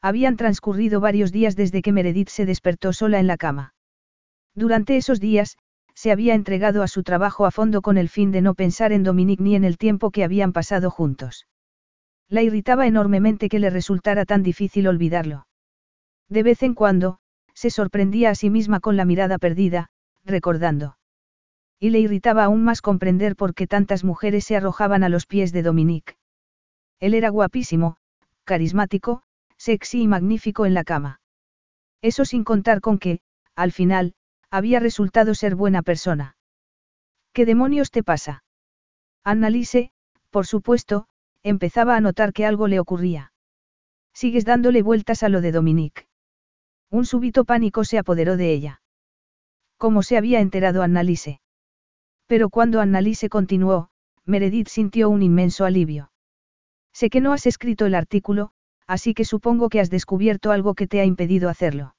Habían transcurrido varios días desde que Meredith se despertó sola en la cama. Durante esos días, se había entregado a su trabajo a fondo con el fin de no pensar en Dominique ni en el tiempo que habían pasado juntos. La irritaba enormemente que le resultara tan difícil olvidarlo. De vez en cuando, se sorprendía a sí misma con la mirada perdida, recordando. Y le irritaba aún más comprender por qué tantas mujeres se arrojaban a los pies de Dominique. Él era guapísimo, carismático, sexy y magnífico en la cama. Eso sin contar con que, al final, había resultado ser buena persona. ¿Qué demonios te pasa? Annalise, por supuesto, empezaba a notar que algo le ocurría. Sigues dándole vueltas a lo de Dominique. Un súbito pánico se apoderó de ella. ¿Cómo se había enterado Annalise? Pero cuando Annalise continuó, Meredith sintió un inmenso alivio. Sé que no has escrito el artículo, así que supongo que has descubierto algo que te ha impedido hacerlo.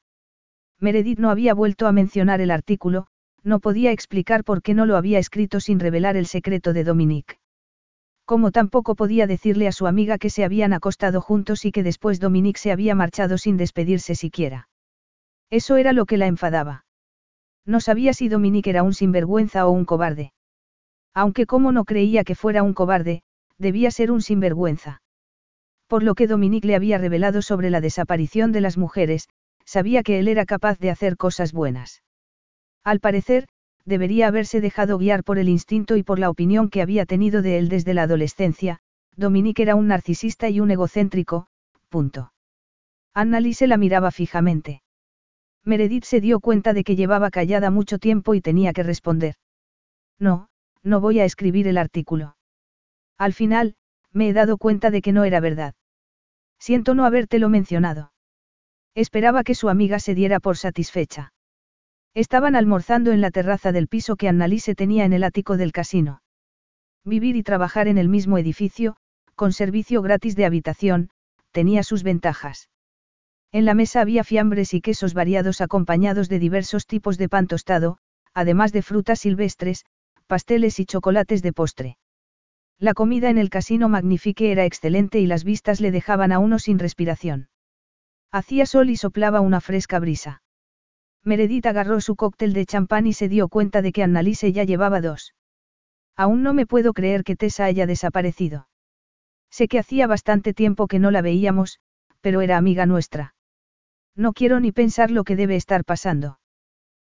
Meredith no había vuelto a mencionar el artículo, no podía explicar por qué no lo había escrito sin revelar el secreto de Dominique. Como tampoco podía decirle a su amiga que se habían acostado juntos y que después Dominique se había marchado sin despedirse siquiera. Eso era lo que la enfadaba. No sabía si Dominique era un sinvergüenza o un cobarde. Aunque como no creía que fuera un cobarde, debía ser un sinvergüenza. Por lo que Dominique le había revelado sobre la desaparición de las mujeres, sabía que él era capaz de hacer cosas buenas. Al parecer, debería haberse dejado guiar por el instinto y por la opinión que había tenido de él desde la adolescencia, Dominique era un narcisista y un egocéntrico, punto. Annalise la miraba fijamente. Meredith se dio cuenta de que llevaba callada mucho tiempo y tenía que responder. No, no voy a escribir el artículo. Al final, me he dado cuenta de que no era verdad. Siento no habértelo mencionado. Esperaba que su amiga se diera por satisfecha. Estaban almorzando en la terraza del piso que Annalise tenía en el ático del casino. Vivir y trabajar en el mismo edificio, con servicio gratis de habitación, tenía sus ventajas. En la mesa había fiambres y quesos variados acompañados de diversos tipos de pan tostado, además de frutas silvestres, pasteles y chocolates de postre. La comida en el casino Magnifique era excelente y las vistas le dejaban a uno sin respiración. Hacía sol y soplaba una fresca brisa. Meredith agarró su cóctel de champán y se dio cuenta de que Annalise ya llevaba dos. Aún no me puedo creer que Tessa haya desaparecido. Sé que hacía bastante tiempo que no la veíamos, pero era amiga nuestra. No quiero ni pensar lo que debe estar pasando.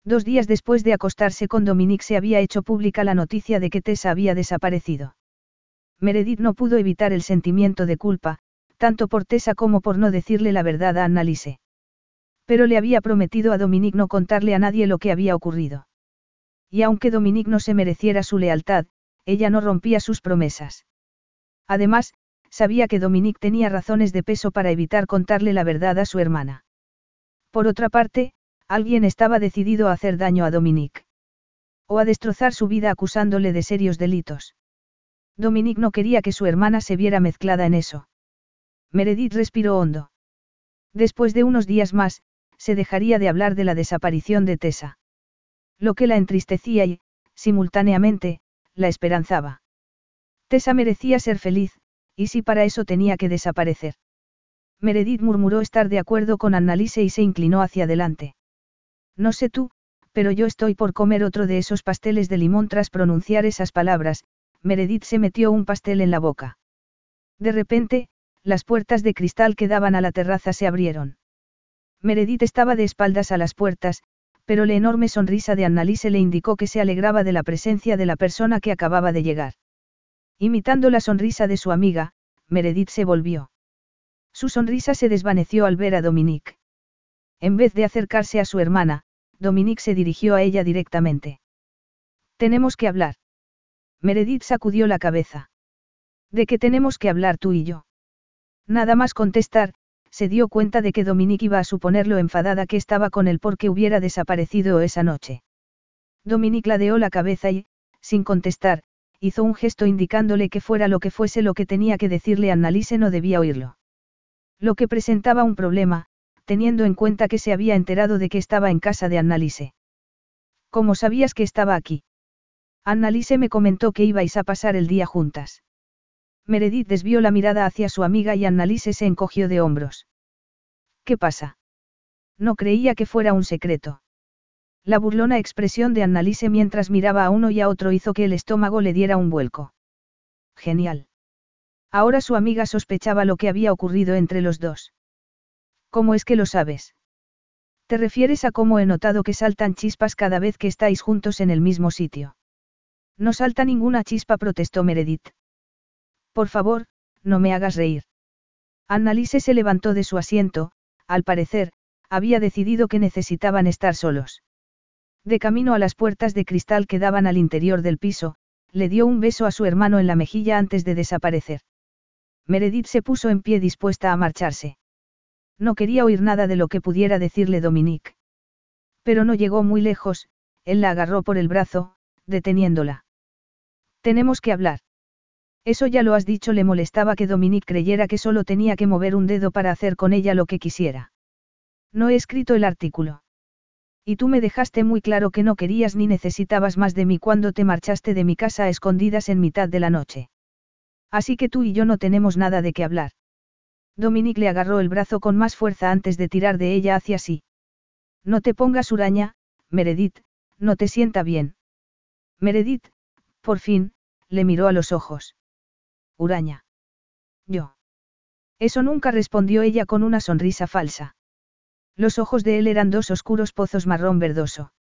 Dos días después de acostarse con Dominique se había hecho pública la noticia de que Tessa había desaparecido. Meredith no pudo evitar el sentimiento de culpa, tanto por Tessa como por no decirle la verdad a Annalise. Pero le había prometido a Dominique no contarle a nadie lo que había ocurrido. Y aunque Dominique no se mereciera su lealtad, ella no rompía sus promesas. Además, sabía que Dominique tenía razones de peso para evitar contarle la verdad a su hermana. Por otra parte, alguien estaba decidido a hacer daño a Dominique. O a destrozar su vida acusándole de serios delitos. Dominique no quería que su hermana se viera mezclada en eso. Meredith respiró hondo. Después de unos días más, se dejaría de hablar de la desaparición de Tessa. Lo que la entristecía y, simultáneamente, la esperanzaba. Tessa merecía ser feliz, y si para eso tenía que desaparecer. Meredith murmuró estar de acuerdo con Annalise y se inclinó hacia adelante. No sé tú, pero yo estoy por comer otro de esos pasteles de limón tras pronunciar esas palabras, Meredith se metió un pastel en la boca. De repente, las puertas de cristal que daban a la terraza se abrieron. Meredith estaba de espaldas a las puertas, Pero la enorme sonrisa de Annalise le indicó que se alegraba de la presencia de la persona que acababa de llegar. Imitando la sonrisa de su amiga, Meredith se volvió. Su sonrisa se desvaneció al ver a Dominique. En vez de acercarse a su hermana, Dominique se dirigió a ella directamente. Tenemos que hablar. Meredith sacudió la cabeza. ¿De qué tenemos que hablar tú y yo? Nada más contestar, se dio cuenta de que Dominique iba a suponer lo enfadada que estaba con él porque hubiera desaparecido esa noche. Dominique ladeó la cabeza y, sin contestar, hizo un gesto indicándole que fuera lo que fuese lo que tenía que decirle Annalise no debía oírlo. Lo que presentaba un problema, teniendo en cuenta que se había enterado de que estaba en casa de Annalise. ¿Cómo sabías que estaba aquí? Annalise me comentó que ibais a pasar el día juntas. Meredith desvió la mirada hacia su amiga y Annalise se encogió de hombros. ¿Qué pasa? No creía que fuera un secreto. La burlona expresión de Annalise mientras miraba a uno y a otro hizo que el estómago le diera un vuelco. Genial. Ahora su amiga sospechaba lo que había ocurrido entre los dos. ¿Cómo es que lo sabes? ¿Te refieres a cómo he notado que saltan chispas cada vez que estáis juntos en el mismo sitio? No salta ninguna chispa, protestó Meredith. Por favor, no me hagas reír. Annalise se levantó de su asiento, al parecer, había decidido que necesitaban estar solos. De camino a las puertas de cristal que daban al interior del piso, le dio un beso a su hermano en la mejilla antes de desaparecer. Meredith se puso en pie dispuesta a marcharse. No quería oír nada de lo que pudiera decirle Dominique. Pero no llegó muy lejos, él la agarró por el brazo, deteniéndola. Tenemos que hablar. Eso ya lo has dicho, le molestaba que Dominique creyera que solo tenía que mover un dedo para hacer con ella lo que quisiera. No he escrito el artículo. Y tú me dejaste muy claro que no querías ni necesitabas más de mí cuando te marchaste de mi casa a escondidas en mitad de la noche. Así que tú y yo no tenemos nada de qué hablar. Dominique le agarró el brazo con más fuerza antes de tirar de ella hacia sí. No te pongas huraña, Meredith, no te sienta bien. Meredith, por fin, le miró a los ojos. Uraña. Yo. Eso nunca respondió ella con una sonrisa falsa. Los ojos de él eran dos oscuros pozos marrón verdoso.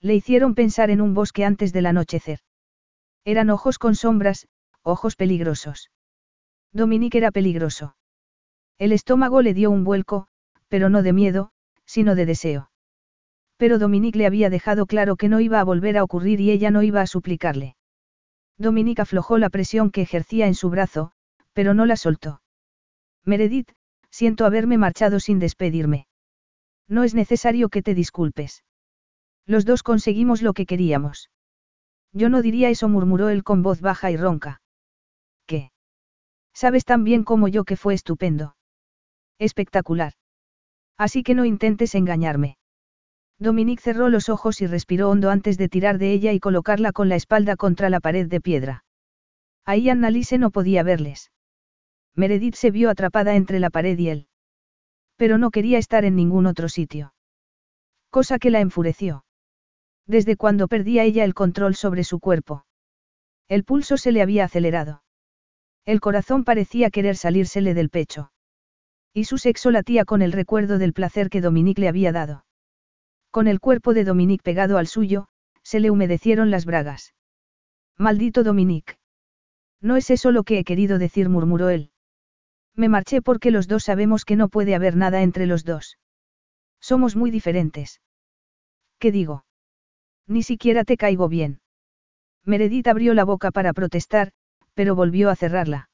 Le hicieron pensar en un bosque antes del anochecer. Eran ojos con sombras, ojos peligrosos. Dominique era peligroso. El estómago le dio un vuelco, pero no de miedo, sino de deseo. Pero Dominique le había dejado claro que no iba a volver a ocurrir y ella no iba a suplicarle. Dominique aflojó la presión que ejercía en su brazo, pero no la soltó. Meredith, siento haberme marchado sin despedirme. No es necesario que te disculpes. Los dos conseguimos lo que queríamos. Yo no diría eso, murmuró él con voz baja y ronca. ¿Qué? Sabes tan bien como yo que fue estupendo. Espectacular. Así que no intentes engañarme. Dominique cerró los ojos y respiró hondo antes de tirar de ella y colocarla con la espalda contra la pared de piedra. Ahí Annalise no podía verles. Meredith se vio atrapada entre la pared y él. Pero no quería estar en ningún otro sitio. Cosa que la enfureció. Desde cuando perdía ella el control sobre su cuerpo. El pulso se le había acelerado. El corazón parecía querer salírsele del pecho. Y su sexo latía con el recuerdo del placer que Dominique le había dado. Con el cuerpo de Dominique pegado al suyo, se le humedecieron las bragas. Maldito Dominique. No es eso lo que he querido decir, murmuró él. Me marché porque los dos sabemos que no puede haber nada entre los dos. Somos muy diferentes. ¿Qué digo? Ni siquiera te caigo bien. Meredith abrió la boca para protestar, pero volvió a cerrarla.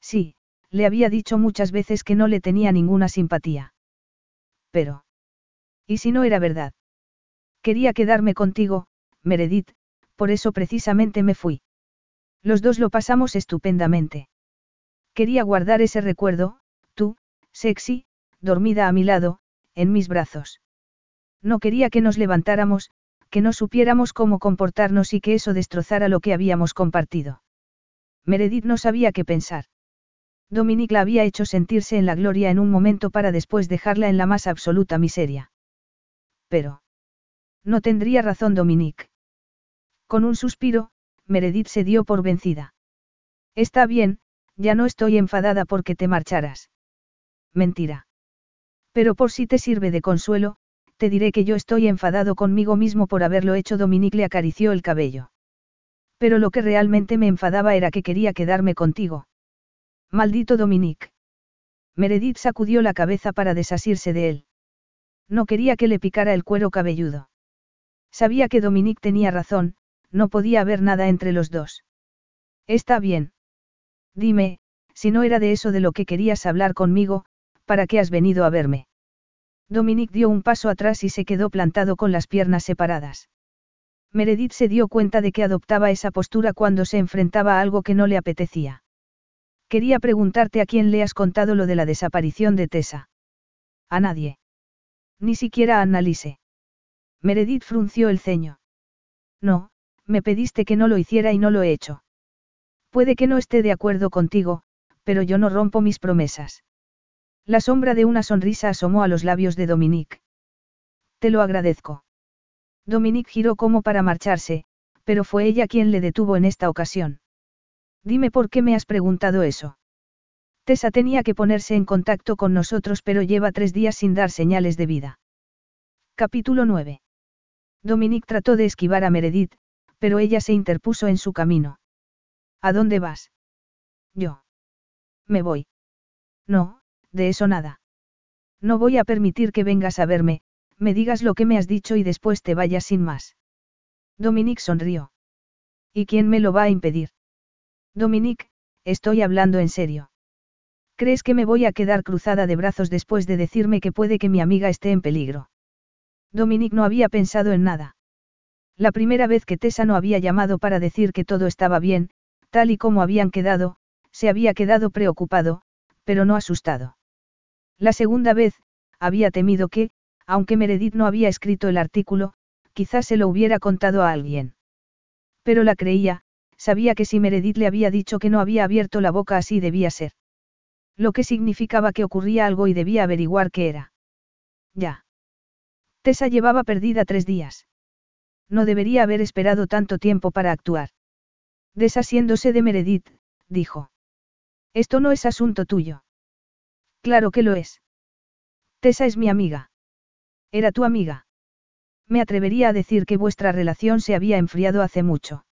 Sí, le había dicho muchas veces que no le tenía ninguna simpatía. Pero. ¿Y si no era verdad? Quería quedarme contigo, Meredith, por eso precisamente me fui. Los dos lo pasamos estupendamente. Quería guardar ese recuerdo, tú, sexy, dormida a mi lado, en mis brazos. No quería que nos levantáramos, que no supiéramos cómo comportarnos y que eso destrozara lo que habíamos compartido. Meredith no sabía qué pensar. Dominique la había hecho sentirse en la gloria en un momento para después dejarla en la más absoluta miseria. Pero. No tendría razón Dominique. Con un suspiro, Meredith se dio por vencida. Está bien, ya no estoy enfadada porque te marcharas. Mentira. Pero por si te sirve de consuelo, te diré que yo estoy enfadado conmigo mismo por haberlo hecho. Dominique le acarició el cabello. Pero lo que realmente me enfadaba era que quería quedarme contigo. Maldito Dominique. Meredith sacudió la cabeza para desasirse de él. No quería que le picara el cuero cabelludo. Sabía que Dominique tenía razón, no podía haber nada entre los dos. Está bien. Dime, si no era de eso de lo que querías hablar conmigo, ¿para qué has venido a verme? Dominique dio un paso atrás y se quedó plantado con las piernas separadas. Meredith se dio cuenta de que adoptaba esa postura cuando se enfrentaba a algo que no le apetecía. Quería preguntarte a quién le has contado lo de la desaparición de Tessa. A nadie. Ni siquiera a Annalise. Meredith frunció el ceño. No, me pediste que no lo hiciera y no lo he hecho. Puede que no esté de acuerdo contigo, pero yo no rompo mis promesas. La sombra de una sonrisa asomó a los labios de Dominique. Te lo agradezco. Dominique giró como para marcharse, pero fue ella quien le detuvo en esta ocasión. Dime por qué me has preguntado eso. Tessa tenía que ponerse en contacto con nosotros pero lleva tres días sin dar señales de vida. Capítulo 9. Dominique trató de esquivar a Meredith, pero ella se interpuso en su camino. ¿A dónde vas? Yo. Me voy. No, de eso nada. No voy a permitir que vengas a verme, me digas lo que me has dicho y después te vayas sin más. Dominique sonrió. ¿Y quién me lo va a impedir? Dominique, estoy hablando en serio. ¿Crees que me voy a quedar cruzada de brazos después de decirme que puede que mi amiga esté en peligro? Dominique no había pensado en nada. La primera vez que Tessa no había llamado para decir que todo estaba bien, tal y como habían quedado, se había quedado preocupado, pero no asustado. La segunda vez, había temido que, aunque Meredith no había escrito el artículo, quizás se lo hubiera contado a alguien. Pero la creía, sabía que si Meredith le había dicho que no había abierto la boca así debía ser. Lo que significaba que ocurría algo y debía averiguar qué era. Ya. Tessa llevaba perdida tres días. No debería haber esperado tanto tiempo para actuar. Desasiéndose de Meredith, dijo. Esto no es asunto tuyo. Claro que lo es. Tessa es mi amiga. Era tu amiga. Me atrevería a decir que vuestra relación se había enfriado hace mucho.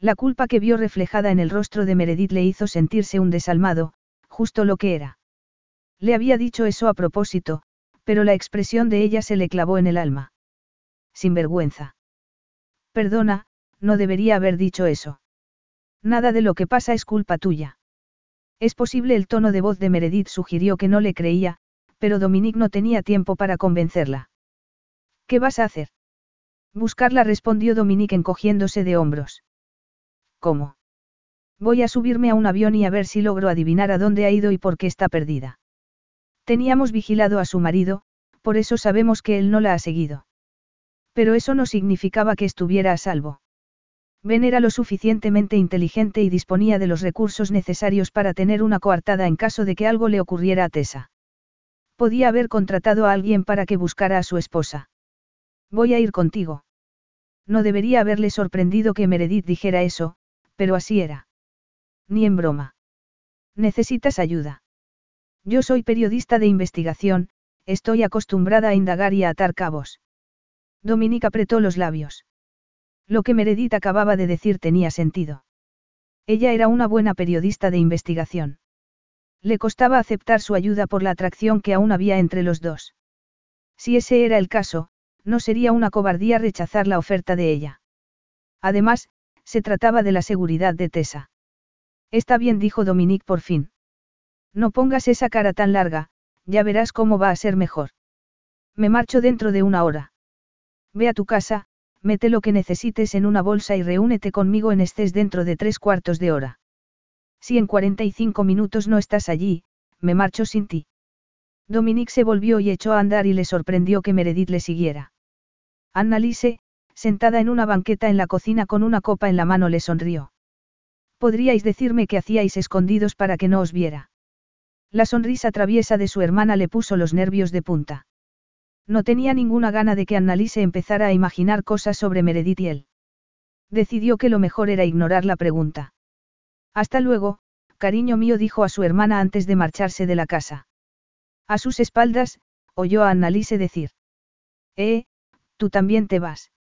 La culpa que vio reflejada en el rostro de Meredith le hizo sentirse un desalmado, justo lo que era. Le había dicho eso a propósito, pero la expresión de ella se le clavó en el alma. Sin vergüenza. Perdona, no debería haber dicho eso. Nada de lo que pasa es culpa tuya. Es posible el tono de voz de Meredith sugirió que no le creía, pero Dominique no tenía tiempo para convencerla. ¿Qué vas a hacer? Buscarla respondió Dominique encogiéndose de hombros. ¿Cómo? Voy a subirme a un avión y a ver si logro adivinar a dónde ha ido y por qué está perdida. Teníamos vigilado a su marido, por eso sabemos que él no la ha seguido. Pero eso no significaba que estuviera a salvo. Ben era lo suficientemente inteligente y disponía de los recursos necesarios para tener una coartada en caso de que algo le ocurriera a Tessa. Podía haber contratado a alguien para que buscara a su esposa. Voy a ir contigo. No debería haberle sorprendido que Meredith dijera eso, pero así era. Ni en broma. Necesitas ayuda. Yo soy periodista de investigación, estoy acostumbrada a indagar y a atar cabos. Dominique apretó los labios. Lo que Meredith acababa de decir tenía sentido. Ella era una buena periodista de investigación. Le costaba aceptar su ayuda por la atracción que aún había entre los dos. Si ese era el caso, no sería una cobardía rechazar la oferta de ella. Además, se trataba de la seguridad de Tessa. Está bien, dijo Dominique por fin. No pongas esa cara tan larga, ya verás cómo va a ser mejor. Me marcho dentro de una hora. Ve a tu casa, mete lo que necesites en una bolsa y reúnete conmigo en estés dentro de tres cuartos de hora. Si en 45 minutos no estás allí, me marcho sin ti. Dominique se volvió y echó a andar y le sorprendió que Meredith le siguiera. Annalise, sentada en una banqueta en la cocina con una copa en la mano, le sonrió. ¿Podríais decirme qué hacíais escondidos para que no os viera? La sonrisa traviesa de su hermana le puso los nervios de punta. No tenía ninguna gana de que Annalise empezara a imaginar cosas sobre Meredith y él. Decidió que lo mejor era ignorar la pregunta. Hasta luego, cariño mío, dijo a su hermana antes de marcharse de la casa. A sus espaldas, oyó a Annalise decir. Eh, tú también te vas.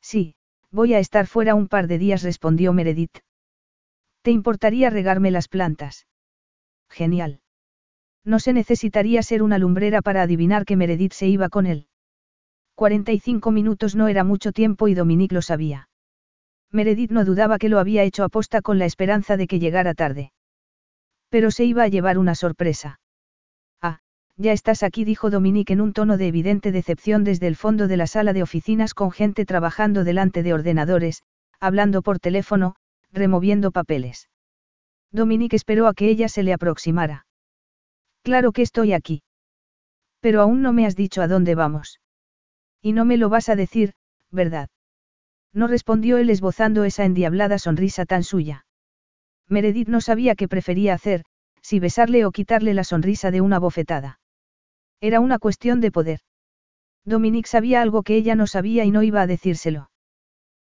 Sí, voy a estar fuera un par de días, respondió Meredith. ¿Te importaría regarme las plantas? Genial. No se necesitaría ser una lumbrera para adivinar que Meredith se iba con él. 45 minutos no era mucho tiempo y Dominique lo sabía. Meredith no dudaba que lo había hecho aposta con la esperanza de que llegara tarde. Pero se iba a llevar una sorpresa. Ah, ya estás aquí, dijo Dominique en un tono de evidente decepción desde el fondo de la sala de oficinas con gente trabajando delante de ordenadores, hablando por teléfono, removiendo papeles. Dominique esperó a que ella se le aproximara. Claro que estoy aquí. Pero aún no me has dicho a dónde vamos. Y no me lo vas a decir, ¿verdad? No respondió él esbozando esa endiablada sonrisa tan suya. Meredith no sabía qué prefería hacer, si besarle o quitarle la sonrisa de una bofetada. Era una cuestión de poder. Dominique sabía algo que ella no sabía y no iba a decírselo.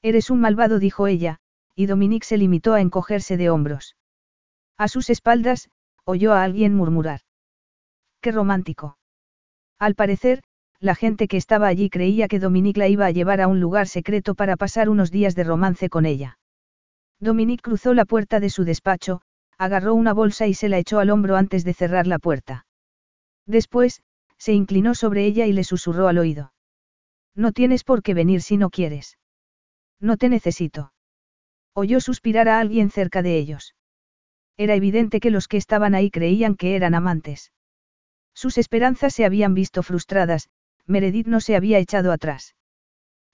Eres un malvado, dijo ella, y Dominique se limitó a encogerse de hombros. A sus espaldas, oyó a alguien murmurar. Qué romántico. Al parecer, la gente que estaba allí creía que Dominique la iba a llevar a un lugar secreto para pasar unos días de romance con ella. Dominique cruzó la puerta de su despacho, agarró una bolsa y se la echó al hombro antes de cerrar la puerta. Después, se inclinó sobre ella y le susurró al oído. No tienes por qué venir si no quieres. No te necesito. Oyó suspirar a alguien cerca de ellos. Era evidente que los que estaban ahí creían que eran amantes. Sus esperanzas se habían visto frustradas, Meredith no se había echado atrás.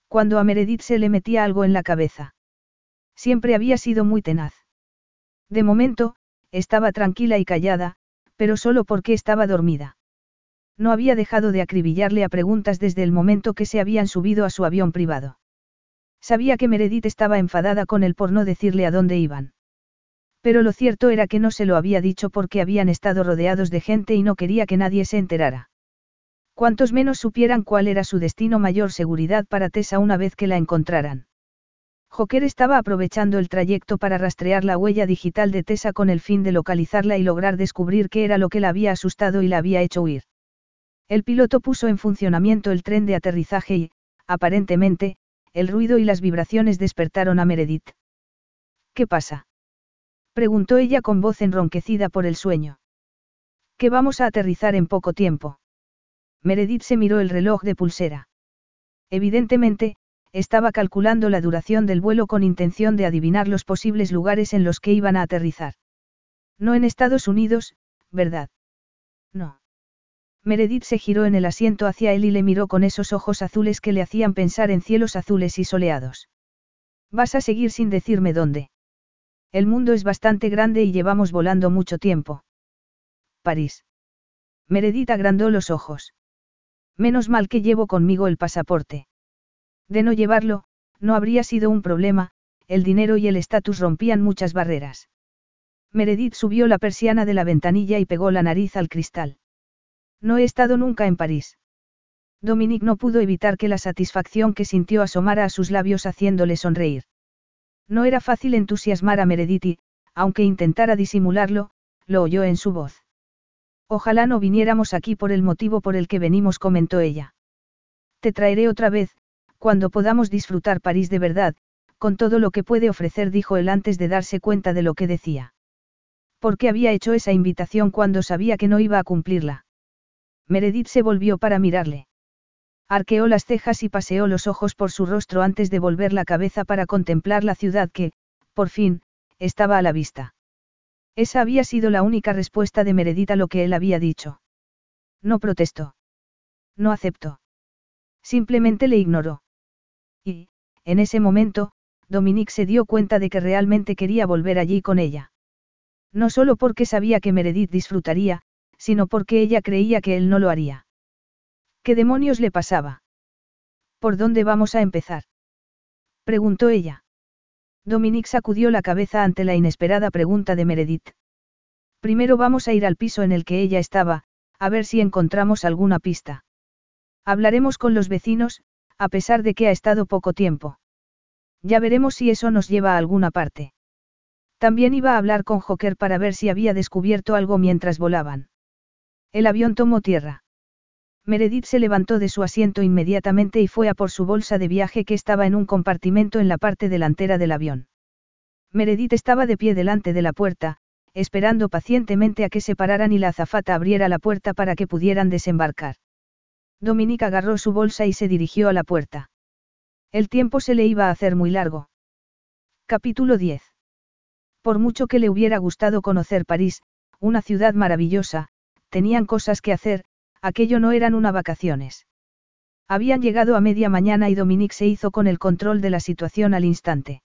Cuando a Meredith se le metía algo en la cabeza. Siempre había sido muy tenaz. De momento, estaba tranquila y callada, pero solo porque estaba dormida. No había dejado de acribillarle a preguntas desde el momento que se habían subido a su avión privado. Sabía que Meredith estaba enfadada con él por no decirle a dónde iban. Pero lo cierto era que no se lo había dicho porque habían estado rodeados de gente y no quería que nadie se enterara. Cuantos menos supieran cuál era su destino, mayor seguridad para Tessa una vez que la encontraran. Joker estaba aprovechando el trayecto para rastrear la huella digital de Tessa con el fin de localizarla y lograr descubrir qué era lo que la había asustado y la había hecho huir. El piloto puso en funcionamiento el tren de aterrizaje y, aparentemente, el ruido y las vibraciones despertaron a Meredith. ¿Qué pasa? Preguntó ella con voz enronquecida por el sueño. Que vamos a aterrizar en poco tiempo. Meredith se miró el reloj de pulsera. Evidentemente, estaba calculando la duración del vuelo con intención de adivinar los posibles lugares en los que iban a aterrizar. No en Estados Unidos, ¿verdad? No. Meredith se giró en el asiento hacia él y le miró con esos ojos azules que le hacían pensar en cielos azules y soleados. ¿Vas a seguir sin decirme dónde? El mundo es bastante grande y llevamos volando mucho tiempo. París. Meredith agrandó los ojos. Menos mal que llevo conmigo el pasaporte. De no llevarlo, no habría sido un problema, el dinero y el estatus rompían muchas barreras. Meredith subió la persiana de la ventanilla y pegó la nariz al cristal. No he estado nunca en París. Dominique no pudo evitar que la satisfacción que sintió asomara a sus labios haciéndole sonreír. No era fácil entusiasmar a Meredith aunque intentara disimularlo, lo oyó en su voz. Ojalá no viniéramos aquí por el motivo por el que venimos, comentó ella. Te traeré otra vez, cuando podamos disfrutar París de verdad, con todo lo que puede ofrecer, dijo él antes de darse cuenta de lo que decía. ¿Por qué había hecho esa invitación cuando sabía que no iba a cumplirla? Meredith se volvió para mirarle. Arqueó las cejas y paseó los ojos por su rostro antes de volver la cabeza para contemplar la ciudad que, por fin, estaba a la vista. Esa había sido la única respuesta de Meredith a lo que él había dicho. No protestó. No aceptó. Simplemente le ignoró. Y, en ese momento, Dominique se dio cuenta de que realmente quería volver allí con ella. No solo porque sabía que Meredith disfrutaría, sino porque ella creía que él no lo haría. ¿Qué demonios le pasaba? ¿Por dónde vamos a empezar? preguntó ella. Dominique sacudió la cabeza ante la inesperada pregunta de Meredith. Primero vamos a ir al piso en el que ella estaba, a ver si encontramos alguna pista. Hablaremos con los vecinos, a pesar de que ha estado poco tiempo. Ya veremos si eso nos lleva a alguna parte. También iba a hablar con Joker para ver si había descubierto algo mientras volaban. El avión tomó tierra. Meredith se levantó de su asiento inmediatamente y fue a por su bolsa de viaje que estaba en un compartimento en la parte delantera del avión. Meredith estaba de pie delante de la puerta, esperando pacientemente a que se pararan y la azafata abriera la puerta para que pudieran desembarcar. Dominique agarró su bolsa y se dirigió a la puerta. El tiempo se le iba a hacer muy largo. Capítulo 10. Por mucho que le hubiera gustado conocer París, una ciudad maravillosa, tenían cosas que hacer, aquello no eran una vacaciones. Habían llegado a media mañana y Dominique se hizo con el control de la situación al instante.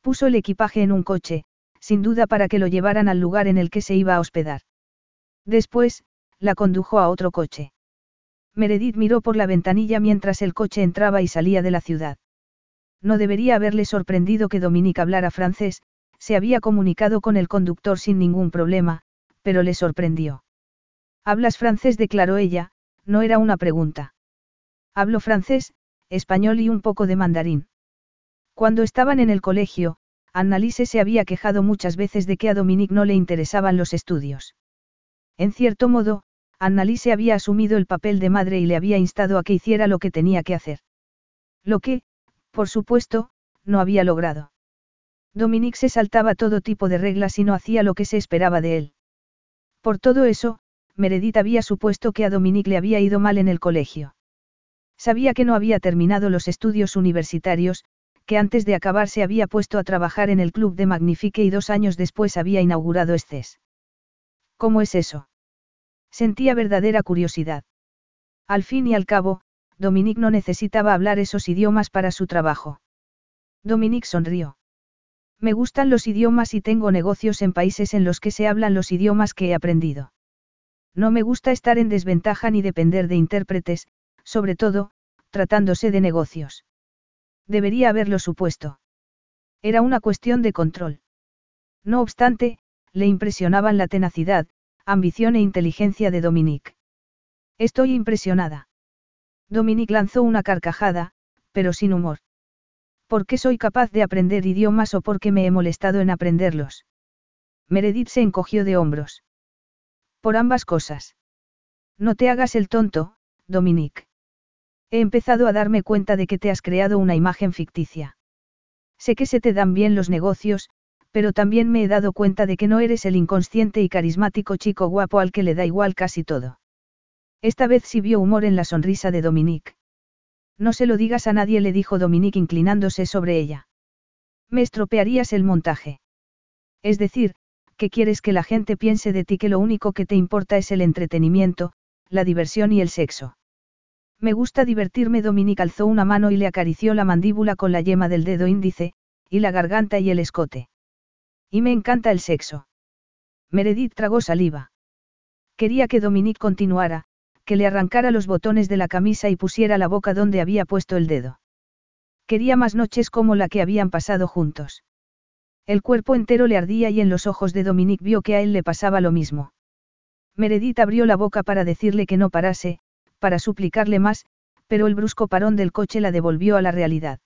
Puso el equipaje en un coche, sin duda para que lo llevaran al lugar en el que se iba a hospedar. Después, la condujo a otro coche. Meredith miró por la ventanilla mientras el coche entraba y salía de la ciudad. No debería haberle sorprendido que Dominique hablara francés, se había comunicado con el conductor sin ningún problema, pero le sorprendió. ¿Hablas francés? declaró ella, no era una pregunta. Hablo francés, español y un poco de mandarín. Cuando estaban en el colegio, Annalise se había quejado muchas veces de que a Dominique no le interesaban los estudios. En cierto modo, Annalise había asumido el papel de madre y le había instado a que hiciera lo que tenía que hacer. Lo que, por supuesto, no había logrado. Dominique se saltaba todo tipo de reglas y no hacía lo que se esperaba de él. Por todo eso, Meredith había supuesto que a Dominique le había ido mal en el colegio. Sabía que no había terminado los estudios universitarios, que antes de acabar se había puesto a trabajar en el club de Magnifique y dos años después había inaugurado Esces. ¿Cómo es eso? Sentía verdadera curiosidad. Al fin y al cabo, Dominique no necesitaba hablar esos idiomas para su trabajo. Dominique sonrió. Me gustan los idiomas y tengo negocios en países en los que se hablan los idiomas que he aprendido. No me gusta estar en desventaja ni depender de intérpretes, sobre todo, tratándose de negocios. Debería haberlo supuesto. Era una cuestión de control. No obstante, le impresionaban la tenacidad, ambición e inteligencia de Dominique. Estoy impresionada. Dominique lanzó una carcajada, pero sin humor. ¿Por qué soy capaz de aprender idiomas o por qué me he molestado en aprenderlos? Meredith se encogió de hombros. Por ambas cosas. No te hagas el tonto, Dominique. He empezado a darme cuenta de que te has creado una imagen ficticia. Sé que se te dan bien los negocios, pero también me he dado cuenta de que no eres el inconsciente y carismático chico guapo al que le da igual casi todo. Esta vez sí vio humor en la sonrisa de Dominique. No se lo digas a nadie, le dijo Dominique inclinándose sobre ella. Me estropearías el montaje. Es decir, que quieres que la gente piense de ti que lo único que te importa es el entretenimiento, la diversión y el sexo. Me gusta divertirme. Dominique alzó una mano y le acarició la mandíbula con la yema del dedo índice, y la garganta y el escote. Y me encanta el sexo. Meredith tragó saliva. Quería que Dominique continuara, que le arrancara los botones de la camisa y pusiera la boca donde había puesto el dedo. Quería más noches como la que habían pasado juntos. El cuerpo entero le ardía y en los ojos de Dominique vio que a él le pasaba lo mismo. Meredith abrió la boca para decirle que no parase, para suplicarle más, pero el brusco parón del coche la devolvió a la realidad.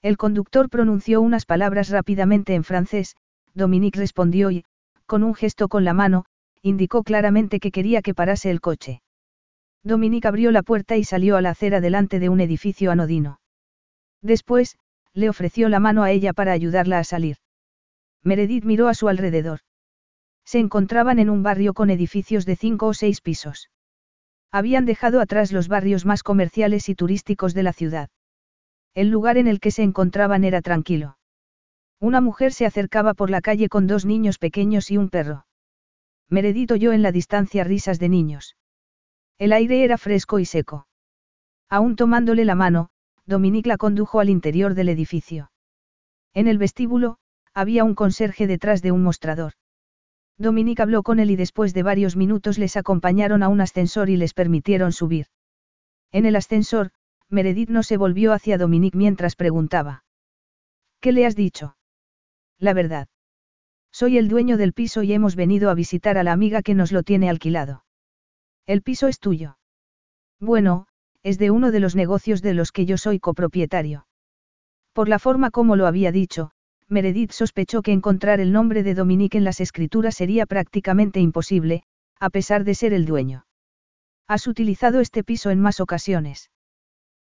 El conductor pronunció unas palabras rápidamente en francés, Dominique respondió y, con un gesto con la mano, indicó claramente que quería que parase el coche. Dominique abrió la puerta y salió a la acera delante de un edificio anodino. Después, le ofreció la mano a ella para ayudarla a salir. Meredith miró a su alrededor. Se encontraban en un barrio con edificios de cinco o seis pisos. Habían dejado atrás los barrios más comerciales y turísticos de la ciudad. El lugar en el que se encontraban era tranquilo. Una mujer se acercaba por la calle con dos niños pequeños y un perro. Meredith oyó en la distancia risas de niños. El aire era fresco y seco. Aún tomándole la mano, Dominique la condujo al interior del edificio. En el vestíbulo, había un conserje detrás de un mostrador. Dominique habló con él y después de varios minutos les acompañaron a un ascensor y les permitieron subir. En el ascensor, Meredith no se volvió hacia Dominique mientras preguntaba. ¿Qué le has dicho? La verdad. Soy el dueño del piso y hemos venido a visitar a la amiga que nos lo tiene alquilado. El piso es tuyo. Bueno, es de uno de los negocios de los que yo soy copropietario. Por la forma como lo había dicho, Meredith sospechó que encontrar el nombre de Dominique en las escrituras sería prácticamente imposible, a pesar de ser el dueño. ¿Has utilizado este piso en más ocasiones?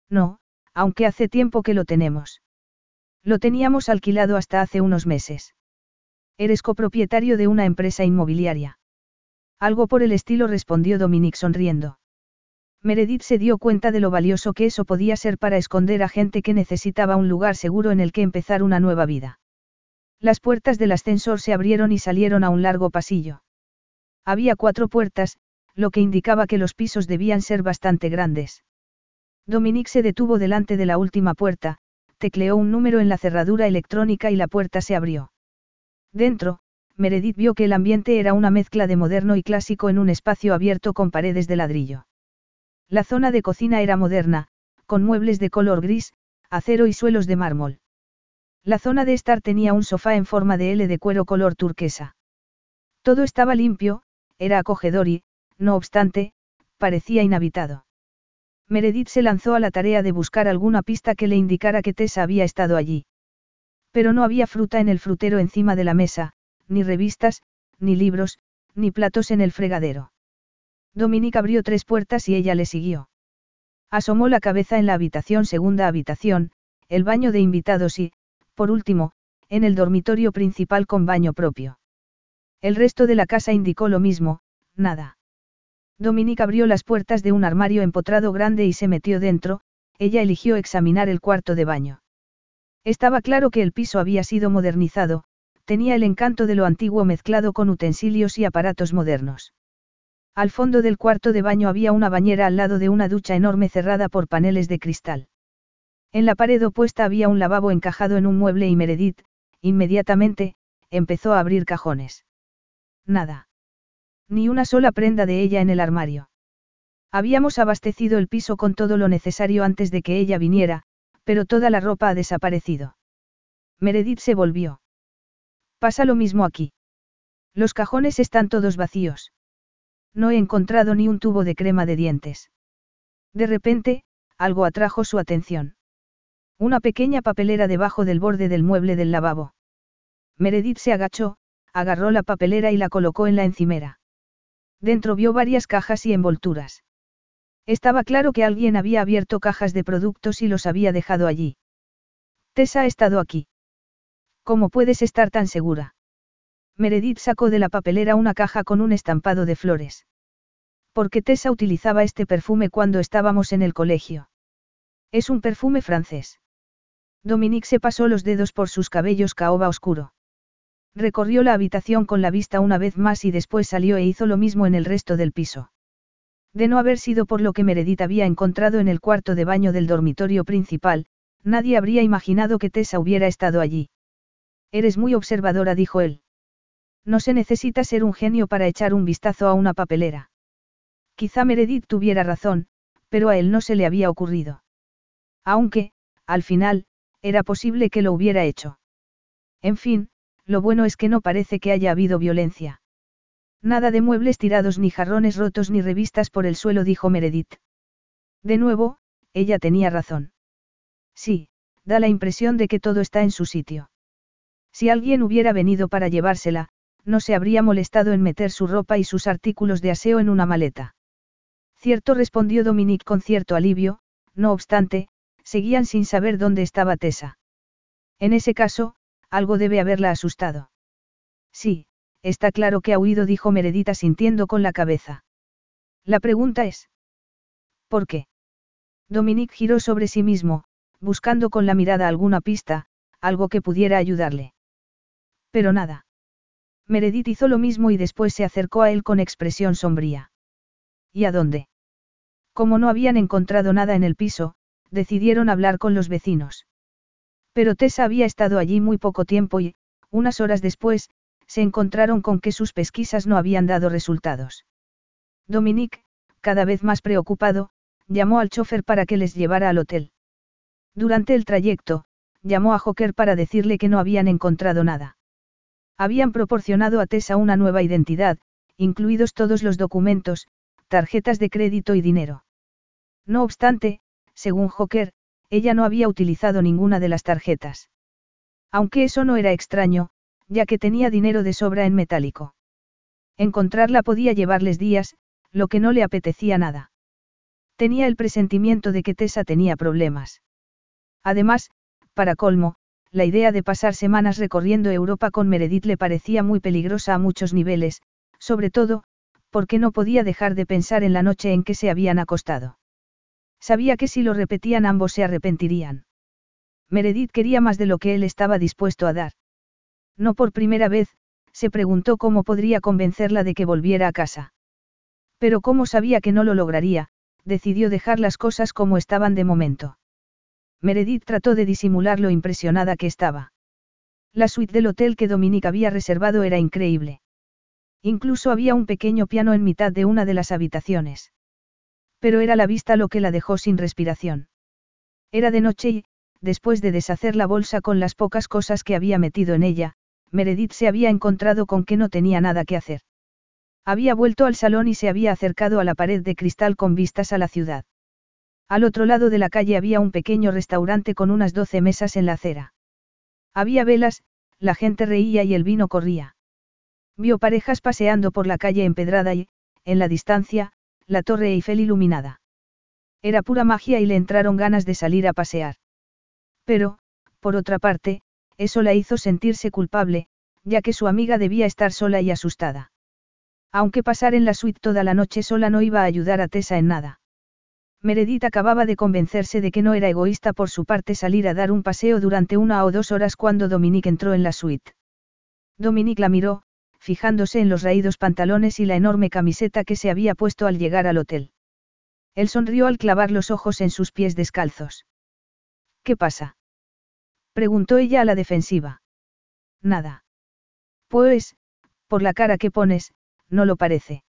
No, aunque hace tiempo que lo tenemos. Lo teníamos alquilado hasta hace unos meses. Eres copropietario de una empresa inmobiliaria. Algo por el estilo respondió Dominique sonriendo. Meredith se dio cuenta de lo valioso que eso podía ser para esconder a gente que necesitaba un lugar seguro en el que empezar una nueva vida. Las puertas del ascensor se abrieron y salieron a un largo pasillo. Había cuatro puertas, lo que indicaba que los pisos debían ser bastante grandes. Dominique se detuvo delante de la última puerta, tecleó un número en la cerradura electrónica y la puerta se abrió. Dentro, Meredith vio que el ambiente era una mezcla de moderno y clásico en un espacio abierto con paredes de ladrillo. La zona de cocina era moderna, con muebles de color gris, acero y suelos de mármol. La zona de estar tenía un sofá en forma de L de cuero color turquesa. Todo estaba limpio, era acogedor y, no obstante, parecía inhabitado. Meredith se lanzó a la tarea de buscar alguna pista que le indicara que Tessa había estado allí. Pero no había fruta en el frutero encima de la mesa, ni revistas, ni libros, ni platos en el fregadero. Dominique abrió tres puertas y ella le siguió. Asomó la cabeza en la habitación segunda habitación, el baño de invitados y, por último, en el dormitorio principal con baño propio. El resto de la casa indicó lo mismo, nada. Dominique abrió las puertas de un armario empotrado grande y se metió dentro, ella eligió examinar el cuarto de baño. Estaba claro que el piso había sido modernizado, tenía el encanto de lo antiguo mezclado con utensilios y aparatos modernos. Al fondo del cuarto de baño había una bañera al lado de una ducha enorme cerrada por paneles de cristal. En la pared opuesta había un lavabo encajado en un mueble y Meredith, inmediatamente, empezó a abrir cajones. Nada. Ni una sola prenda de ella en el armario. Habíamos abastecido el piso con todo lo necesario antes de que ella viniera, pero toda la ropa ha desaparecido. Meredith se volvió. Pasa lo mismo aquí. Los cajones están todos vacíos. No he encontrado ni un tubo de crema de dientes. De repente, algo atrajo su atención. Una pequeña papelera debajo del borde del mueble del lavabo. Meredith se agachó, agarró la papelera y la colocó en la encimera. Dentro vio varias cajas y envolturas. Estaba claro que alguien había abierto cajas de productos y los había dejado allí. Tessa ha estado aquí. ¿Cómo puedes estar tan segura? Meredith sacó de la papelera una caja con un estampado de flores. Porque Tessa utilizaba este perfume cuando estábamos en el colegio. Es un perfume francés. Dominique se pasó los dedos por sus cabellos caoba oscuro. Recorrió la habitación con la vista una vez más y después salió e hizo lo mismo en el resto del piso. De no haber sido por lo que Meredith había encontrado en el cuarto de baño del dormitorio principal, nadie habría imaginado que Tessa hubiera estado allí. Eres muy observadora, dijo él. No se necesita ser un genio para echar un vistazo a una papelera. Quizá Meredith tuviera razón, pero a él no se le había ocurrido. Aunque, al final, era posible que lo hubiera hecho. En fin, lo bueno es que no parece que haya habido violencia. Nada de muebles tirados ni jarrones rotos ni revistas por el suelo, dijo Meredith. De nuevo, ella tenía razón. Sí, da la impresión de que todo está en su sitio. Si alguien hubiera venido para llevársela, no se habría molestado en meter su ropa y sus artículos de aseo en una maleta. Cierto respondió Dominique con cierto alivio, no obstante, seguían sin saber dónde estaba Tessa. En ese caso, algo debe haberla asustado. Sí, está claro que ha huido, dijo Meredita sintiendo con la cabeza. La pregunta es. ¿Por qué? Dominique giró sobre sí mismo, buscando con la mirada alguna pista, algo que pudiera ayudarle. Pero nada. Meredith hizo lo mismo y después se acercó a él con expresión sombría. ¿Y a dónde? Como no habían encontrado nada en el piso, decidieron hablar con los vecinos. Pero Tessa había estado allí muy poco tiempo y, unas horas después, se encontraron con que sus pesquisas no habían dado resultados. Dominique, cada vez más preocupado, llamó al chofer para que les llevara al hotel. Durante el trayecto, llamó a Joker para decirle que no habían encontrado nada. Habían proporcionado a Tessa una nueva identidad, incluidos todos los documentos, tarjetas de crédito y dinero. No obstante, según Joker, ella no había utilizado ninguna de las tarjetas. Aunque eso no era extraño, ya que tenía dinero de sobra en metálico. Encontrarla podía llevarles días, lo que no le apetecía nada. Tenía el presentimiento de que Tessa tenía problemas. Además, para colmo, la idea de pasar semanas recorriendo Europa con Meredith le parecía muy peligrosa a muchos niveles, sobre todo, porque no podía dejar de pensar en la noche en que se habían acostado. Sabía que si lo repetían ambos se arrepentirían. Meredith quería más de lo que él estaba dispuesto a dar. No por primera vez, se preguntó cómo podría convencerla de que volviera a casa. Pero como sabía que no lo lograría, decidió dejar las cosas como estaban de momento. Meredith trató de disimular lo impresionada que estaba. La suite del hotel que Dominique había reservado era increíble. Incluso había un pequeño piano en mitad de una de las habitaciones. Pero era la vista lo que la dejó sin respiración. Era de noche y, después de deshacer la bolsa con las pocas cosas que había metido en ella, Meredith se había encontrado con que no tenía nada que hacer. Había vuelto al salón y se había acercado a la pared de cristal con vistas a la ciudad. Al otro lado de la calle había un pequeño restaurante con unas doce mesas en la acera. Había velas, la gente reía y el vino corría. Vio parejas paseando por la calle empedrada y, en la distancia, la torre Eiffel iluminada. Era pura magia y le entraron ganas de salir a pasear. Pero, por otra parte, eso la hizo sentirse culpable, ya que su amiga debía estar sola y asustada. Aunque pasar en la suite toda la noche sola no iba a ayudar a Tessa en nada. Meredith acababa de convencerse de que no era egoísta por su parte salir a dar un paseo durante una o dos horas cuando Dominique entró en la suite. Dominique la miró, fijándose en los raídos pantalones y la enorme camiseta que se había puesto al llegar al hotel. Él sonrió al clavar los ojos en sus pies descalzos. ¿Qué pasa? preguntó ella a la defensiva. Nada. Pues, por la cara que pones, no lo parece.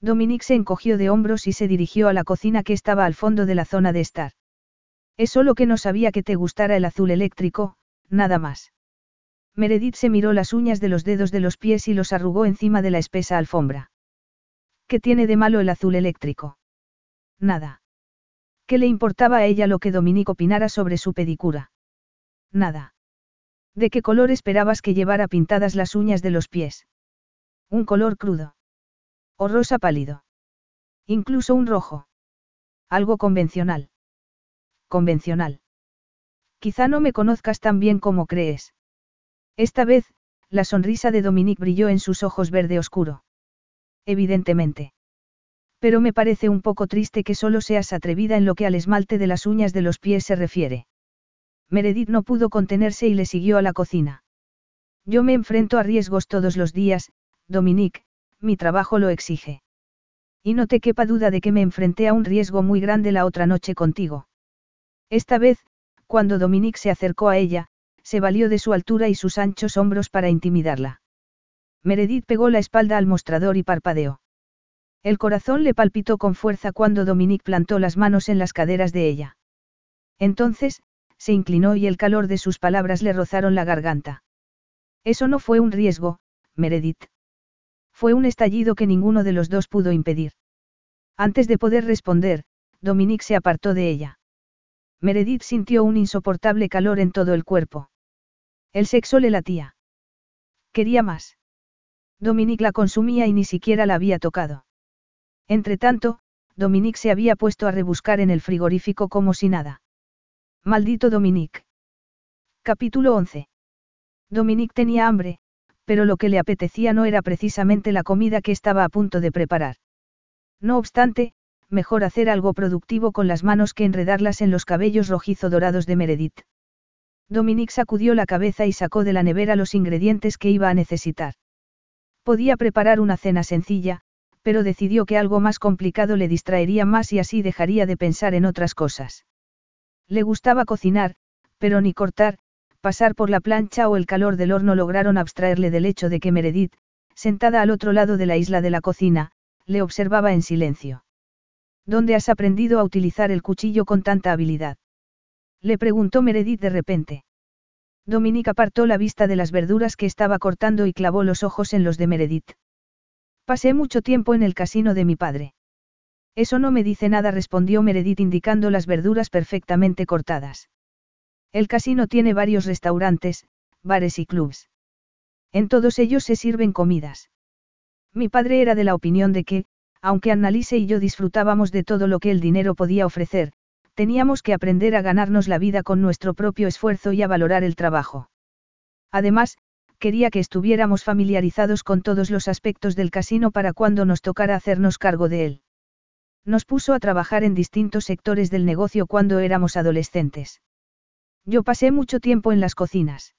Dominique se encogió de hombros y se dirigió a la cocina que estaba al fondo de la zona de estar. Es solo que no sabía que te gustara el azul eléctrico, nada más. Meredith se miró las uñas de los dedos de los pies y los arrugó encima de la espesa alfombra. ¿Qué tiene de malo el azul eléctrico? Nada. ¿Qué le importaba a ella lo que Dominique opinara sobre su pedicura? Nada. ¿De qué color esperabas que llevara pintadas las uñas de los pies? Un color crudo. O rosa pálido. Incluso un rojo. Algo convencional. Convencional. Quizá no me conozcas tan bien como crees. Esta vez, la sonrisa de Dominique brilló en sus ojos verde oscuro. Evidentemente. Pero me parece un poco triste que solo seas atrevida en lo que al esmalte de las uñas de los pies se refiere. Meredith no pudo contenerse y le siguió a la cocina. Yo me enfrento a riesgos todos los días, Dominique, mi trabajo lo exige. Y no te quepa duda de que me enfrenté a un riesgo muy grande la otra noche contigo. Esta vez, cuando Dominique se acercó a ella, se valió de su altura y sus anchos hombros para intimidarla. Meredith pegó la espalda al mostrador y parpadeó. El corazón le palpitó con fuerza cuando Dominique plantó las manos en las caderas de ella. Entonces, se inclinó y el calor de sus palabras le rozaron la garganta. Eso no fue un riesgo, Meredith. Fue un estallido que ninguno de los dos pudo impedir. Antes de poder responder, Dominique se apartó de ella. Meredith sintió un insoportable calor en todo el cuerpo. El sexo le latía. Quería más. Dominique la consumía y ni siquiera la había tocado. Entretanto, Dominique se había puesto a rebuscar en el frigorífico como si nada. Maldito Dominique. Capítulo 11. Dominique tenía hambre, pero lo que le apetecía no era precisamente la comida que estaba a punto de preparar. No obstante, mejor hacer algo productivo con las manos que enredarlas en los cabellos rojizo dorados de Meredith. Dominique sacudió la cabeza y sacó de la nevera los ingredientes que iba a necesitar. Podía preparar una cena sencilla, pero decidió que algo más complicado le distraería más y así dejaría de pensar en otras cosas. Le gustaba cocinar, pero ni cortar, pasar por la plancha o el calor del horno lograron abstraerle del hecho de que Meredith, sentada al otro lado de la isla de la cocina, le observaba en silencio. ¿Dónde has aprendido a utilizar el cuchillo con tanta habilidad? Le preguntó Meredith de repente. Dominique apartó la vista de las verduras que estaba cortando y clavó los ojos en los de Meredith. Pasé mucho tiempo en el casino de mi padre. Eso no me dice nada, respondió Meredith indicando las verduras perfectamente cortadas. El casino tiene varios restaurantes, bares y clubs. En todos ellos se sirven comidas. Mi padre era de la opinión de que, Aunque Annalise y yo disfrutábamos de todo lo que el dinero podía ofrecer, teníamos que aprender a ganarnos la vida con nuestro propio esfuerzo y a valorar el trabajo. Además, quería que estuviéramos familiarizados con todos los aspectos del casino para cuando nos tocara hacernos cargo de él. Nos puso a trabajar en distintos sectores del negocio cuando éramos adolescentes. Yo pasé mucho tiempo en las cocinas.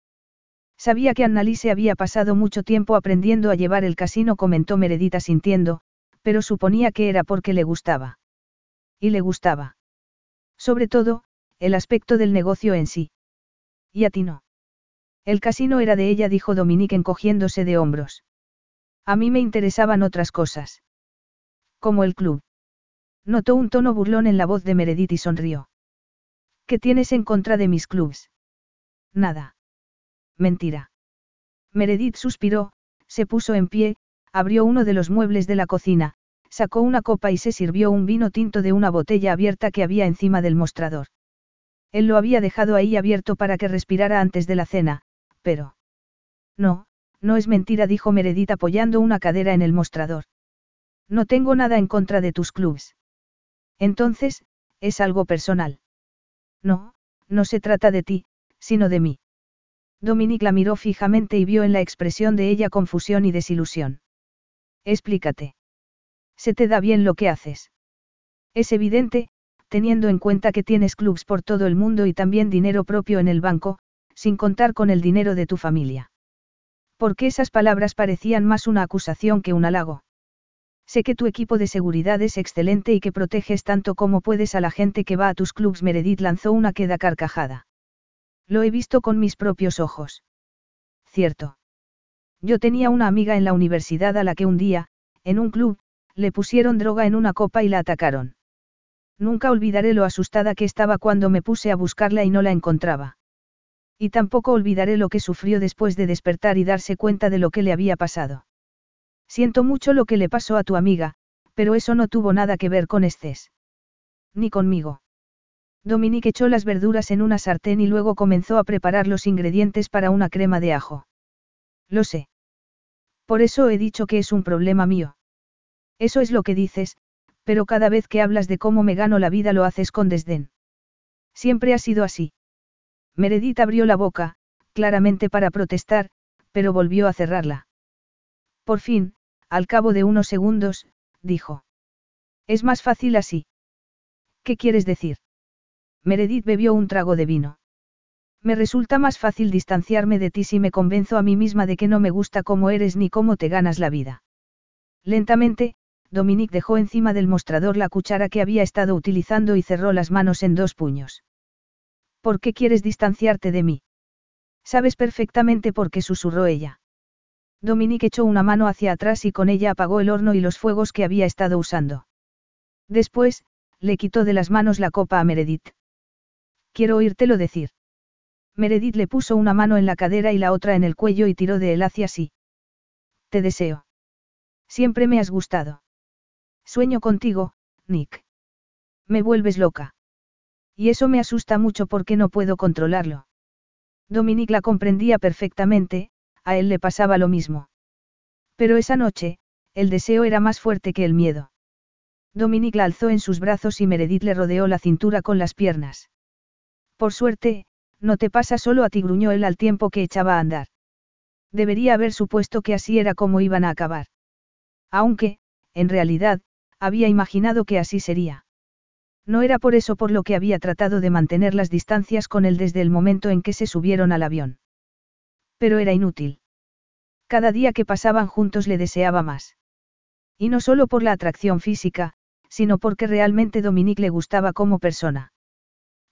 Sabía que Annalise había pasado mucho tiempo aprendiendo a llevar el casino, comentó Meredita sintiendo, pero suponía que era porque le gustaba. Y le gustaba. Sobre todo, el aspecto del negocio en sí. Y a ti no. El casino era de ella, dijo Dominique encogiéndose de hombros. A mí me interesaban otras cosas. Como el club. Notó un tono burlón en la voz de Meredith y sonrió. ¿Qué tienes en contra de mis clubs? Nada. Mentira. Meredith suspiró, se puso en pie, abrió uno de los muebles de la cocina, sacó una copa y se sirvió un vino tinto de una botella abierta que había encima del mostrador. Él lo había dejado ahí abierto para que respirara antes de la cena, pero... No, no es mentira, dijo Meredith apoyando una cadera en el mostrador. No tengo nada en contra de tus clubs. Entonces, es algo personal. No, no se trata de ti, sino de mí. Dominique la miró fijamente y vio en la expresión de ella confusión y desilusión. Explícate. Se te da bien lo que haces. Es evidente, teniendo en cuenta que tienes clubs por todo el mundo y también dinero propio en el banco, sin contar con el dinero de tu familia. Porque esas palabras parecían más una acusación que un halago. Sé que tu equipo de seguridad es excelente y que proteges tanto como puedes a la gente que va a tus clubs. Meredith lanzó una queda carcajada. Lo he visto con mis propios ojos. Cierto. Yo tenía una amiga en la universidad a la que un día, en un club, le pusieron droga en una copa y la atacaron. Nunca olvidaré lo asustada que estaba cuando me puse a buscarla y no la encontraba. Y tampoco olvidaré lo que sufrió después de despertar y darse cuenta de lo que le había pasado. Siento mucho lo que le pasó a tu amiga, pero eso no tuvo nada que ver con Estés. Ni conmigo. Dominique echó las verduras en una sartén y luego comenzó a preparar los ingredientes para una crema de ajo. Lo sé. Por eso he dicho que es un problema mío. Eso es lo que dices, pero cada vez que hablas de cómo me gano la vida lo haces con desdén. Siempre ha sido así. Meredith abrió la boca, claramente para protestar, pero volvió a cerrarla. Por fin, al cabo de unos segundos, dijo. Es más fácil así. ¿Qué quieres decir? Meredith bebió un trago de vino. Me resulta más fácil distanciarme de ti si me convenzo a mí misma de que no me gusta cómo eres ni cómo te ganas la vida. Lentamente, Dominique dejó encima del mostrador la cuchara que había estado utilizando y cerró las manos en dos puños. ¿Por qué quieres distanciarte de mí? Sabes perfectamente por qué susurró ella. Dominique echó una mano hacia atrás y con ella apagó el horno y los fuegos que había estado usando. Después, le quitó de las manos la copa a Meredith. Quiero oírtelo decir. Meredith le puso una mano en la cadera y la otra en el cuello y tiró de él hacia sí. Te deseo. Siempre me has gustado. Sueño contigo, Nick. Me vuelves loca. Y eso me asusta mucho porque no puedo controlarlo. Dominique la comprendía perfectamente, a él le pasaba lo mismo. Pero esa noche, el deseo era más fuerte que el miedo. Dominique la alzó en sus brazos y Meredith le rodeó la cintura con las piernas. Por suerte, no te pasa solo a ti, gruñó él al tiempo que echaba a andar. Debería haber supuesto que así era como iban a acabar. Aunque, en realidad, había imaginado que así sería. No era por eso por lo que había tratado de mantener las distancias con él desde el momento en que se subieron al avión. Pero era inútil. Cada día que pasaban juntos le deseaba más. Y no solo por la atracción física, sino porque realmente Dominique le gustaba como persona.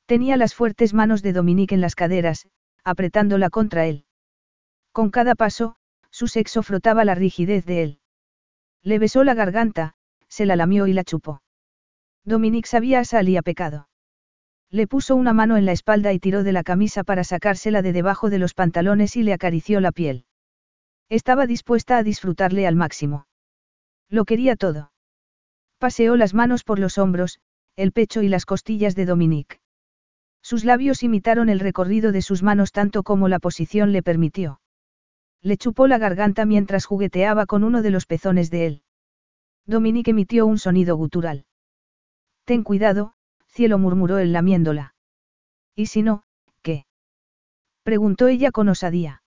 Tenía las fuertes manos de Dominique en las caderas, apretándola contra él. Con cada paso, su sexo frotaba la rigidez de él. Le besó la garganta, se la lamió y la chupó. Dominique sabía a sal y a pecado. Le puso una mano en la espalda y tiró de la camisa para sacársela de debajo de los pantalones y le acarició la piel. Estaba dispuesta a disfrutarle al máximo. Lo quería todo. Paseó las manos por los hombros, el pecho y las costillas de Dominique. Sus labios imitaron el recorrido de sus manos tanto como la posición le permitió. Le chupó la garganta mientras jugueteaba con uno de los pezones de él. Dominique emitió un sonido gutural. Ten cuidado, cielo murmuró él lamiéndola. ¿Y si no, qué? preguntó ella con osadía.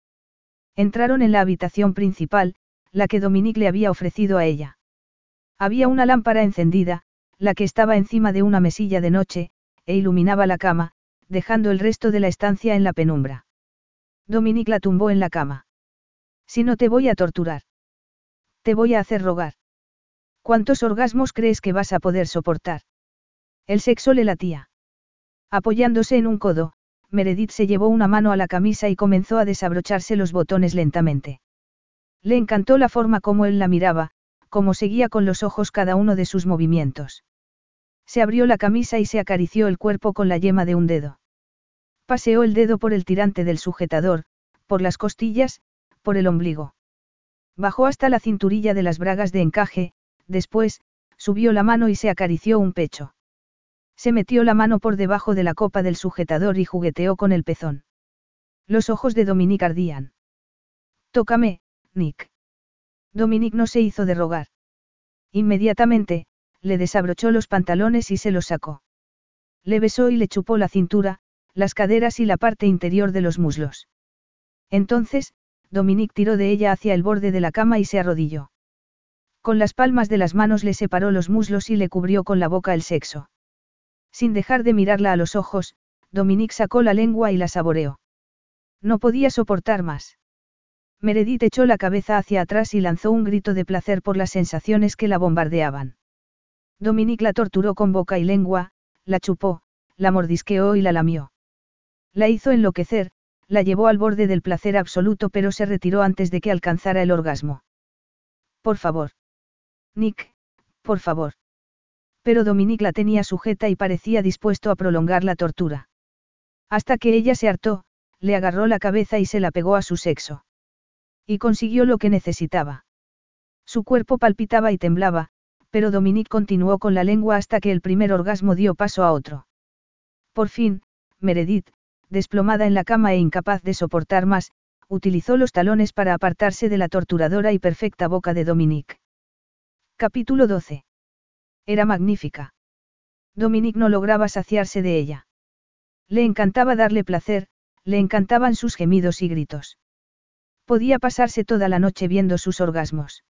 Entraron en la habitación principal, la que Dominique le había ofrecido a ella. Había una lámpara encendida, la que estaba encima de una mesilla de noche, e iluminaba la cama, dejando el resto de la estancia en la penumbra. Dominique la tumbó en la cama. Si no te voy a torturar. Te voy a hacer rogar. ¿Cuántos orgasmos crees que vas a poder soportar? El sexo le latía. Apoyándose en un codo, Meredith se llevó una mano a la camisa y comenzó a desabrocharse los botones lentamente. Le encantó la forma como él la miraba, como seguía con los ojos cada uno de sus movimientos. Se abrió la camisa y se acarició el cuerpo con la yema de un dedo. Paseó el dedo por el tirante del sujetador, por las costillas, por el ombligo. Bajó hasta la cinturilla de las bragas de encaje, después, subió la mano y se acarició un pecho. Se metió la mano por debajo de la copa del sujetador y jugueteó con el pezón. Los ojos de Dominique ardían. Tócame, Nick. Dominique no se hizo de rogar. Inmediatamente, le desabrochó los pantalones y se los sacó. Le besó y le chupó la cintura, las caderas y la parte interior de los muslos. Entonces, Dominique tiró de ella hacia el borde de la cama y se arrodilló. Con las palmas de las manos le separó los muslos y le cubrió con la boca el sexo. Sin dejar de mirarla a los ojos, Dominique sacó la lengua y la saboreó. No podía soportar más. Meredith echó la cabeza hacia atrás y lanzó un grito de placer por las sensaciones que la bombardeaban. Dominique la torturó con boca y lengua, la chupó, la mordisqueó y la lamió. La hizo enloquecer, la llevó al borde del placer absoluto pero se retiró antes de que alcanzara el orgasmo. Por favor. Nick, por favor. Pero Dominique la tenía sujeta y parecía dispuesto a prolongar la tortura. Hasta que ella se hartó, le agarró la cabeza y se la pegó a su sexo. Y consiguió lo que necesitaba. Su cuerpo palpitaba y temblaba, pero Dominique continuó con la lengua hasta que el primer orgasmo dio paso a otro. Por fin, Meredith, desplomada en la cama e incapaz de soportar más, utilizó los talones para apartarse de la torturadora y perfecta boca de Dominique. Capítulo 12. Era magnífica. Dominique no lograba saciarse de ella. Le encantaba darle placer, le encantaban sus gemidos y gritos. Podía pasarse toda la noche viendo sus orgasmos.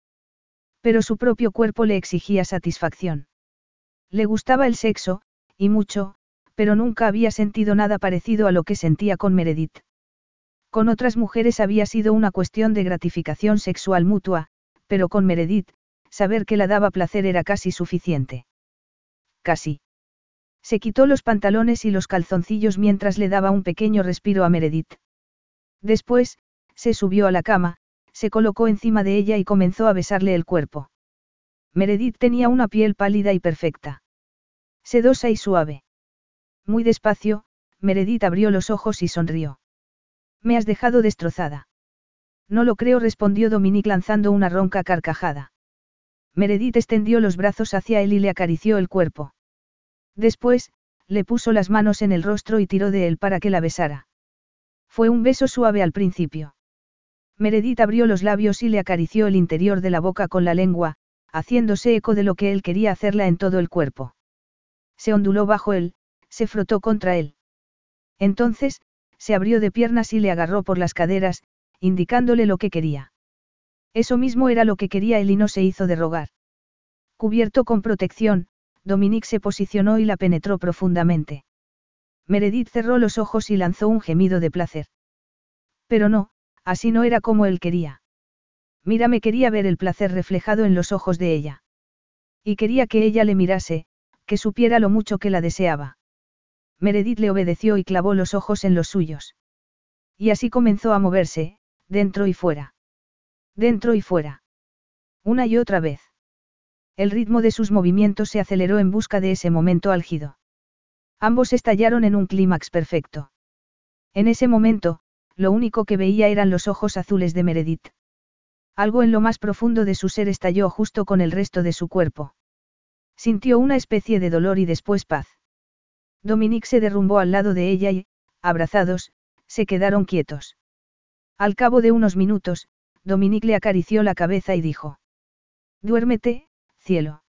Pero su propio cuerpo le exigía satisfacción. Le gustaba el sexo, y mucho, pero nunca había sentido nada parecido a lo que sentía con Meredith. Con otras mujeres había sido una cuestión de gratificación sexual mutua, pero con Meredith, saber que la daba placer era casi suficiente. Casi. Se quitó los pantalones y los calzoncillos mientras le daba un pequeño respiro a Meredith. Después, se subió a la cama, se colocó encima de ella y comenzó a besarle el cuerpo. Meredith tenía una piel pálida y perfecta. Sedosa y suave. Muy despacio, Meredith abrió los ojos y sonrió. Me has dejado destrozada. No lo creo, respondió Dominique lanzando una ronca carcajada. Meredith extendió los brazos hacia él y le acarició el cuerpo. Después, le puso las manos en el rostro y tiró de él para que la besara. Fue un beso suave al principio. Meredith abrió los labios y le acarició el interior de la boca con la lengua, haciéndose eco de lo que él quería hacerla en todo el cuerpo. Se onduló bajo él, se frotó contra él. Entonces, se abrió de piernas y le agarró por las caderas, indicándole lo que quería. Eso mismo era lo que quería él y no se hizo de rogar. Cubierto con protección, Dominique se posicionó y la penetró profundamente. Meredith cerró los ojos y lanzó un gemido de placer. Pero no, así no era como él quería. Mírame quería ver el placer reflejado en los ojos de ella. Y quería que ella le mirase, que supiera lo mucho que la deseaba. Meredith le obedeció y clavó los ojos en los suyos. Y así comenzó a moverse, dentro y fuera. Dentro y fuera. Una y otra vez. El ritmo de sus movimientos se aceleró en busca de ese momento álgido. Ambos estallaron en un clímax perfecto. En ese momento, lo único que veía eran los ojos azules de Meredith. Algo en lo más profundo de su ser estalló justo con el resto de su cuerpo. Sintió una especie de dolor y después paz. Dominique se derrumbó al lado de ella y, abrazados, se quedaron quietos. Al cabo de unos minutos, Dominique le acarició la cabeza y dijo. Duérmete, cielo.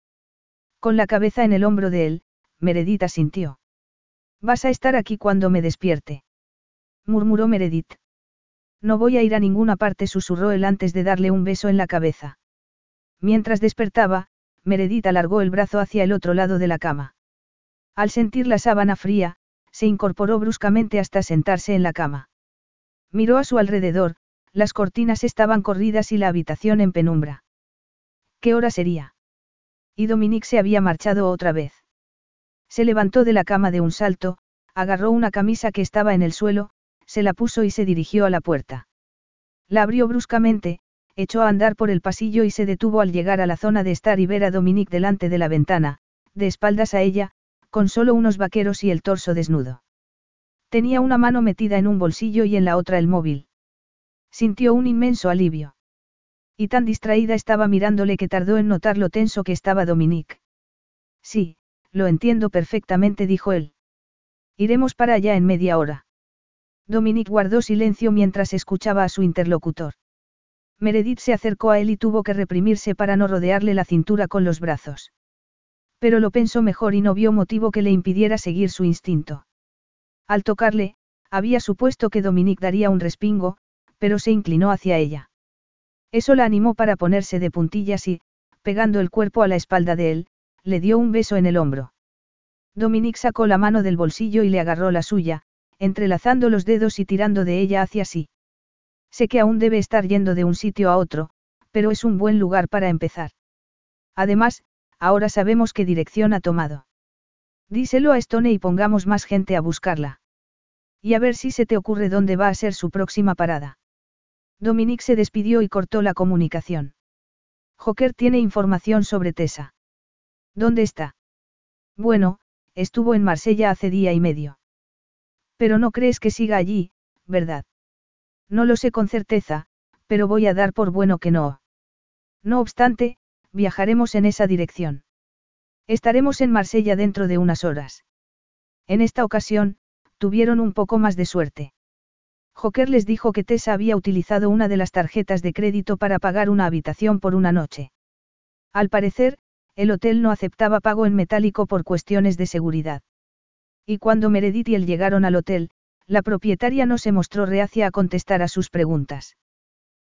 Con la cabeza en el hombro de él, Meredith asintió. Vas a estar aquí cuando me despierte. Murmuró Meredith. No voy a ir a ninguna parte, susurró él antes de darle un beso en la cabeza. Mientras despertaba, Meredith alargó el brazo hacia el otro lado de la cama. Al sentir la sábana fría, se incorporó bruscamente hasta sentarse en la cama. Miró a su alrededor, las cortinas estaban corridas y la habitación en penumbra. ¿Qué hora sería? Y Dominique se había marchado otra vez. Se levantó de la cama de un salto, agarró una camisa que estaba en el suelo, se la puso y se dirigió a la puerta. La abrió bruscamente, echó a andar por el pasillo y se detuvo al llegar a la zona de estar y ver a Dominique delante de la ventana, de espaldas a ella, con solo unos vaqueros y el torso desnudo. Tenía una mano metida en un bolsillo y en la otra el móvil. Sintió un inmenso alivio. Y tan distraída estaba mirándole que tardó en notar lo tenso que estaba Dominique. Sí, lo entiendo perfectamente, dijo él. Iremos para allá en media hora. Dominique guardó silencio mientras escuchaba a su interlocutor. Meredith se acercó a él y tuvo que reprimirse para no rodearle la cintura con los brazos. Pero lo pensó mejor y no vio motivo que le impidiera seguir su instinto. Al tocarle, había supuesto que Dominique daría un respingo, pero se inclinó hacia ella. Eso la animó para ponerse de puntillas y, pegando el cuerpo a la espalda de él, le dio un beso en el hombro. Dominique sacó la mano del bolsillo y le agarró la suya, entrelazando los dedos y tirando de ella hacia sí. Sé que aún debe estar yendo de un sitio a otro, pero es un buen lugar para empezar. Además, ahora sabemos qué dirección ha tomado. Díselo a Stone y pongamos más gente a buscarla. Y a ver si se te ocurre dónde va a ser su próxima parada. Dominique se despidió y cortó la comunicación. Joker tiene información sobre Tessa. ¿Dónde está? Bueno, estuvo en Marsella hace día y medio. Pero no crees que siga allí, ¿verdad? No lo sé con certeza, pero voy a dar por bueno que no. No obstante, viajaremos en esa dirección. Estaremos en Marsella dentro de unas horas. En esta ocasión, tuvieron un poco más de suerte. Joker les dijo que Tessa había utilizado una de las tarjetas de crédito para pagar una habitación por una noche. Al parecer, el hotel no aceptaba pago en metálico por cuestiones de seguridad. Y cuando Meredith y él llegaron al hotel, la propietaria no se mostró reacia a contestar a sus preguntas.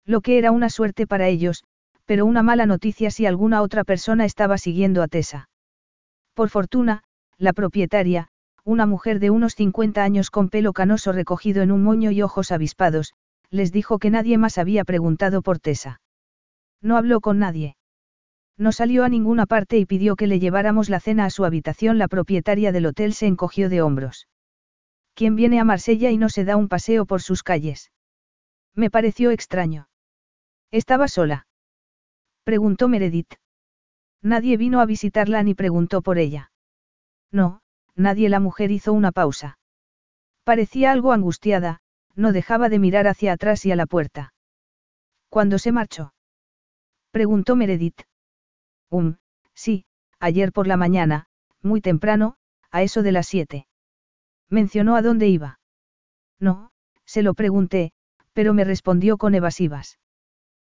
Lo que era una suerte para ellos, pero una mala noticia si alguna otra persona estaba siguiendo a Tessa. Por fortuna, la propietaria, una mujer de unos 50 años con pelo canoso recogido en un moño y ojos avispados, les dijo que nadie más había preguntado por Tessa. No habló con nadie. No salió a ninguna parte y pidió que le lleváramos la cena a su habitación. La propietaria del hotel se encogió de hombros. ¿Quién viene a Marsella y no se da un paseo por sus calles? Me pareció extraño. ¿Estaba sola? Preguntó Meredith. Nadie vino a visitarla ni preguntó por ella. No, nadie la mujer hizo una pausa. Parecía algo angustiada, no dejaba de mirar hacia atrás y a la puerta. ¿Cuándo se marchó? Preguntó Meredith. Um, sí, ayer por la mañana, muy temprano, a eso de las siete. ¿Mencionó a dónde iba? No, se lo pregunté, pero me respondió con evasivas.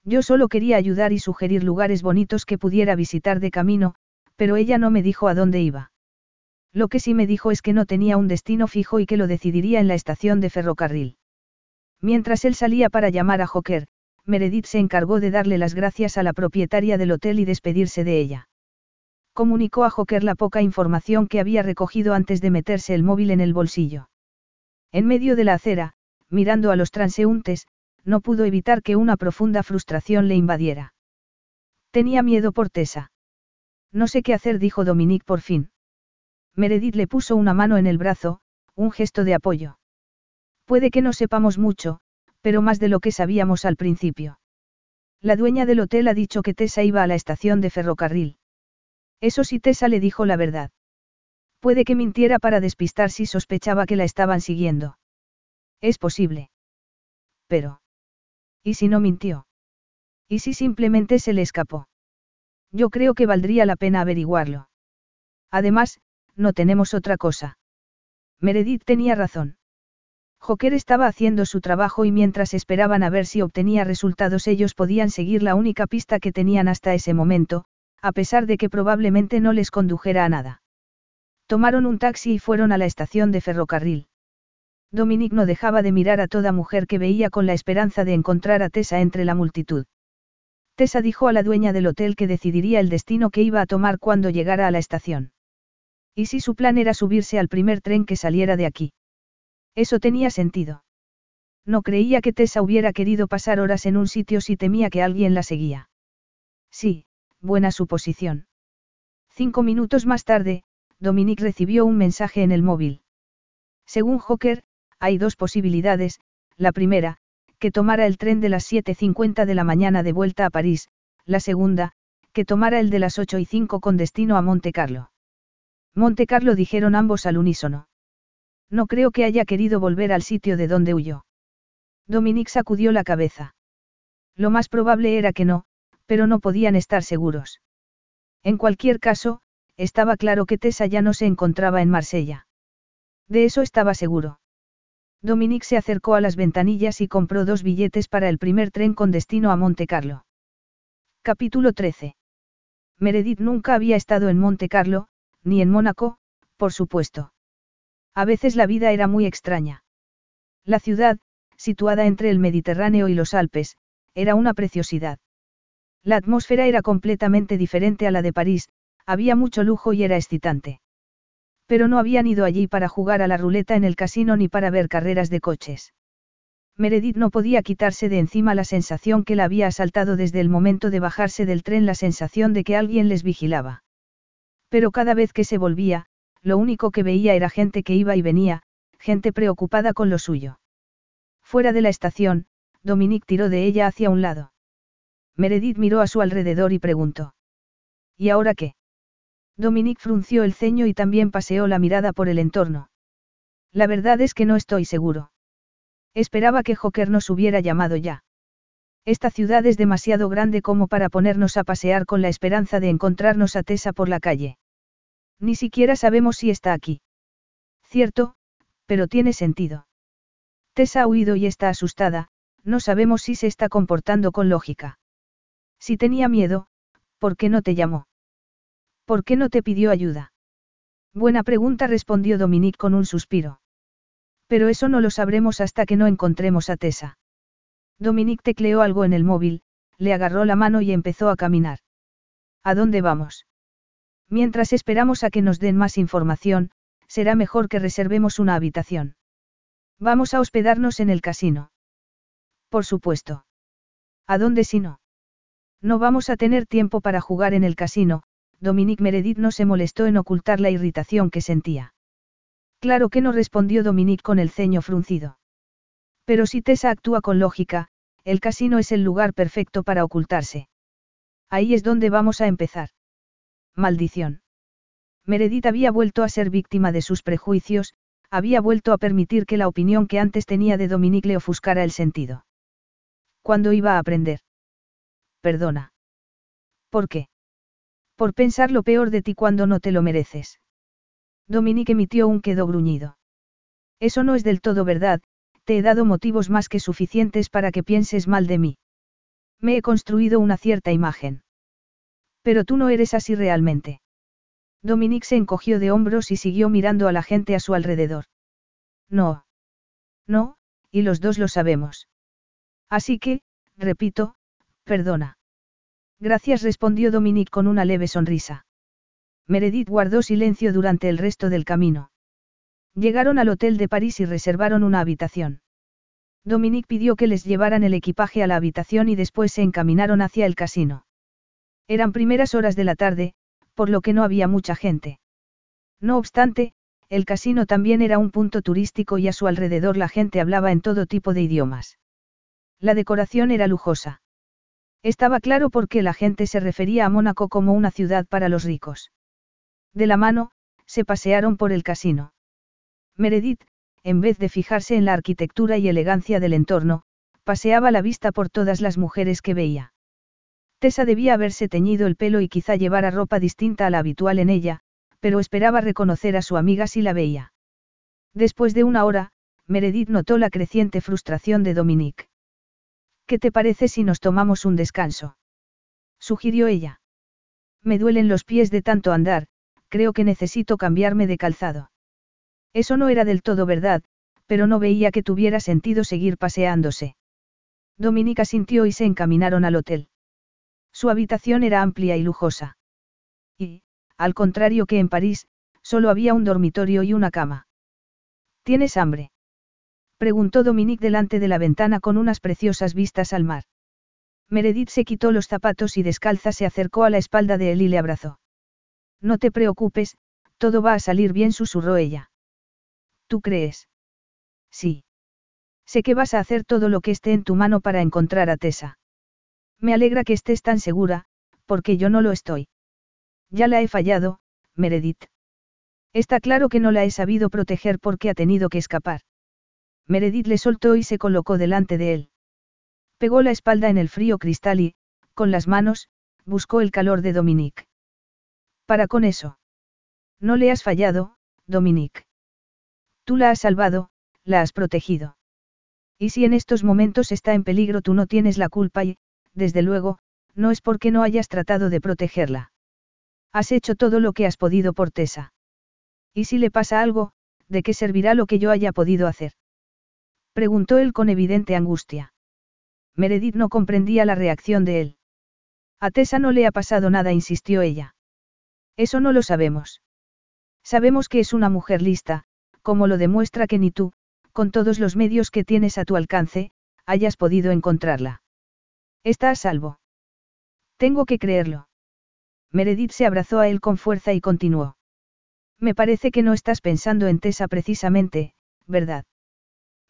Yo solo quería ayudar y sugerir lugares bonitos que pudiera visitar de camino, pero ella no me dijo a dónde iba. Lo que sí me dijo es que no tenía un destino fijo y que lo decidiría en la estación de ferrocarril. Mientras él salía para llamar a Joker, Meredith se encargó de darle las gracias a la propietaria del hotel y despedirse de ella. Comunicó a Joker la poca información que había recogido antes de meterse el móvil en el bolsillo. En medio de la acera, mirando a los transeúntes, no pudo evitar que una profunda frustración le invadiera. Tenía miedo por Tessa. No sé qué hacer, dijo Dominique por fin. Meredith le puso una mano en el brazo, un gesto de apoyo. Puede que no sepamos mucho, pero más de lo que sabíamos al principio. La dueña del hotel ha dicho que Tessa iba a la estación de ferrocarril. Eso sí Tessa le dijo la verdad. Puede que mintiera para despistar si sospechaba que la estaban siguiendo. Es posible. Pero. ¿Y si no mintió? ¿Y si simplemente se le escapó? Yo creo que valdría la pena averiguarlo. Además, no tenemos otra cosa. Meredith tenía razón. Joker estaba haciendo su trabajo y mientras esperaban a ver si obtenía resultados ellos podían seguir la única pista que tenían hasta ese momento, a pesar de que probablemente no les condujera a nada. Tomaron un taxi y fueron a la estación de ferrocarril. Dominique no dejaba de mirar a toda mujer que veía con la esperanza de encontrar a Tessa entre la multitud. Tessa dijo a la dueña del hotel que decidiría el destino que iba a tomar cuando llegara a la estación. ¿Y si su plan era subirse al primer tren que saliera de aquí? Eso tenía sentido. No creía que Tessa hubiera querido pasar horas en un sitio si temía que alguien la seguía. Sí, buena suposición. Cinco minutos más tarde, Dominique recibió un mensaje en el móvil. Según Hocker, hay dos posibilidades, la primera, que tomara el tren de las 7.50 de la mañana de vuelta a París, la segunda, que tomara el de las 8 y 5 con destino a Monte Carlo. Monte Carlo dijeron ambos al unísono. No creo que haya querido volver al sitio de donde huyó. Dominique sacudió la cabeza. Lo más probable era que no, pero no podían estar seguros. En cualquier caso, estaba claro que Tessa ya no se encontraba en Marsella. De eso estaba seguro. Dominique se acercó a las ventanillas y compró dos billetes para el primer tren con destino a Monte Carlo. Capítulo 13. Meredith nunca había estado en Monte Carlo, ni en Mónaco, por supuesto. A veces la vida era muy extraña. La ciudad, situada entre el Mediterráneo y los Alpes, era una preciosidad. La atmósfera era completamente diferente a la de París, había mucho lujo y era excitante. Pero no habían ido allí para jugar a la ruleta en el casino ni para ver carreras de coches. Meredith no podía quitarse de encima la sensación que la había asaltado desde el momento de bajarse del tren, la sensación de que alguien les vigilaba. Pero cada vez que se volvía, lo único que veía era gente que iba y venía, gente preocupada con lo suyo. Fuera de la estación, Dominique tiró de ella hacia un lado. Meredith miró a su alrededor y preguntó. ¿Y ahora qué? Dominique frunció el ceño y también paseó la mirada por el entorno. La verdad es que no estoy seguro. Esperaba que Joker nos hubiera llamado ya. Esta ciudad es demasiado grande como para ponernos a pasear con la esperanza de encontrarnos a Tessa por la calle. Ni siquiera sabemos si está aquí. Cierto, pero tiene sentido. Tessa ha huido y está asustada, no sabemos si se está comportando con lógica. Si tenía miedo, ¿por qué no te llamó? ¿Por qué no te pidió ayuda? Buena pregunta respondió Dominique con un suspiro. Pero eso no lo sabremos hasta que no encontremos a Tessa. Dominique tecleó algo en el móvil, le agarró la mano y empezó a caminar. ¿A dónde vamos? Mientras esperamos a que nos den más información, será mejor que reservemos una habitación. Vamos a hospedarnos en el casino. Por supuesto. ¿A dónde si no? No vamos a tener tiempo para jugar en el casino, Dominique Meredith no se molestó en ocultar la irritación que sentía. Claro que no respondió Dominique con el ceño fruncido. Pero si Tessa actúa con lógica, el casino es el lugar perfecto para ocultarse. Ahí es donde vamos a empezar. Maldición. Meredith había vuelto a ser víctima de sus prejuicios, había vuelto a permitir que la opinión que antes tenía de Dominique le ofuscara el sentido. ¿Cuándo iba a aprender? Perdona. ¿Por qué? Por pensar lo peor de ti cuando no te lo mereces. Dominique emitió un quedo gruñido. Eso no es del todo verdad, te he dado motivos más que suficientes para que pienses mal de mí. Me he construido una cierta imagen. Pero tú no eres así realmente. Dominique se encogió de hombros y siguió mirando a la gente a su alrededor. No. No, y los dos lo sabemos. Así que, repito, perdona. Gracias respondió Dominique con una leve sonrisa. Meredith guardó silencio durante el resto del camino. Llegaron al hotel de París y reservaron una habitación. Dominique pidió que les llevaran el equipaje a la habitación y después se encaminaron hacia el casino. Eran primeras horas de la tarde, por lo que no había mucha gente. No obstante, el casino también era un punto turístico y a su alrededor la gente hablaba en todo tipo de idiomas. La decoración era lujosa. Estaba claro por qué la gente se refería a Mónaco como una ciudad para los ricos. De la mano, se pasearon por el casino. Meredith, en vez de fijarse en la arquitectura y elegancia del entorno, paseaba la vista por todas las mujeres que veía. Tessa debía haberse teñido el pelo y quizá llevara ropa distinta a la habitual en ella, pero esperaba reconocer a su amiga si la veía. Después de una hora, Meredith notó la creciente frustración de Dominique. ¿Qué te parece si nos tomamos un descanso? sugirió ella. Me duelen los pies de tanto andar, creo que necesito cambiarme de calzado. Eso no era del todo verdad, pero no veía que tuviera sentido seguir paseándose. Dominica sintió y se encaminaron al hotel. Su habitación era amplia y lujosa. Y, al contrario que en París, solo había un dormitorio y una cama. ¿Tienes hambre? Preguntó Dominique delante de la ventana con unas preciosas vistas al mar. Meredith se quitó los zapatos y descalza se acercó a la espalda de él y le abrazó. No te preocupes, todo va a salir bien, susurró ella. ¿Tú crees? Sí. Sé que vas a hacer todo lo que esté en tu mano para encontrar a Tessa. Me alegra que estés tan segura, porque yo no lo estoy. Ya la he fallado, Meredith. Está claro que no la he sabido proteger porque ha tenido que escapar. Meredith le soltó y se colocó delante de él. Pegó la espalda en el frío cristal y, con las manos, buscó el calor de Dominique. Para con eso. No le has fallado, Dominique. Tú la has salvado, la has protegido. Y si en estos momentos está en peligro tú no tienes la culpa y, desde luego, no es porque no hayas tratado de protegerla. Has hecho todo lo que has podido por Tessa. ¿Y si le pasa algo, de qué servirá lo que yo haya podido hacer? Preguntó él con evidente angustia. Meredith no comprendía la reacción de él. A Tessa no le ha pasado nada, insistió ella. Eso no lo sabemos. Sabemos que es una mujer lista, como lo demuestra que ni tú, con todos los medios que tienes a tu alcance, hayas podido encontrarla. Está a salvo. Tengo que creerlo. Meredith se abrazó a él con fuerza y continuó. Me parece que no estás pensando en Tessa precisamente, ¿verdad?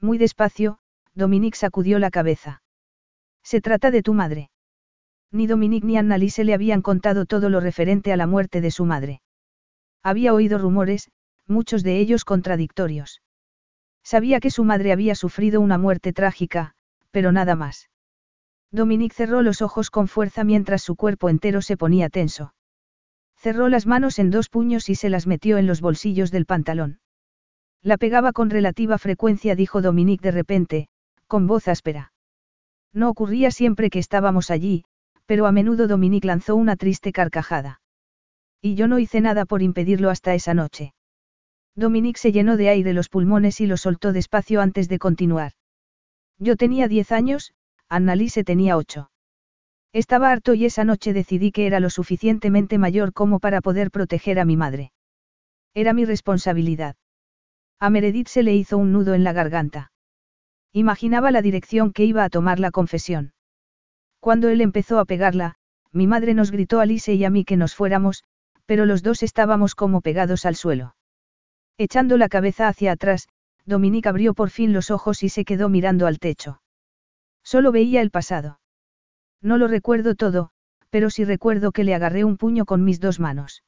Muy despacio, Dominique sacudió la cabeza. Se trata de tu madre. Ni Dominique ni Annalise le habían contado todo lo referente a la muerte de su madre. Había oído rumores, muchos de ellos contradictorios. Sabía que su madre había sufrido una muerte trágica, pero nada más. Dominique cerró los ojos con fuerza mientras su cuerpo entero se ponía tenso. Cerró las manos en dos puños y se las metió en los bolsillos del pantalón. La pegaba con relativa frecuencia, dijo Dominique de repente, con voz áspera. No ocurría siempre que estábamos allí, pero a menudo Dominique lanzó una triste carcajada. Y yo no hice nada por impedirlo hasta esa noche. Dominique se llenó de aire los pulmones y lo soltó despacio antes de continuar. Yo tenía diez años, Annalise tenía ocho. Estaba harto y esa noche decidí que era lo suficientemente mayor como para poder proteger a mi madre. Era mi responsabilidad. A Meredith se le hizo un nudo en la garganta. Imaginaba la dirección que iba a tomar la confesión. Cuando él empezó a pegarla, mi madre nos gritó a Lise y a mí que nos fuéramos, pero los dos estábamos como pegados al suelo. Echando la cabeza hacia atrás, Dominique abrió por fin los ojos y se quedó mirando al techo. Solo veía el pasado. No lo recuerdo todo, pero sí recuerdo que le agarré un puño con mis dos manos.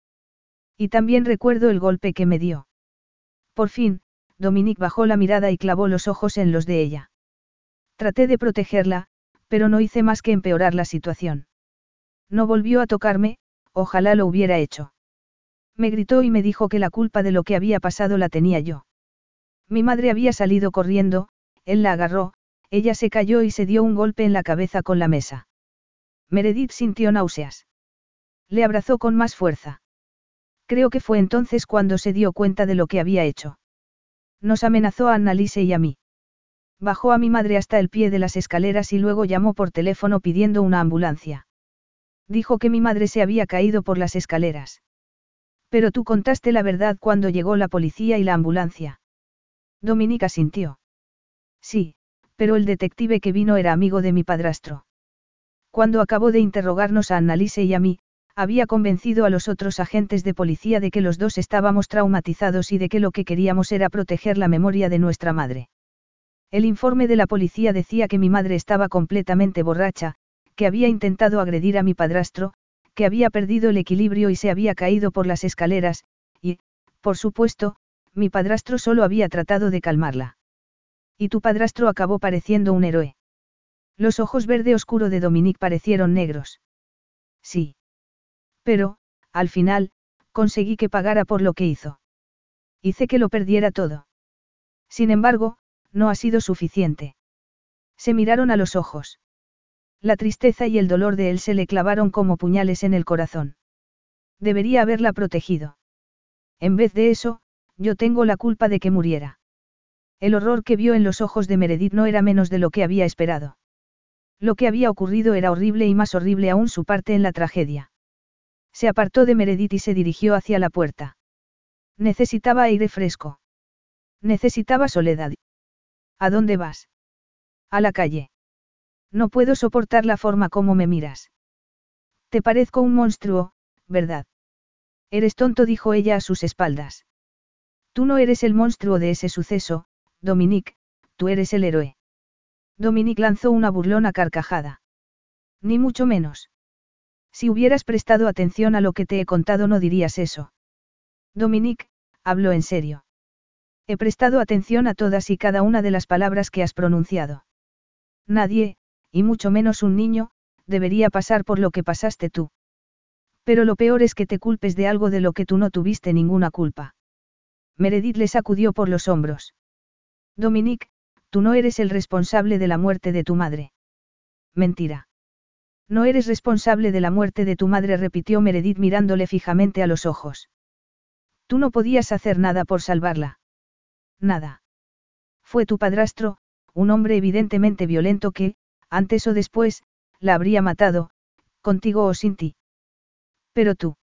Y también recuerdo el golpe que me dio. Por fin, Dominique bajó la mirada y clavó los ojos en los de ella. Traté de protegerla, pero no hice más que empeorar la situación. No volvió a tocarme, ojalá lo hubiera hecho. Me gritó y me dijo que la culpa de lo que había pasado la tenía yo. Mi madre había salido corriendo, él la agarró, ella se cayó y se dio un golpe en la cabeza con la mesa. Meredith sintió náuseas. Le abrazó con más fuerza. Creo que fue entonces cuando se dio cuenta de lo que había hecho. Nos amenazó a Annalise y a mí. Bajó a mi madre hasta el pie de las escaleras y luego llamó por teléfono pidiendo una ambulancia. Dijo que mi madre se había caído por las escaleras. Pero tú contaste la verdad cuando llegó la policía y la ambulancia. Dominica sintió. Sí, pero el detective que vino era amigo de mi padrastro. Cuando acabó de interrogarnos a Annalise y a mí, había convencido a los otros agentes de policía de que los dos estábamos traumatizados y de que lo que queríamos era proteger la memoria de nuestra madre. El informe de la policía decía que mi madre estaba completamente borracha, que había intentado agredir a mi padrastro, que había perdido el equilibrio y se había caído por las escaleras, y, por supuesto, mi padrastro solo había tratado de calmarla. Y tu padrastro acabó pareciendo un héroe. Los ojos verde oscuro de Dominique parecieron negros. Sí. Pero, al final, conseguí que pagara por lo que hizo. Hice que lo perdiera todo. Sin embargo, no ha sido suficiente. Se miraron a los ojos. La tristeza y el dolor de él se le clavaron como puñales en el corazón. Debería haberla protegido. En vez de eso, yo tengo la culpa de que muriera. El horror que vio en los ojos de Meredith no era menos de lo que había esperado. Lo que había ocurrido era horrible y más horrible aún su parte en la tragedia. Se apartó de Meredith y se dirigió hacia la puerta. Necesitaba aire fresco. Necesitaba soledad. ¿A dónde vas? A la calle. No puedo soportar la forma como me miras. Te parezco un monstruo, ¿verdad? Eres tonto, dijo ella a sus espaldas. Tú no eres el monstruo de ese suceso, Dominique, tú eres el héroe. Dominique lanzó una burlona carcajada. Ni mucho menos. Si hubieras prestado atención a lo que te he contado no dirías eso. Dominique, habló en serio. He prestado atención a todas y cada una de las palabras que has pronunciado. Nadie, y mucho menos un niño, debería pasar por lo que pasaste tú. Pero lo peor es que te culpes de algo de lo que tú no tuviste ninguna culpa. Meredith le sacudió por los hombros. Dominique, tú no eres el responsable de la muerte de tu madre. Mentira. No eres responsable de la muerte de tu madre, repitió Meredith mirándole fijamente a los ojos. Tú no podías hacer nada por salvarla. Nada. Fue tu padrastro, un hombre evidentemente violento que, antes o después, la habría matado, contigo o sin ti. Pero tú.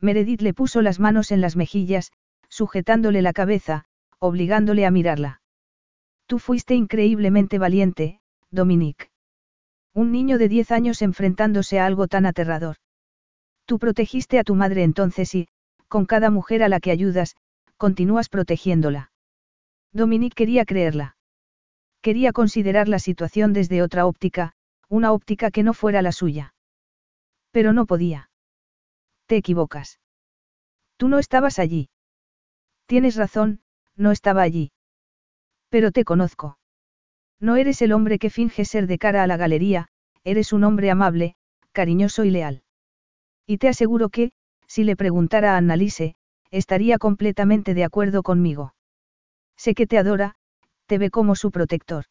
Meredith le puso las manos en las mejillas, sujetándole la cabeza, obligándole a mirarla. Tú fuiste increíblemente valiente, Dominique. Un niño de diez años enfrentándose a algo tan aterrador. Tú protegiste a tu madre entonces y, con cada mujer a la que ayudas, continúas protegiéndola. Dominique quería creerla. Quería considerar la situación desde otra óptica, una óptica que no fuera la suya. Pero no podía. Te equivocas. Tú no estabas allí. Tienes razón, no estaba allí. Pero te conozco. No eres el hombre que finge ser de cara a la galería, eres un hombre amable, cariñoso y leal. Y te aseguro que, si le preguntara a Annalise, estaría completamente de acuerdo conmigo. Sé que te adora, te ve como su protector.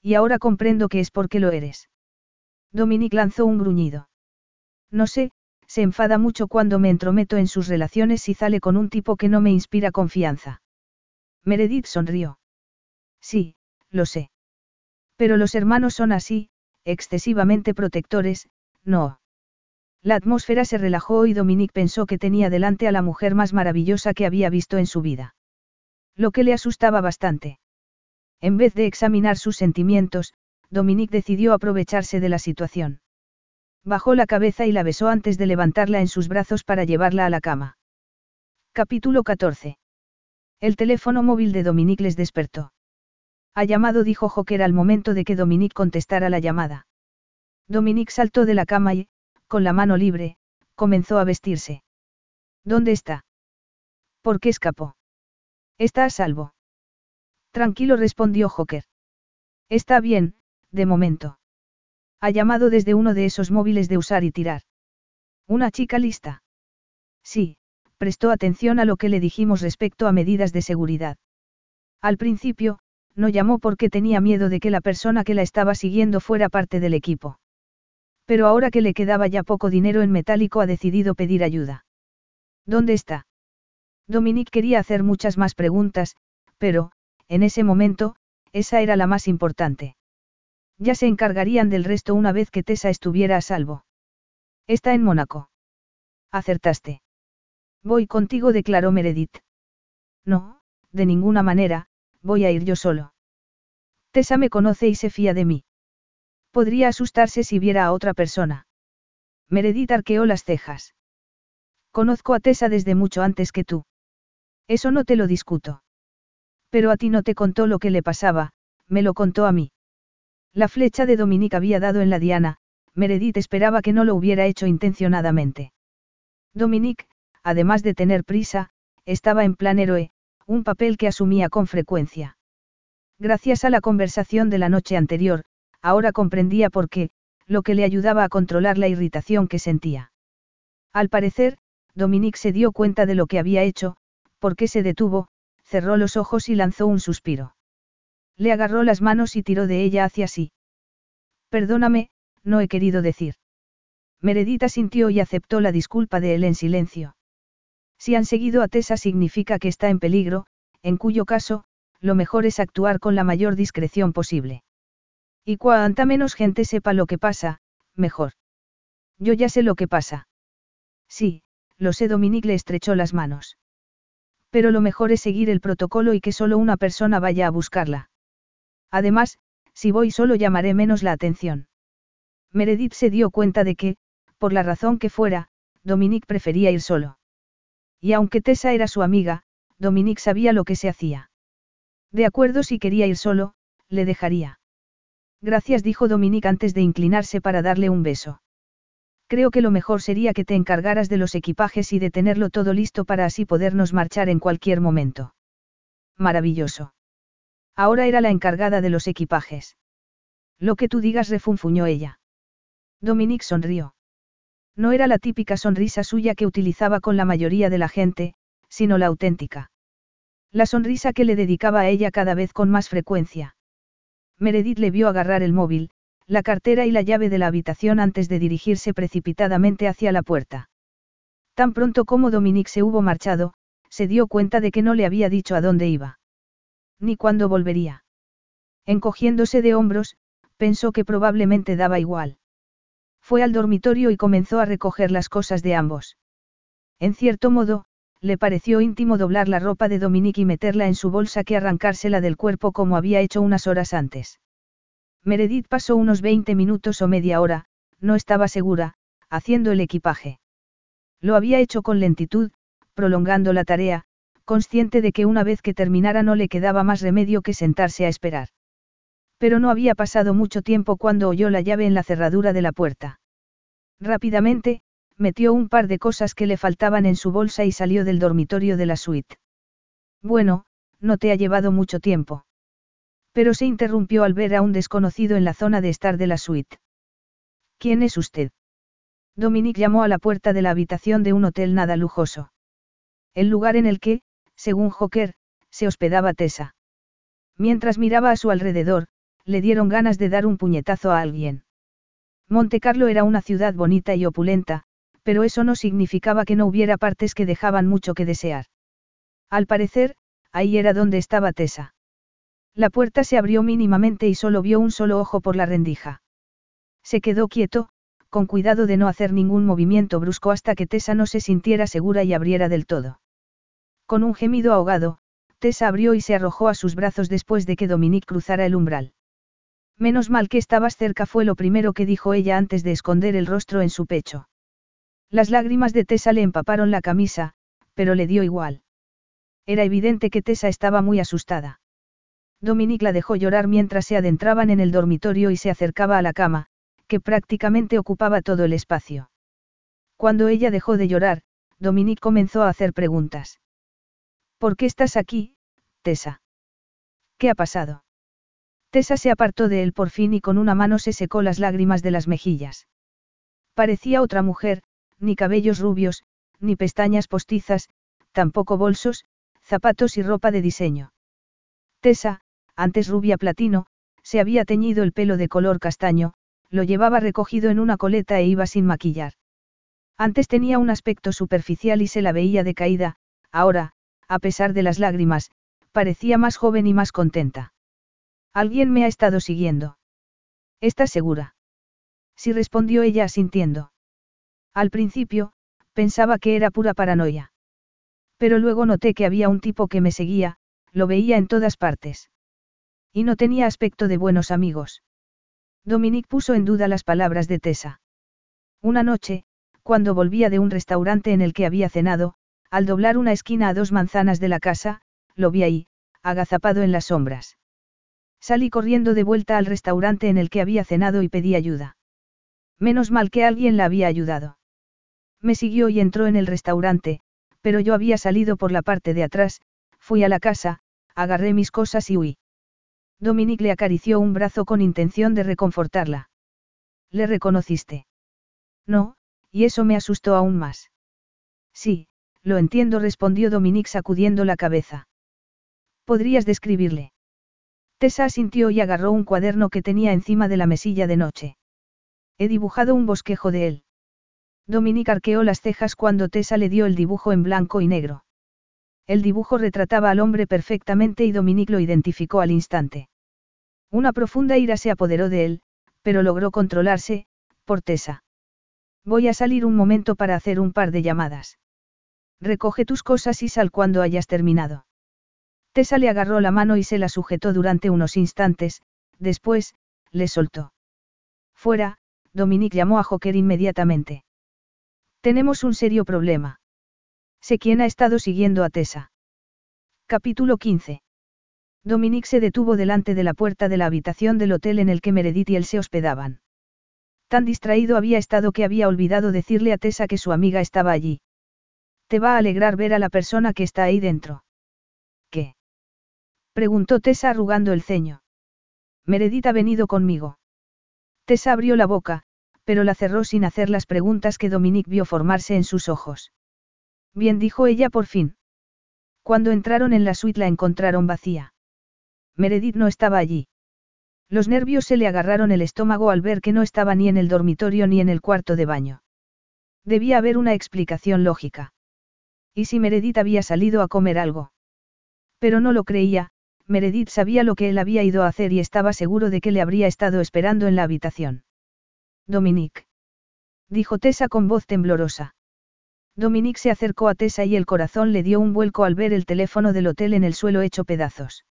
Y ahora comprendo que es porque lo eres. Dominique lanzó un gruñido. No sé, se enfada mucho cuando me entrometo en sus relaciones y sale con un tipo que no me inspira confianza. Meredith sonrió. Sí, lo sé. Pero los hermanos son así, excesivamente protectores, no. La atmósfera se relajó y Dominique pensó que tenía delante a la mujer más maravillosa que había visto en su vida. Lo que le asustaba bastante. En vez de examinar sus sentimientos, Dominique decidió aprovecharse de la situación. Bajó la cabeza y la besó antes de levantarla en sus brazos para llevarla a la cama. Capítulo 14. El teléfono móvil de Dominique les despertó. Ha llamado, dijo Joker al momento de que Dominique contestara la llamada. Dominique saltó de la cama y, con la mano libre, comenzó a vestirse. ¿Dónde está? ¿Por qué escapó? Está a salvo. Tranquilo respondió Joker. Está bien, de momento. Ha llamado desde uno de esos móviles de usar y tirar. ¿Una chica lista? Sí, prestó atención a lo que le dijimos respecto a medidas de seguridad. Al principio, no llamó porque tenía miedo de que la persona que la estaba siguiendo fuera parte del equipo. Pero ahora que le quedaba ya poco dinero en metálico ha decidido pedir ayuda. ¿Dónde está? Dominique quería hacer muchas más preguntas, pero, en ese momento, esa era la más importante. Ya se encargarían del resto una vez que Tessa estuviera a salvo. Está en Mónaco. Acertaste. Voy contigo, declaró Meredith. No, de ninguna manera, voy a ir yo solo. Tessa me conoce y se fía de mí. Podría asustarse si viera a otra persona. Meredith arqueó las cejas. Conozco a Tessa desde mucho antes que tú. Eso no te lo discuto. Pero a ti no te contó lo que le pasaba, me lo contó a mí. La flecha de Dominique había dado en la diana, Meredith esperaba que no lo hubiera hecho intencionadamente. Dominique, además de tener prisa, estaba en plan héroe, un papel que asumía con frecuencia. Gracias a la conversación de la noche anterior, ahora comprendía por qué, lo que le ayudaba a controlar la irritación que sentía. Al parecer, Dominique se dio cuenta de lo que había hecho, porque se detuvo, cerró los ojos y lanzó un suspiro. Le agarró las manos y tiró de ella hacia sí. Perdóname, no he querido decir. Meredith sintió y aceptó la disculpa de él en silencio. Si han seguido a Tessa significa que está en peligro, en cuyo caso, lo mejor es actuar con la mayor discreción posible. Y cuanta menos gente sepa lo que pasa, mejor. Yo ya sé lo que pasa. Sí, lo sé, Dominique le estrechó las manos. Pero lo mejor es seguir el protocolo y que solo una persona vaya a buscarla. Además, si voy solo llamaré menos la atención. Meredith se dio cuenta de que, por la razón que fuera, Dominique prefería ir solo. Y aunque Tessa era su amiga, Dominique sabía lo que se hacía. De acuerdo si quería ir solo, le dejaría. Gracias dijo Dominique antes de inclinarse para darle un beso. Creo que lo mejor sería que te encargaras de los equipajes y de tenerlo todo listo para así podernos marchar en cualquier momento. Maravilloso. Ahora era la encargada de los equipajes. Lo que tú digas refunfuñó ella. Dominique sonrió. No era la típica sonrisa suya que utilizaba con la mayoría de la gente, sino la auténtica. La sonrisa que le dedicaba a ella cada vez con más frecuencia. Meredith le vio agarrar el móvil, la cartera y la llave de la habitación antes de dirigirse precipitadamente hacia la puerta. Tan pronto como Dominique se hubo marchado, se dio cuenta de que no le había dicho a dónde iba. Ni cuándo volvería. Encogiéndose de hombros, pensó que probablemente daba igual. Fue al dormitorio y comenzó a recoger las cosas de ambos. En cierto modo, le pareció íntimo doblar la ropa de Dominique y meterla en su bolsa que arrancársela del cuerpo como había hecho unas horas antes. Meredith pasó unos 20 minutos o media hora, no estaba segura, haciendo el equipaje. Lo había hecho con lentitud, prolongando la tarea, consciente de que una vez que terminara no le quedaba más remedio que sentarse a esperar. Pero no había pasado mucho tiempo cuando oyó la llave en la cerradura de la puerta. Rápidamente, metió un par de cosas que le faltaban en su bolsa y salió del dormitorio de la suite. Bueno, no te ha llevado mucho tiempo. Pero se interrumpió al ver a un desconocido en la zona de estar de la suite. ¿Quién es usted? Dominique llamó a la puerta de la habitación de un hotel nada lujoso. El lugar en el que, según Joker, se hospedaba Tessa. Mientras miraba a su alrededor, le dieron ganas de dar un puñetazo a alguien. Monte Carlo era una ciudad bonita y opulenta, pero eso no significaba que no hubiera partes que dejaban mucho que desear. Al parecer, ahí era donde estaba Tessa. La puerta se abrió mínimamente y solo vio un solo ojo por la rendija. Se quedó quieto, con cuidado de no hacer ningún movimiento brusco hasta que Tessa no se sintiera segura y abriera del todo. Con un gemido ahogado, Tessa abrió y se arrojó a sus brazos después de que Dominique cruzara el umbral. Menos mal que estabas cerca fue lo primero que dijo ella antes de esconder el rostro en su pecho. Las lágrimas de Tessa le empaparon la camisa, pero le dio igual. Era evidente que Tessa estaba muy asustada. Dominique la dejó llorar mientras se adentraban en el dormitorio y se acercaba a la cama, que prácticamente ocupaba todo el espacio. Cuando ella dejó de llorar, Dominique comenzó a hacer preguntas. ¿Por qué estás aquí, Tessa? ¿Qué ha pasado? Tessa se apartó de él por fin y con una mano se secó las lágrimas de las mejillas. Parecía otra mujer, ni cabellos rubios, ni pestañas postizas, tampoco bolsos, zapatos y ropa de diseño. Tessa, antes rubia platino, se había teñido el pelo de color castaño, lo llevaba recogido en una coleta e iba sin maquillar. Antes tenía un aspecto superficial y se la veía decaída, ahora, a pesar de las lágrimas, parecía más joven y más contenta. Alguien me ha estado siguiendo. ¿Estás segura? Sí respondió ella asintiendo. Al principio, pensaba que era pura paranoia. Pero luego noté que había un tipo que me seguía, lo veía en todas partes. Y no tenía aspecto de buenos amigos. Dominique puso en duda las palabras de Tessa. Una noche, cuando volvía de un restaurante en el que había cenado, al doblar una esquina a dos manzanas de la casa, lo vi ahí, agazapado en las sombras. Salí corriendo de vuelta al restaurante en el que había cenado y pedí ayuda. Menos mal que alguien la había ayudado. Me siguió y entró en el restaurante, pero yo había salido por la parte de atrás, fui a la casa, agarré mis cosas y huí. Dominique le acarició un brazo con intención de reconfortarla. ¿Le reconociste? No, y eso me asustó aún más. Sí, lo entiendo, respondió Dominique sacudiendo la cabeza. ¿Podrías describirle? Tessa asintió y agarró un cuaderno que tenía encima de la mesilla de noche. He dibujado un bosquejo de él. Dominique arqueó las cejas cuando Tessa le dio el dibujo en blanco y negro. El dibujo retrataba al hombre perfectamente y Dominique lo identificó al instante. Una profunda ira se apoderó de él, pero logró controlarse, por Tessa. Voy a salir un momento para hacer un par de llamadas. Recoge tus cosas y sal cuando hayas terminado. Tessa le agarró la mano y se la sujetó durante unos instantes, después, le soltó. Fuera, Dominique llamó a Joker inmediatamente. Tenemos un serio problema. Sé quién ha estado siguiendo a Tessa. Capítulo 15. Dominique se detuvo delante de la puerta de la habitación del hotel en el que Meredith y él se hospedaban. Tan distraído había estado que había olvidado decirle a Tessa que su amiga estaba allí. Te va a alegrar ver a la persona que está ahí dentro. Preguntó Tessa arrugando el ceño. Meredith ha venido conmigo. Tessa abrió la boca, pero la cerró sin hacer las preguntas que Dominique vio formarse en sus ojos. Bien dijo ella por fin. Cuando entraron en la suite la encontraron vacía. Meredith no estaba allí. Los nervios se le agarraron el estómago al ver que no estaba ni en el dormitorio ni en el cuarto de baño. Debía haber una explicación lógica. ¿Y si Meredith había salido a comer algo? Pero no lo creía, Meredith sabía lo que él había ido a hacer y estaba seguro de que le habría estado esperando en la habitación. Dominique. Dijo Tessa con voz temblorosa. Dominique se acercó a Tessa y el corazón le dio un vuelco al ver el teléfono del hotel en el suelo hecho pedazos.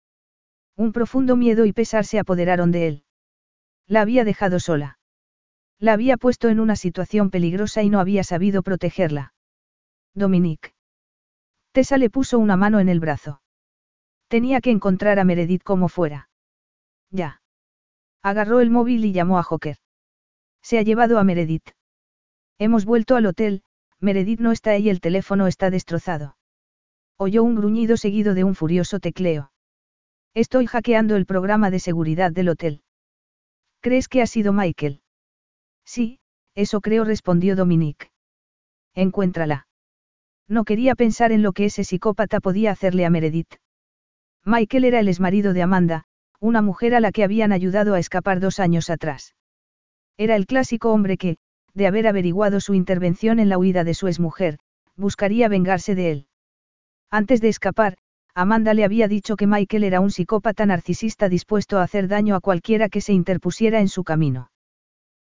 Un profundo miedo y pesar se apoderaron de él. La había dejado sola. La había puesto en una situación peligrosa y no había sabido protegerla. Dominique. Tessa le puso una mano en el brazo. Tenía que encontrar a Meredith como fuera. Ya. Agarró el móvil y llamó a Joker. Se ha llevado a Meredith. Hemos vuelto al hotel, Meredith no está ahí y el teléfono está destrozado. Oyó un gruñido seguido de un furioso tecleo. Estoy hackeando el programa de seguridad del hotel. ¿Crees que ha sido Michael? Sí, eso creo, respondió Dominique. Encuéntrala. No quería pensar en lo que ese psicópata podía hacerle a Meredith. Michael era el exmarido de Amanda, una mujer a la que habían ayudado a escapar dos años atrás. Era el clásico hombre que, de haber averiguado su intervención en la huida de su exmujer, buscaría vengarse de él. Antes de escapar, Amanda le había dicho que Michael era un psicópata narcisista dispuesto a hacer daño a cualquiera que se interpusiera en su camino.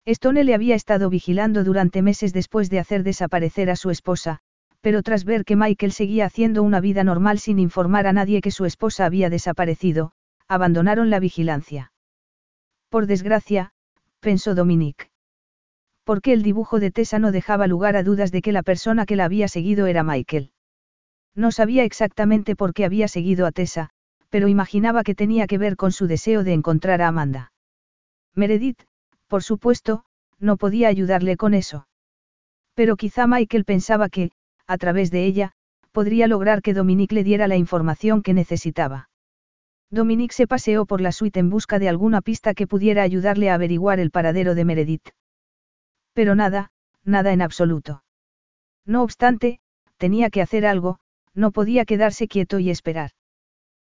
Stone le había estado vigilando durante meses después de hacer desaparecer a su esposa, pero tras ver que Michael seguía haciendo una vida normal sin informar a nadie que su esposa había desaparecido, abandonaron la vigilancia. Por desgracia, pensó Dominique porque el dibujo de Tessa no dejaba lugar a dudas de que la persona que la había seguido era Michael. No sabía exactamente por qué había seguido a Tessa, pero imaginaba que tenía que ver con su deseo de encontrar a Amanda. Meredith, por supuesto, no podía ayudarle con eso. Pero quizá Michael pensaba que, a través de ella, podría lograr que Dominique le diera la información que necesitaba. Dominique se paseó por la suite en busca de alguna pista que pudiera ayudarle a averiguar el paradero de Meredith. Pero nada, nada en absoluto. No obstante, tenía que hacer algo, no podía quedarse quieto y esperar.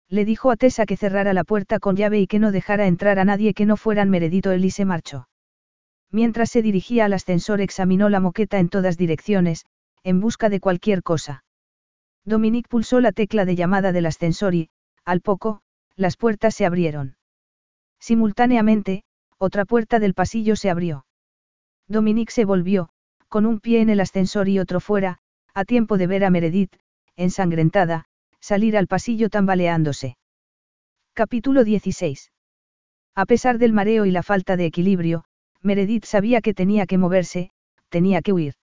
Le dijo a Tessa que cerrara la puerta con llave y que no dejara entrar a nadie que no fueran Meredito él y se marchó. Mientras se dirigía al ascensor examinó la moqueta en todas direcciones, en busca de cualquier cosa. Dominique pulsó la tecla de llamada del ascensor y, al poco, las puertas se abrieron. Simultáneamente, otra puerta del pasillo se abrió. Dominique se volvió, con un pie en el ascensor y otro fuera, a tiempo de ver a Meredith, ensangrentada, salir al pasillo tambaleándose. Capítulo 16. A pesar del mareo y la falta de equilibrio, Meredith sabía que tenía que moverse, tenía que huir.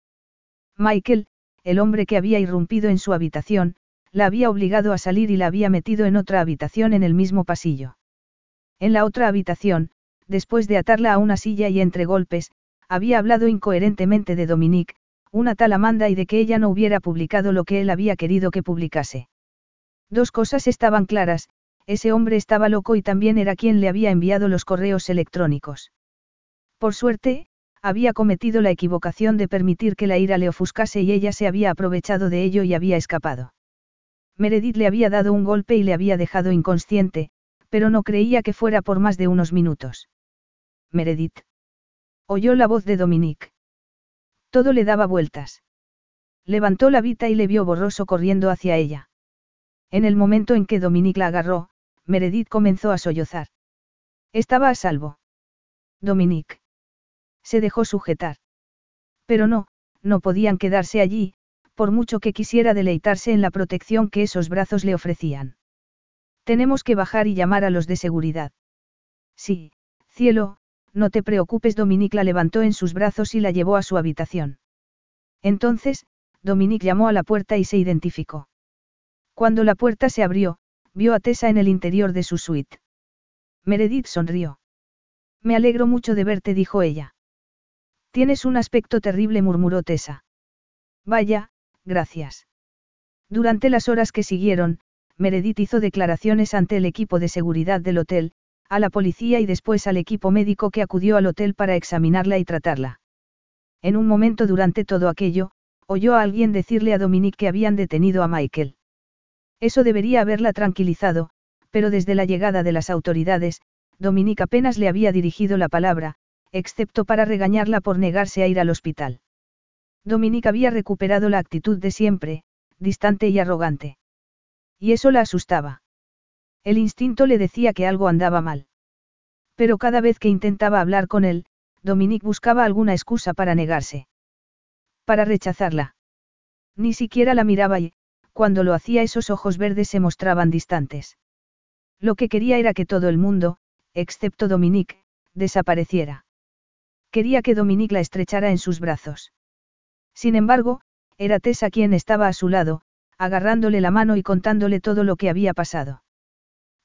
Michael, el hombre que había irrumpido en su habitación, la había obligado a salir y la había metido en otra habitación en el mismo pasillo. En la otra habitación, después de atarla a una silla y entre golpes, había hablado incoherentemente de Dominique, una tal Amanda y de que ella no hubiera publicado lo que él había querido que publicase. Dos cosas estaban claras, ese hombre estaba loco y también era quien le había enviado los correos electrónicos. Por suerte, había cometido la equivocación de permitir que la ira le ofuscase y ella se había aprovechado de ello y había escapado. Meredith le había dado un golpe y le había dejado inconsciente, pero no creía que fuera por más de unos minutos. Meredith. Oyó la voz de Dominique. Todo le daba vueltas. Levantó la vita y le vio borroso corriendo hacia ella. En el momento en que Dominique la agarró, Meredith comenzó a sollozar. Estaba a salvo. Dominique. Se dejó sujetar. Pero no, no podían quedarse allí, por mucho que quisiera deleitarse en la protección que esos brazos le ofrecían. Tenemos que bajar y llamar a los de seguridad. Sí, cielo, no te preocupes. Dominique la levantó en sus brazos y la llevó a su habitación. Entonces, Dominique llamó a la puerta y se identificó. Cuando la puerta se abrió, vio a Tessa en el interior de su suite. Meredith sonrió. Me alegro mucho de verte, dijo ella. Tienes un aspecto terrible, murmuró Tessa. Vaya, gracias. Durante las horas que siguieron, Meredith hizo declaraciones ante el equipo de seguridad del hotel, a la policía y después al equipo médico que acudió al hotel para examinarla y tratarla. En un momento durante todo aquello, oyó a alguien decirle a Dominique que habían detenido a Michael. Eso debería haberla tranquilizado, pero desde la llegada de las autoridades, Dominique apenas le había dirigido la palabra, excepto para regañarla por negarse a ir al hospital. Dominique había recuperado la actitud de siempre, distante y arrogante. Y eso la asustaba. El instinto le decía que algo andaba mal. Pero cada vez que intentaba hablar con él, Dominique buscaba alguna excusa para negarse. Para rechazarla. Ni siquiera la miraba y, cuando lo hacía esos ojos verdes se mostraban distantes. Lo que quería era que todo el mundo, excepto Dominique, desapareciera. Quería que Dominique la estrechara en sus brazos. Sin embargo, era Tessa quien estaba a su lado, agarrándole la mano y contándole todo lo que había pasado.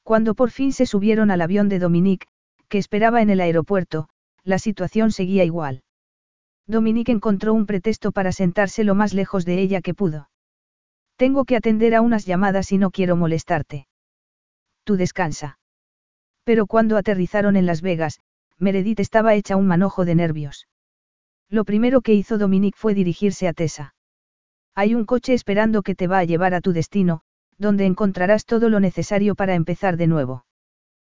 Cuando por fin se subieron al avión de Dominique, que esperaba en el aeropuerto, la situación seguía igual. Dominique encontró un pretexto para sentarse lo más lejos de ella que pudo. Tengo que atender a unas llamadas y no quiero molestarte. Tú descansa. Pero cuando aterrizaron en Las Vegas, Meredith estaba hecha un manojo de nervios. Lo primero que hizo Dominique fue dirigirse a Tessa. Hay un coche esperando que te va a llevar a tu destino, donde encontrarás todo lo necesario para empezar de nuevo.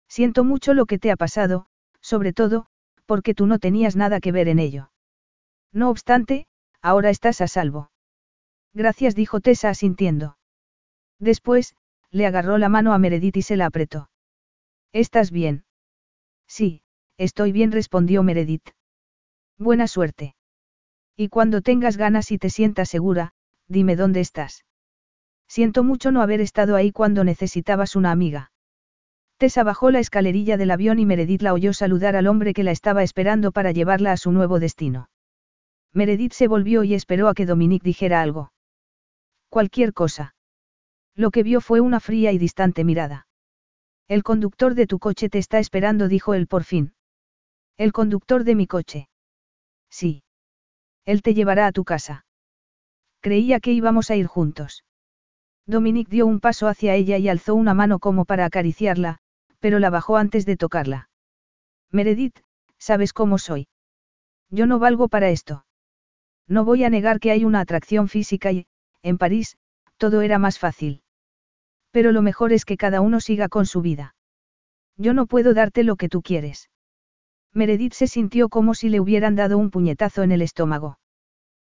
Siento mucho lo que te ha pasado, sobre todo, porque tú no tenías nada que ver en ello. No obstante, ahora estás a salvo. Gracias, dijo Tessa asintiendo. Después, le agarró la mano a Meredith y se la apretó. ¿Estás bien? Sí, estoy bien, respondió Meredith. Buena suerte. Y cuando tengas ganas y te sientas segura, dime dónde estás. Siento mucho no haber estado ahí cuando necesitabas una amiga. Tessa bajó la escalerilla del avión y Meredith la oyó saludar al hombre que la estaba esperando para llevarla a su nuevo destino. Meredith se volvió y esperó a que Dominique dijera algo. Cualquier cosa. Lo que vio fue una fría y distante mirada. El conductor de tu coche te está esperando, dijo él por fin. El conductor de mi coche. Sí. Él te llevará a tu casa. Creía que íbamos a ir juntos. Dominique dio un paso hacia ella y alzó una mano como para acariciarla, pero la bajó antes de tocarla. Meredith, sabes cómo soy. Yo no valgo para esto. No voy a negar que hay una atracción física y, en París, todo era más fácil. Pero lo mejor es que cada uno siga con su vida. Yo no puedo darte lo que tú quieres. Meredith se sintió como si le hubieran dado un puñetazo en el estómago.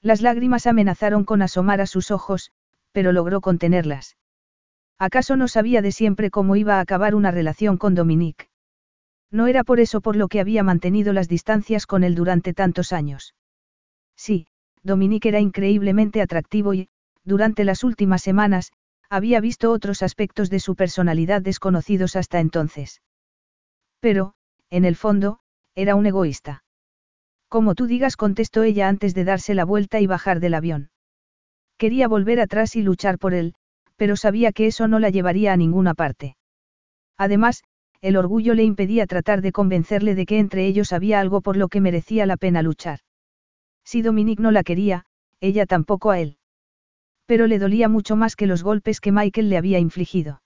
Las lágrimas amenazaron con asomar a sus ojos, pero logró contenerlas. ¿Acaso no sabía de siempre cómo iba a acabar una relación con Dominique? No era por eso por lo que había mantenido las distancias con él durante tantos años. Sí, Dominique era increíblemente atractivo y, durante las últimas semanas, había visto otros aspectos de su personalidad desconocidos hasta entonces. Pero, en el fondo, era un egoísta. Como tú digas, contestó ella antes de darse la vuelta y bajar del avión. Quería volver atrás y luchar por él, pero sabía que eso no la llevaría a ninguna parte. Además, el orgullo le impedía tratar de convencerle de que entre ellos había algo por lo que merecía la pena luchar. Si Dominique no la quería, ella tampoco a él. Pero le dolía mucho más que los golpes que Michael le había infligido.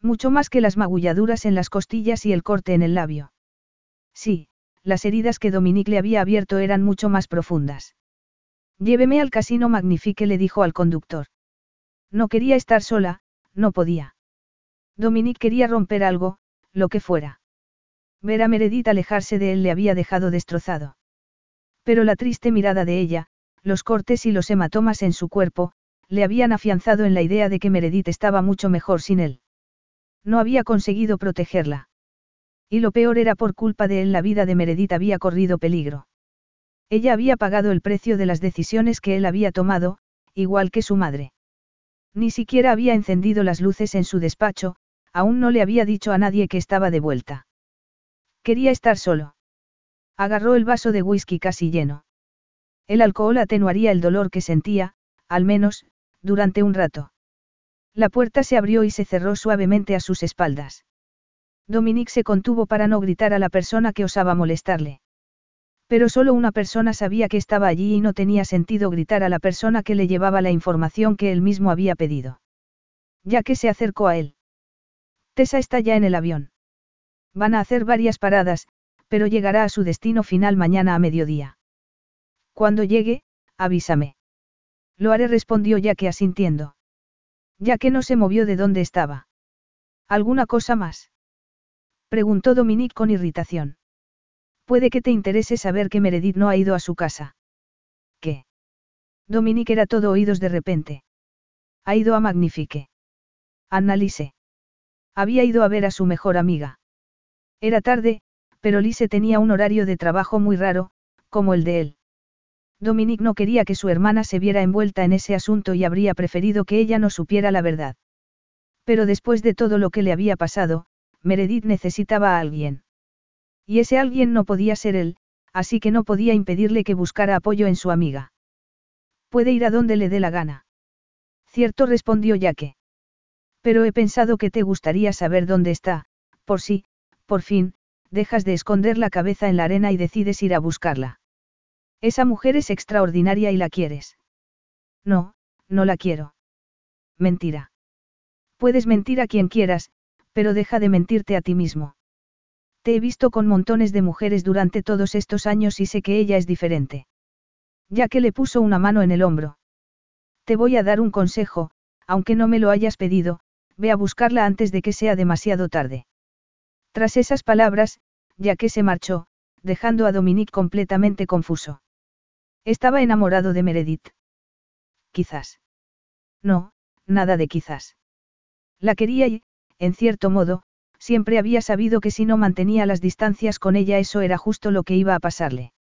Mucho más que las magulladuras en las costillas y el corte en el labio. Sí, las heridas que Dominique le había abierto eran mucho más profundas. Lléveme al casino Magnifique le dijo al conductor. No quería estar sola, no podía. Dominique quería romper algo, lo que fuera. Ver a Meredith alejarse de él le había dejado destrozado. Pero la triste mirada de ella, los cortes y los hematomas en su cuerpo, le habían afianzado en la idea de que Meredith estaba mucho mejor sin él. No había conseguido protegerla. Y lo peor era por culpa de él la vida de Meredith había corrido peligro. Ella había pagado el precio de las decisiones que él había tomado, igual que su madre. Ni siquiera había encendido las luces en su despacho, aún no le había dicho a nadie que estaba de vuelta. Quería estar solo. Agarró el vaso de whisky casi lleno. El alcohol atenuaría el dolor que sentía, al menos, durante un rato. La puerta se abrió y se cerró suavemente a sus espaldas. Dominique se contuvo para no gritar a la persona que osaba molestarle. Pero solo una persona sabía que estaba allí y no tenía sentido gritar a la persona que le llevaba la información que él mismo había pedido. Ya que se acercó a él. Tessa está ya en el avión. Van a hacer varias paradas, pero llegará a su destino final mañana a mediodía. Cuando llegue, avísame. Lo haré respondió ya que asintiendo. Ya que no se movió de donde estaba. ¿Alguna cosa más? Preguntó Dominique con irritación. Puede que te interese saber que Meredith no ha ido a su casa. ¿Qué? Dominique era todo oídos de repente. Ha ido a Magnifique. Annalise. Había ido a ver a su mejor amiga. Era tarde, pero Lise tenía un horario de trabajo muy raro, como el de él. Dominique no quería que su hermana se viera envuelta en ese asunto y habría preferido que ella no supiera la verdad. Pero después de todo lo que le había pasado, Meredith necesitaba a alguien. Y ese alguien no podía ser él, así que no podía impedirle que buscara apoyo en su amiga. Puede ir a donde le dé la gana. Cierto respondió Yaque. Pero he pensado que te gustaría saber dónde está, por si, por fin, dejas de esconder la cabeza en la arena y decides ir a buscarla. Esa mujer es extraordinaria y la quieres. No, no la quiero. Mentira. Puedes mentir a quien quieras, pero deja de mentirte a ti mismo. Te he visto con montones de mujeres durante todos estos años y sé que ella es diferente. Ya que le puso una mano en el hombro. Te voy a dar un consejo, aunque no me lo hayas pedido, ve a buscarla antes de que sea demasiado tarde. Tras esas palabras, ya que se marchó, dejando a Dominique completamente confuso. Estaba enamorado de Meredith. Quizás. No, nada de quizás. La quería y, en cierto modo, siempre había sabido que si no mantenía las distancias con ella eso era justo lo que iba a pasarle.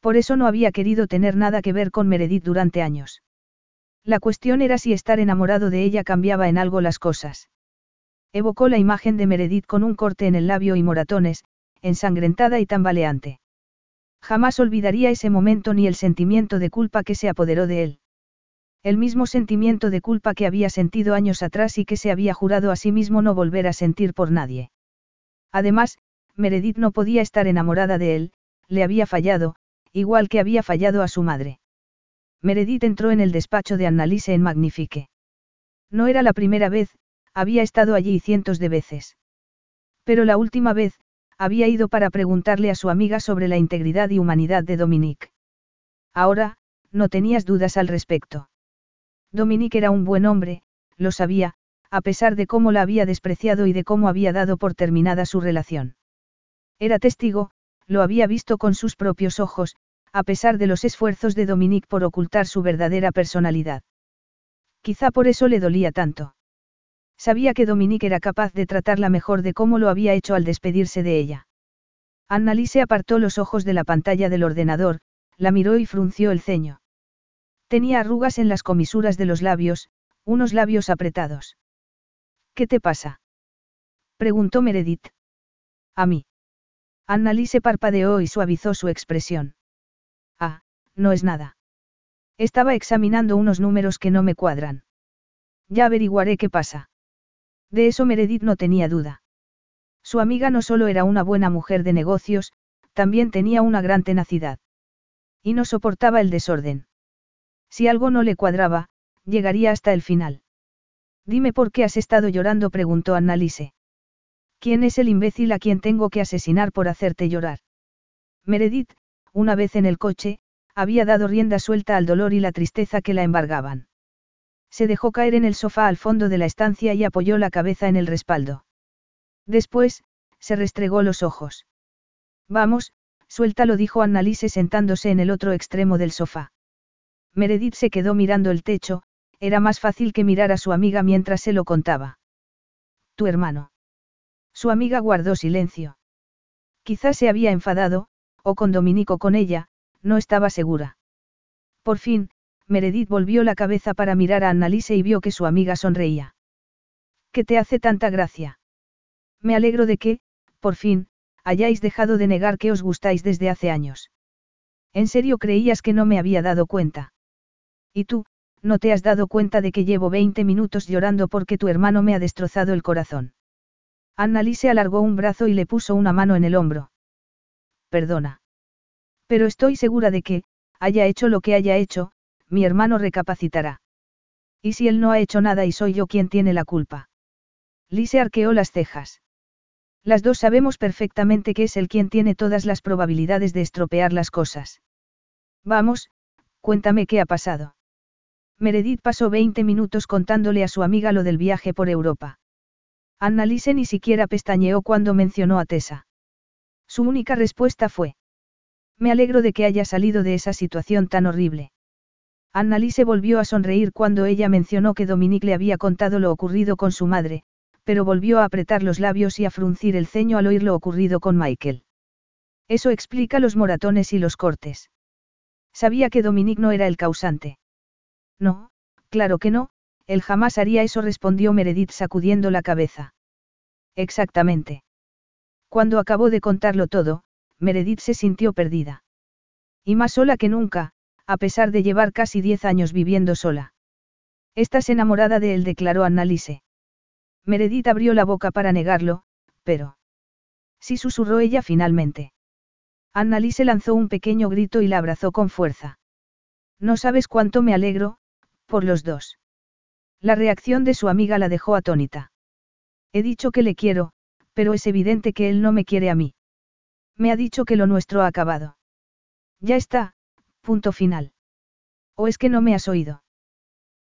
Por eso no había querido tener nada que ver con Meredith durante años. La cuestión era si estar enamorado de ella cambiaba en algo las cosas. Evocó la imagen de Meredith con un corte en el labio y moratones, ensangrentada y tambaleante. Jamás olvidaría ese momento ni el sentimiento de culpa que se apoderó de él. El mismo sentimiento de culpa que había sentido años atrás y que se había jurado a sí mismo no volver a sentir por nadie. Además, Meredith no podía estar enamorada de él, le había fallado, igual que había fallado a su madre. Meredith entró en el despacho de Annalise en Magnifique. No era la primera vez, había estado allí cientos de veces. Pero la última vez, había ido para preguntarle a su amiga sobre la integridad y humanidad de Dominique. Ahora, no tenías dudas al respecto. Dominique era un buen hombre, lo sabía, a pesar de cómo la había despreciado y de cómo había dado por terminada su relación. Era testigo, lo había visto con sus propios ojos, a pesar de los esfuerzos de Dominique por ocultar su verdadera personalidad. Quizá por eso le dolía tanto. Sabía que Dominique era capaz de tratarla mejor de cómo lo había hecho al despedirse de ella. Annalise apartó los ojos de la pantalla del ordenador, la miró y frunció el ceño. Tenía arrugas en las comisuras de los labios, unos labios apretados. ¿Qué te pasa? preguntó Meredith. A mí. Annalise parpadeó y suavizó su expresión. Ah, no es nada. Estaba examinando unos números que no me cuadran. Ya averiguaré qué pasa. De eso Meredith no tenía duda. Su amiga no solo era una buena mujer de negocios, también tenía una gran tenacidad. Y no soportaba el desorden. Si algo no le cuadraba, llegaría hasta el final. Dime por qué has estado llorando, preguntó Annalise. ¿Quién es el imbécil a quien tengo que asesinar por hacerte llorar? Meredith, una vez en el coche, había dado rienda suelta al dolor y la tristeza que la embargaban. Se dejó caer en el sofá al fondo de la estancia y apoyó la cabeza en el respaldo. Después, se restregó los ojos. Vamos, suéltalo, dijo Annalise sentándose en el otro extremo del sofá. Meredith se quedó mirando el techo, era más fácil que mirar a su amiga mientras se lo contaba. Tu hermano. Su amiga guardó silencio. Quizás se había enfadado, o con Dominico con ella, no estaba segura. Por fin, Meredith volvió la cabeza para mirar a Annalise y vio que su amiga sonreía. ¿Qué te hace tanta gracia? Me alegro de que, por fin, hayáis dejado de negar que os gustáis desde hace años. ¿En serio creías que no me había dado cuenta? ¿Y tú, no te has dado cuenta de que llevo 20 minutos llorando porque tu hermano me ha destrozado el corazón? Annalise alargó un brazo y le puso una mano en el hombro. Perdona. Pero estoy segura de que, haya hecho lo que haya hecho, mi hermano recapacitará. ¿Y si él no ha hecho nada y soy yo quien tiene la culpa? Lise arqueó las cejas. Las dos sabemos perfectamente que es él quien tiene todas las probabilidades de estropear las cosas. Vamos, cuéntame qué ha pasado. Meredith pasó 20 minutos contándole a su amiga lo del viaje por Europa. Annalise ni siquiera pestañeó cuando mencionó a Tessa. Su única respuesta fue. Me alegro de que haya salido de esa situación tan horrible. Annalise volvió a sonreír cuando ella mencionó que Dominique le había contado lo ocurrido con su madre, pero volvió a apretar los labios y a fruncir el ceño al oír lo ocurrido con Michael. Eso explica los moratones y los cortes. Sabía que Dominique no era el causante. No, claro que no, él jamás haría eso, respondió Meredith sacudiendo la cabeza. Exactamente. Cuando acabó de contarlo todo, Meredith se sintió perdida. Y más sola que nunca, a pesar de llevar casi diez años viviendo sola. Estás enamorada de él, declaró Annalise. Meredith abrió la boca para negarlo, pero... Sí susurró ella finalmente. Annalise lanzó un pequeño grito y la abrazó con fuerza. No sabes cuánto me alegro, por los dos. La reacción de su amiga la dejó atónita. He dicho que le quiero, pero es evidente que él no me quiere a mí. Me ha dicho que lo nuestro ha acabado. Ya está, Punto final. ¿O es que no me has oído?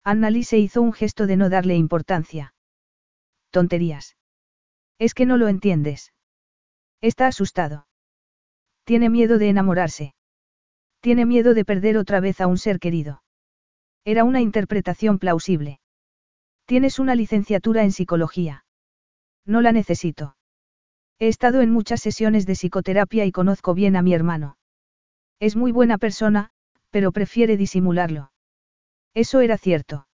Annalise hizo un gesto de no darle importancia. Tonterías. Es que no lo entiendes. Está asustado. Tiene miedo de enamorarse. Tiene miedo de perder otra vez a un ser querido. Era una interpretación plausible. Tienes una licenciatura en psicología. No la necesito. He estado en muchas sesiones de psicoterapia y conozco bien a mi hermano. Es muy buena persona, pero prefiere disimularlo. Eso era cierto.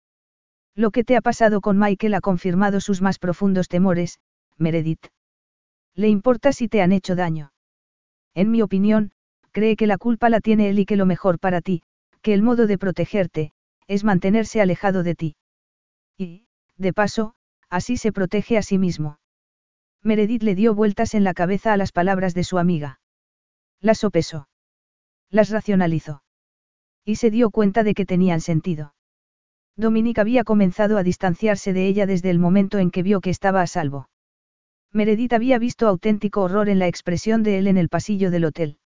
Lo que te ha pasado con Michael ha confirmado sus más profundos temores, Meredith. ¿Le importa si te han hecho daño? En mi opinión, cree que la culpa la tiene él y que lo mejor para ti, que el modo de protegerte, es mantenerse alejado de ti. Y, de paso, así se protege a sí mismo. Meredith le dio vueltas en la cabeza a las palabras de su amiga. La sopesó. Las racionalizó. Y se dio cuenta de que tenían sentido. Dominique había comenzado a distanciarse de ella desde el momento en que vio que estaba a salvo. Meredith había visto auténtico horror en la expresión de él en el pasillo del hotel.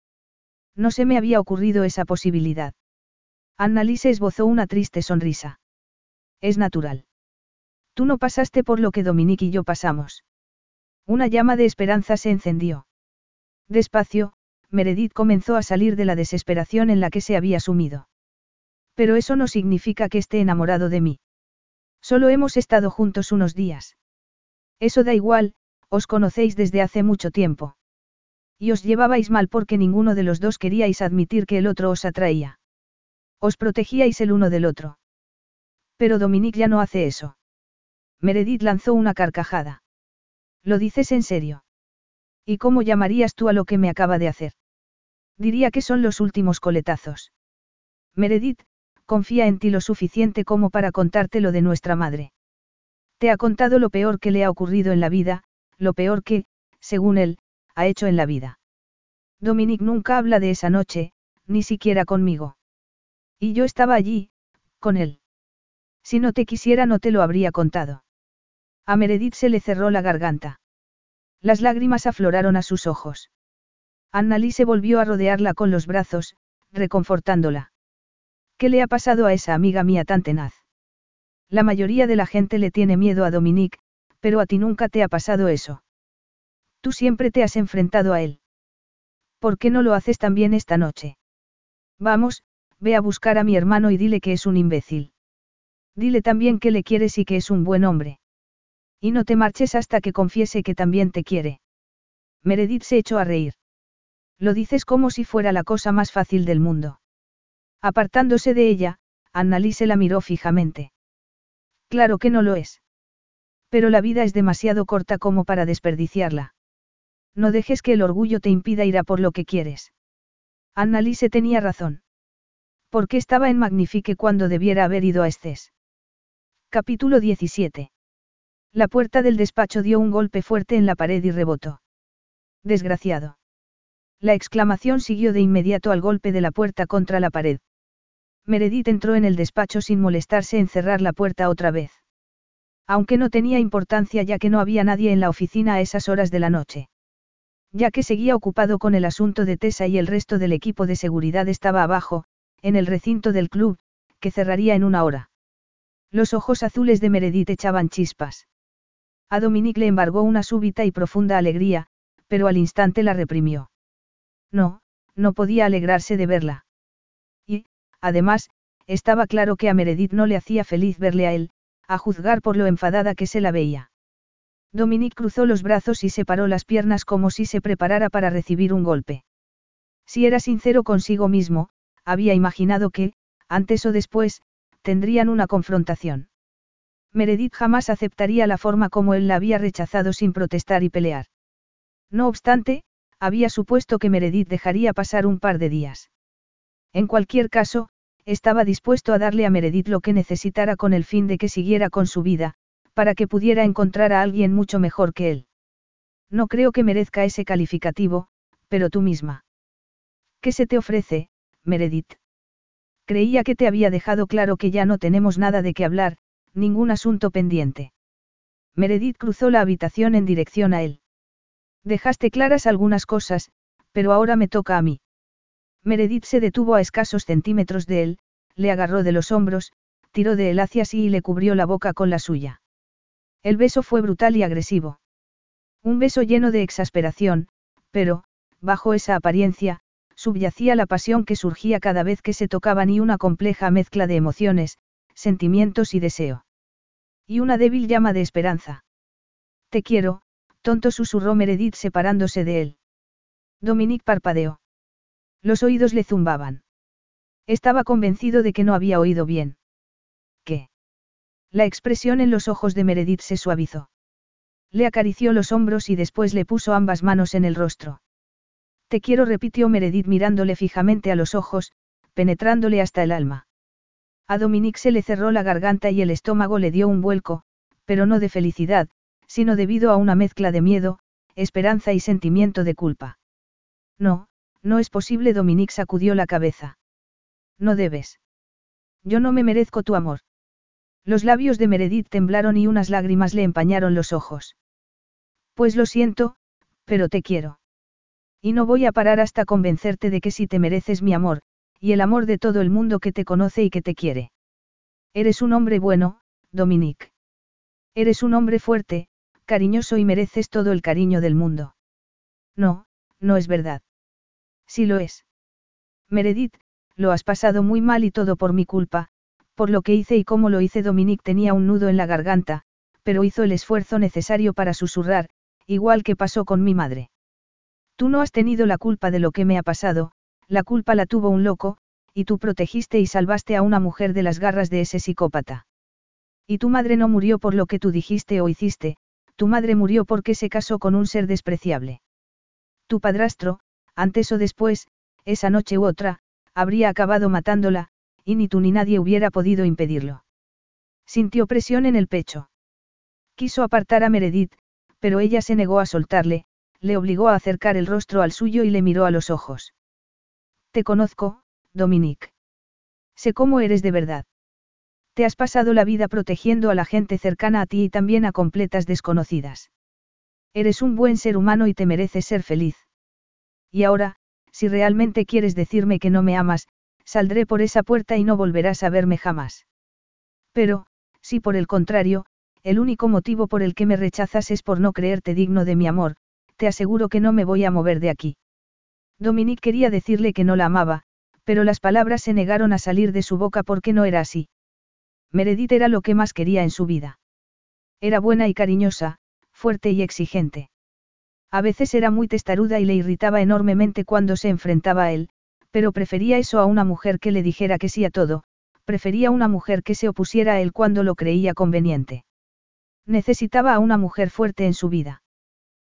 No se me había ocurrido esa posibilidad. Annalise esbozó una triste sonrisa. Es natural. Tú no pasaste por lo que Dominique y yo pasamos. Una llama de esperanza se encendió. Despacio, Meredith comenzó a salir de la desesperación en la que se había sumido. Pero eso no significa que esté enamorado de mí. Solo hemos estado juntos unos días. Eso da igual, os conocéis desde hace mucho tiempo. Y os llevabais mal porque ninguno de los dos queríais admitir que el otro os atraía. Os protegíais el uno del otro. Pero Dominique ya no hace eso. Meredith lanzó una carcajada. ¿Lo dices en serio? ¿Y cómo llamarías tú a lo que me acaba de hacer? Diría que son los últimos coletazos. Meredith, confía en ti lo suficiente como para contarte lo de nuestra madre. Te ha contado lo peor que le ha ocurrido en la vida, lo peor que, según él, ha hecho en la vida. Dominique nunca habla de esa noche, ni siquiera conmigo. Y yo estaba allí, con él. Si no te quisiera no te lo habría contado. A Meredith se le cerró la garganta. Las lágrimas afloraron a sus ojos. Annalise volvió a rodearla con los brazos, reconfortándola. ¿Qué le ha pasado a esa amiga mía tan tenaz? La mayoría de la gente le tiene miedo a Dominique, pero a ti nunca te ha pasado eso. Tú siempre te has enfrentado a él. ¿Por qué no lo haces también esta noche? Vamos, ve a buscar a mi hermano y dile que es un imbécil. Dile también que le quieres y que es un buen hombre. Y no te marches hasta que confiese que también te quiere. Meredith se echó a reír. Lo dices como si fuera la cosa más fácil del mundo. Apartándose de ella, Annalise la miró fijamente. Claro que no lo es. Pero la vida es demasiado corta como para desperdiciarla. No dejes que el orgullo te impida ir a por lo que quieres. Annalise tenía razón. ¿Por qué estaba en Magnifique cuando debiera haber ido a Estés? Capítulo 17. La puerta del despacho dio un golpe fuerte en la pared y rebotó. Desgraciado. La exclamación siguió de inmediato al golpe de la puerta contra la pared. Meredith entró en el despacho sin molestarse en cerrar la puerta otra vez. Aunque no tenía importancia ya que no había nadie en la oficina a esas horas de la noche. Ya que seguía ocupado con el asunto de Tessa y el resto del equipo de seguridad estaba abajo, en el recinto del club, que cerraría en una hora. Los ojos azules de Meredith echaban chispas. A Dominique le embargó una súbita y profunda alegría, pero al instante la reprimió. No, no podía alegrarse de verla. Y, además, estaba claro que a Meredith no le hacía feliz verle a él, a juzgar por lo enfadada que se la veía. Dominique cruzó los brazos y separó las piernas como si se preparara para recibir un golpe. Si era sincero consigo mismo, había imaginado que, antes o después, tendrían una confrontación. Meredith jamás aceptaría la forma como él la había rechazado sin protestar y pelear. No obstante, había supuesto que Meredith dejaría pasar un par de días. En cualquier caso, estaba dispuesto a darle a Meredith lo que necesitara con el fin de que siguiera con su vida, para que pudiera encontrar a alguien mucho mejor que él. No creo que merezca ese calificativo, pero tú misma. ¿Qué se te ofrece, Meredith? Creía que te había dejado claro que ya no tenemos nada de qué hablar, ningún asunto pendiente. Meredith cruzó la habitación en dirección a él. Dejaste claras algunas cosas, pero ahora me toca a mí. Meredith se detuvo a escasos centímetros de él, le agarró de los hombros, tiró de él hacia sí y le cubrió la boca con la suya. El beso fue brutal y agresivo. Un beso lleno de exasperación, pero, bajo esa apariencia, subyacía la pasión que surgía cada vez que se tocaban y una compleja mezcla de emociones, sentimientos y deseo. Y una débil llama de esperanza. Te quiero, tonto susurró Meredith separándose de él. Dominique parpadeó. Los oídos le zumbaban. Estaba convencido de que no había oído bien. ¿Qué? La expresión en los ojos de Meredith se suavizó. Le acarició los hombros y después le puso ambas manos en el rostro. Te quiero, repitió Meredith mirándole fijamente a los ojos, penetrándole hasta el alma. A Dominique se le cerró la garganta y el estómago le dio un vuelco, pero no de felicidad, sino debido a una mezcla de miedo, esperanza y sentimiento de culpa. No, no es posible, Dominique sacudió la cabeza. No debes. Yo no me merezco tu amor. Los labios de Meredith temblaron y unas lágrimas le empañaron los ojos. Pues lo siento, pero te quiero. Y no voy a parar hasta convencerte de que sí te mereces mi amor, y el amor de todo el mundo que te conoce y que te quiere. Eres un hombre bueno, Dominique. Eres un hombre fuerte, cariñoso y mereces todo el cariño del mundo. No, no es verdad. Sí lo es. Meredith, lo has pasado muy mal y todo por mi culpa, por lo que hice y cómo lo hice. Dominique tenía un nudo en la garganta, pero hizo el esfuerzo necesario para susurrar, igual que pasó con mi madre. Tú no has tenido la culpa de lo que me ha pasado, la culpa la tuvo un loco, y tú protegiste y salvaste a una mujer de las garras de ese psicópata. Y tu madre no murió por lo que tú dijiste o hiciste, tu madre murió porque se casó con un ser despreciable. Tu padrastro, antes o después, esa noche u otra, habría acabado matándola, y ni tú ni nadie hubiera podido impedirlo. Sintió presión en el pecho. Quiso apartar a Meredith, pero ella se negó a soltarle, le obligó a acercar el rostro al suyo y le miró a los ojos. Te conozco, Dominique. Sé cómo eres de verdad. Te has pasado la vida protegiendo a la gente cercana a ti y también a completas desconocidas. Eres un buen ser humano y te mereces ser feliz. Y ahora, si realmente quieres decirme que no me amas, saldré por esa puerta y no volverás a verme jamás. Pero, si por el contrario, el único motivo por el que me rechazas es por no creerte digno de mi amor, te aseguro que no me voy a mover de aquí. Dominique quería decirle que no la amaba, pero las palabras se negaron a salir de su boca porque no era así. Meredith era lo que más quería en su vida. Era buena y cariñosa, fuerte y exigente. A veces era muy testaruda y le irritaba enormemente cuando se enfrentaba a él, pero prefería eso a una mujer que le dijera que sí a todo, prefería una mujer que se opusiera a él cuando lo creía conveniente. Necesitaba a una mujer fuerte en su vida.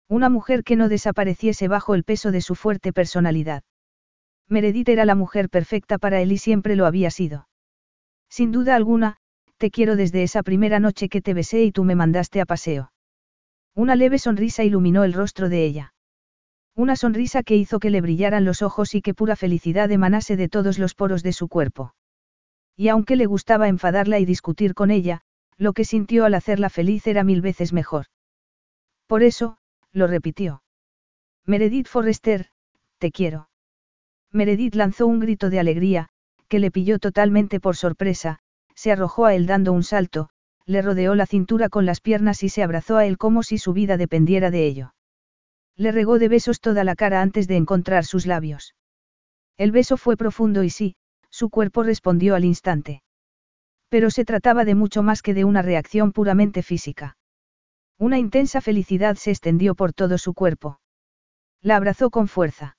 Una mujer que no desapareciese bajo el peso de su fuerte personalidad. Meredith era la mujer perfecta para él y siempre lo había sido. Sin duda alguna, te quiero desde esa primera noche que te besé y tú me mandaste a paseo. Una leve sonrisa iluminó el rostro de ella. Una sonrisa que hizo que le brillaran los ojos y que pura felicidad emanase de todos los poros de su cuerpo. Y aunque le gustaba enfadarla y discutir con ella, lo que sintió al hacerla feliz era mil veces mejor. Por eso, lo repitió. Meredith Forrester, te quiero. Meredith lanzó un grito de alegría, que le pilló totalmente por sorpresa, se arrojó a él dando un salto, le rodeó la cintura con las piernas y se abrazó a él como si su vida dependiera de ello. Le regó de besos toda la cara antes de encontrar sus labios. El beso fue profundo y sí, su cuerpo respondió al instante. Pero se trataba de mucho más que de una reacción puramente física. Una intensa felicidad se extendió por todo su cuerpo. La abrazó con fuerza.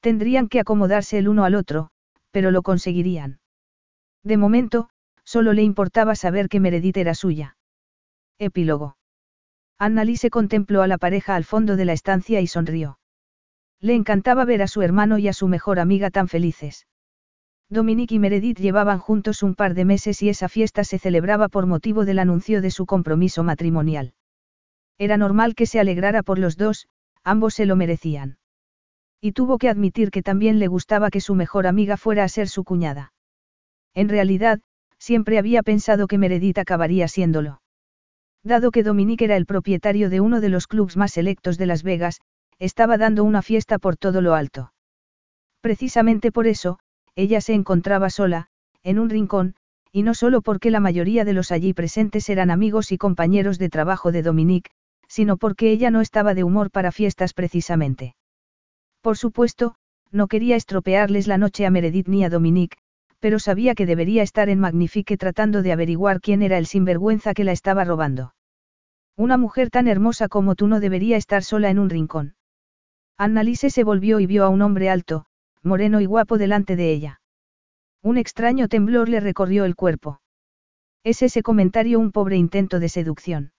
Tendrían que acomodarse el uno al otro, pero lo conseguirían. De momento, solo le importaba saber que Meredith era suya. Epílogo. Annalise contempló a la pareja al fondo de la estancia y sonrió. Le encantaba ver a su hermano y a su mejor amiga tan felices. Dominique y Meredith llevaban juntos un par de meses y esa fiesta se celebraba por motivo del anuncio de su compromiso matrimonial. Era normal que se alegrara por los dos, ambos se lo merecían. Y tuvo que admitir que también le gustaba que su mejor amiga fuera a ser su cuñada. En realidad, siempre había pensado que Meredith acabaría siéndolo. Dado que Dominique era el propietario de uno de los clubs más selectos de Las Vegas, estaba dando una fiesta por todo lo alto. Precisamente por eso, ella se encontraba sola, en un rincón, y no solo porque la mayoría de los allí presentes eran amigos y compañeros de trabajo de Dominique, sino porque ella no estaba de humor para fiestas precisamente. Por supuesto, no quería estropearles la noche a Meredith ni a Dominique, pero sabía que debería estar en Magnifique tratando de averiguar quién era el sinvergüenza que la estaba robando. Una mujer tan hermosa como tú no debería estar sola en un rincón. Annalise se volvió y vio a un hombre alto, moreno y guapo delante de ella. Un extraño temblor le recorrió el cuerpo. ¿Es ese comentario un pobre intento de seducción?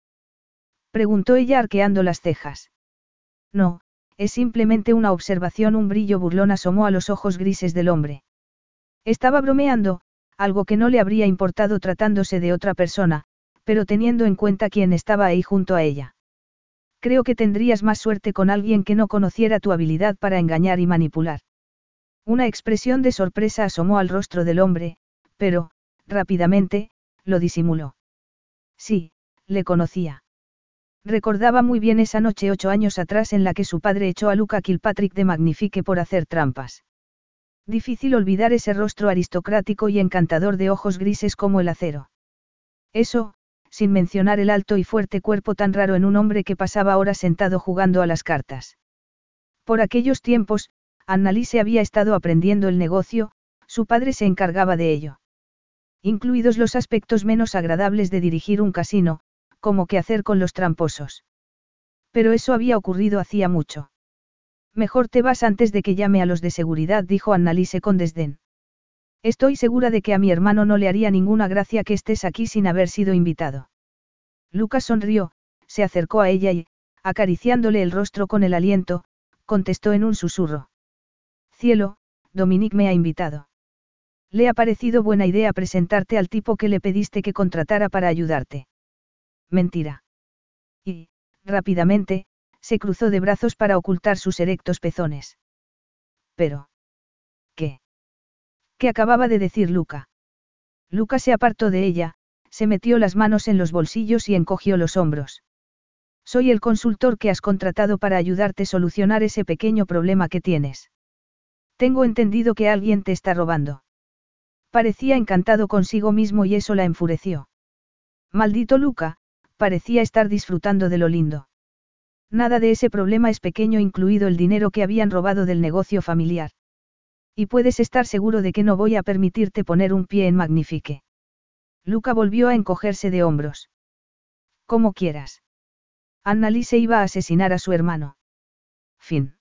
Preguntó ella arqueando las cejas. No, es simplemente una observación. Un brillo burlón asomó a los ojos grises del hombre. Estaba bromeando, algo que no le habría importado tratándose de otra persona, pero teniendo en cuenta quién estaba ahí junto a ella. Creo que tendrías más suerte con alguien que no conociera tu habilidad para engañar y manipular. Una expresión de sorpresa asomó al rostro del hombre, pero, rápidamente, lo disimuló. Sí, le conocía. Recordaba muy bien esa noche ocho años atrás en la que su padre echó a Luca Kilpatrick de Magnifique por hacer trampas. Difícil olvidar ese rostro aristocrático y encantador de ojos grises como el acero. Eso, sin mencionar el alto y fuerte cuerpo tan raro en un hombre que pasaba horas sentado jugando a las cartas. Por aquellos tiempos, Annalise había estado aprendiendo el negocio, su padre se encargaba de ello. Incluidos los aspectos menos agradables de dirigir un casino, como qué hacer con los tramposos. Pero eso había ocurrido hacía mucho. Mejor te vas antes de que llame a los de seguridad, dijo Annalise con desdén. Estoy segura de que a mi hermano no le haría ninguna gracia que estés aquí sin haber sido invitado. Lucas sonrió, se acercó a ella y, acariciándole el rostro con el aliento, contestó en un susurro. Cielo, Dominique me ha invitado. Le ha parecido buena idea presentarte al tipo que le pediste que contratara para ayudarte. Mentira. Y, rápidamente, se cruzó de brazos para ocultar sus erectos pezones. Pero. ¿Qué? ¿Qué acababa de decir Luca? Luca se apartó de ella, se metió las manos en los bolsillos y encogió los hombros. Soy el consultor que has contratado para ayudarte a solucionar ese pequeño problema que tienes. Tengo entendido que alguien te está robando. Parecía encantado consigo mismo y eso la enfureció. Maldito Luca, parecía estar disfrutando de lo lindo. Nada de ese problema es pequeño incluido el dinero que habían robado del negocio familiar. Y puedes estar seguro de que no voy a permitirte poner un pie en Magnifique. Luca volvió a encogerse de hombros. Como quieras. Annalise iba a asesinar a su hermano. Fin.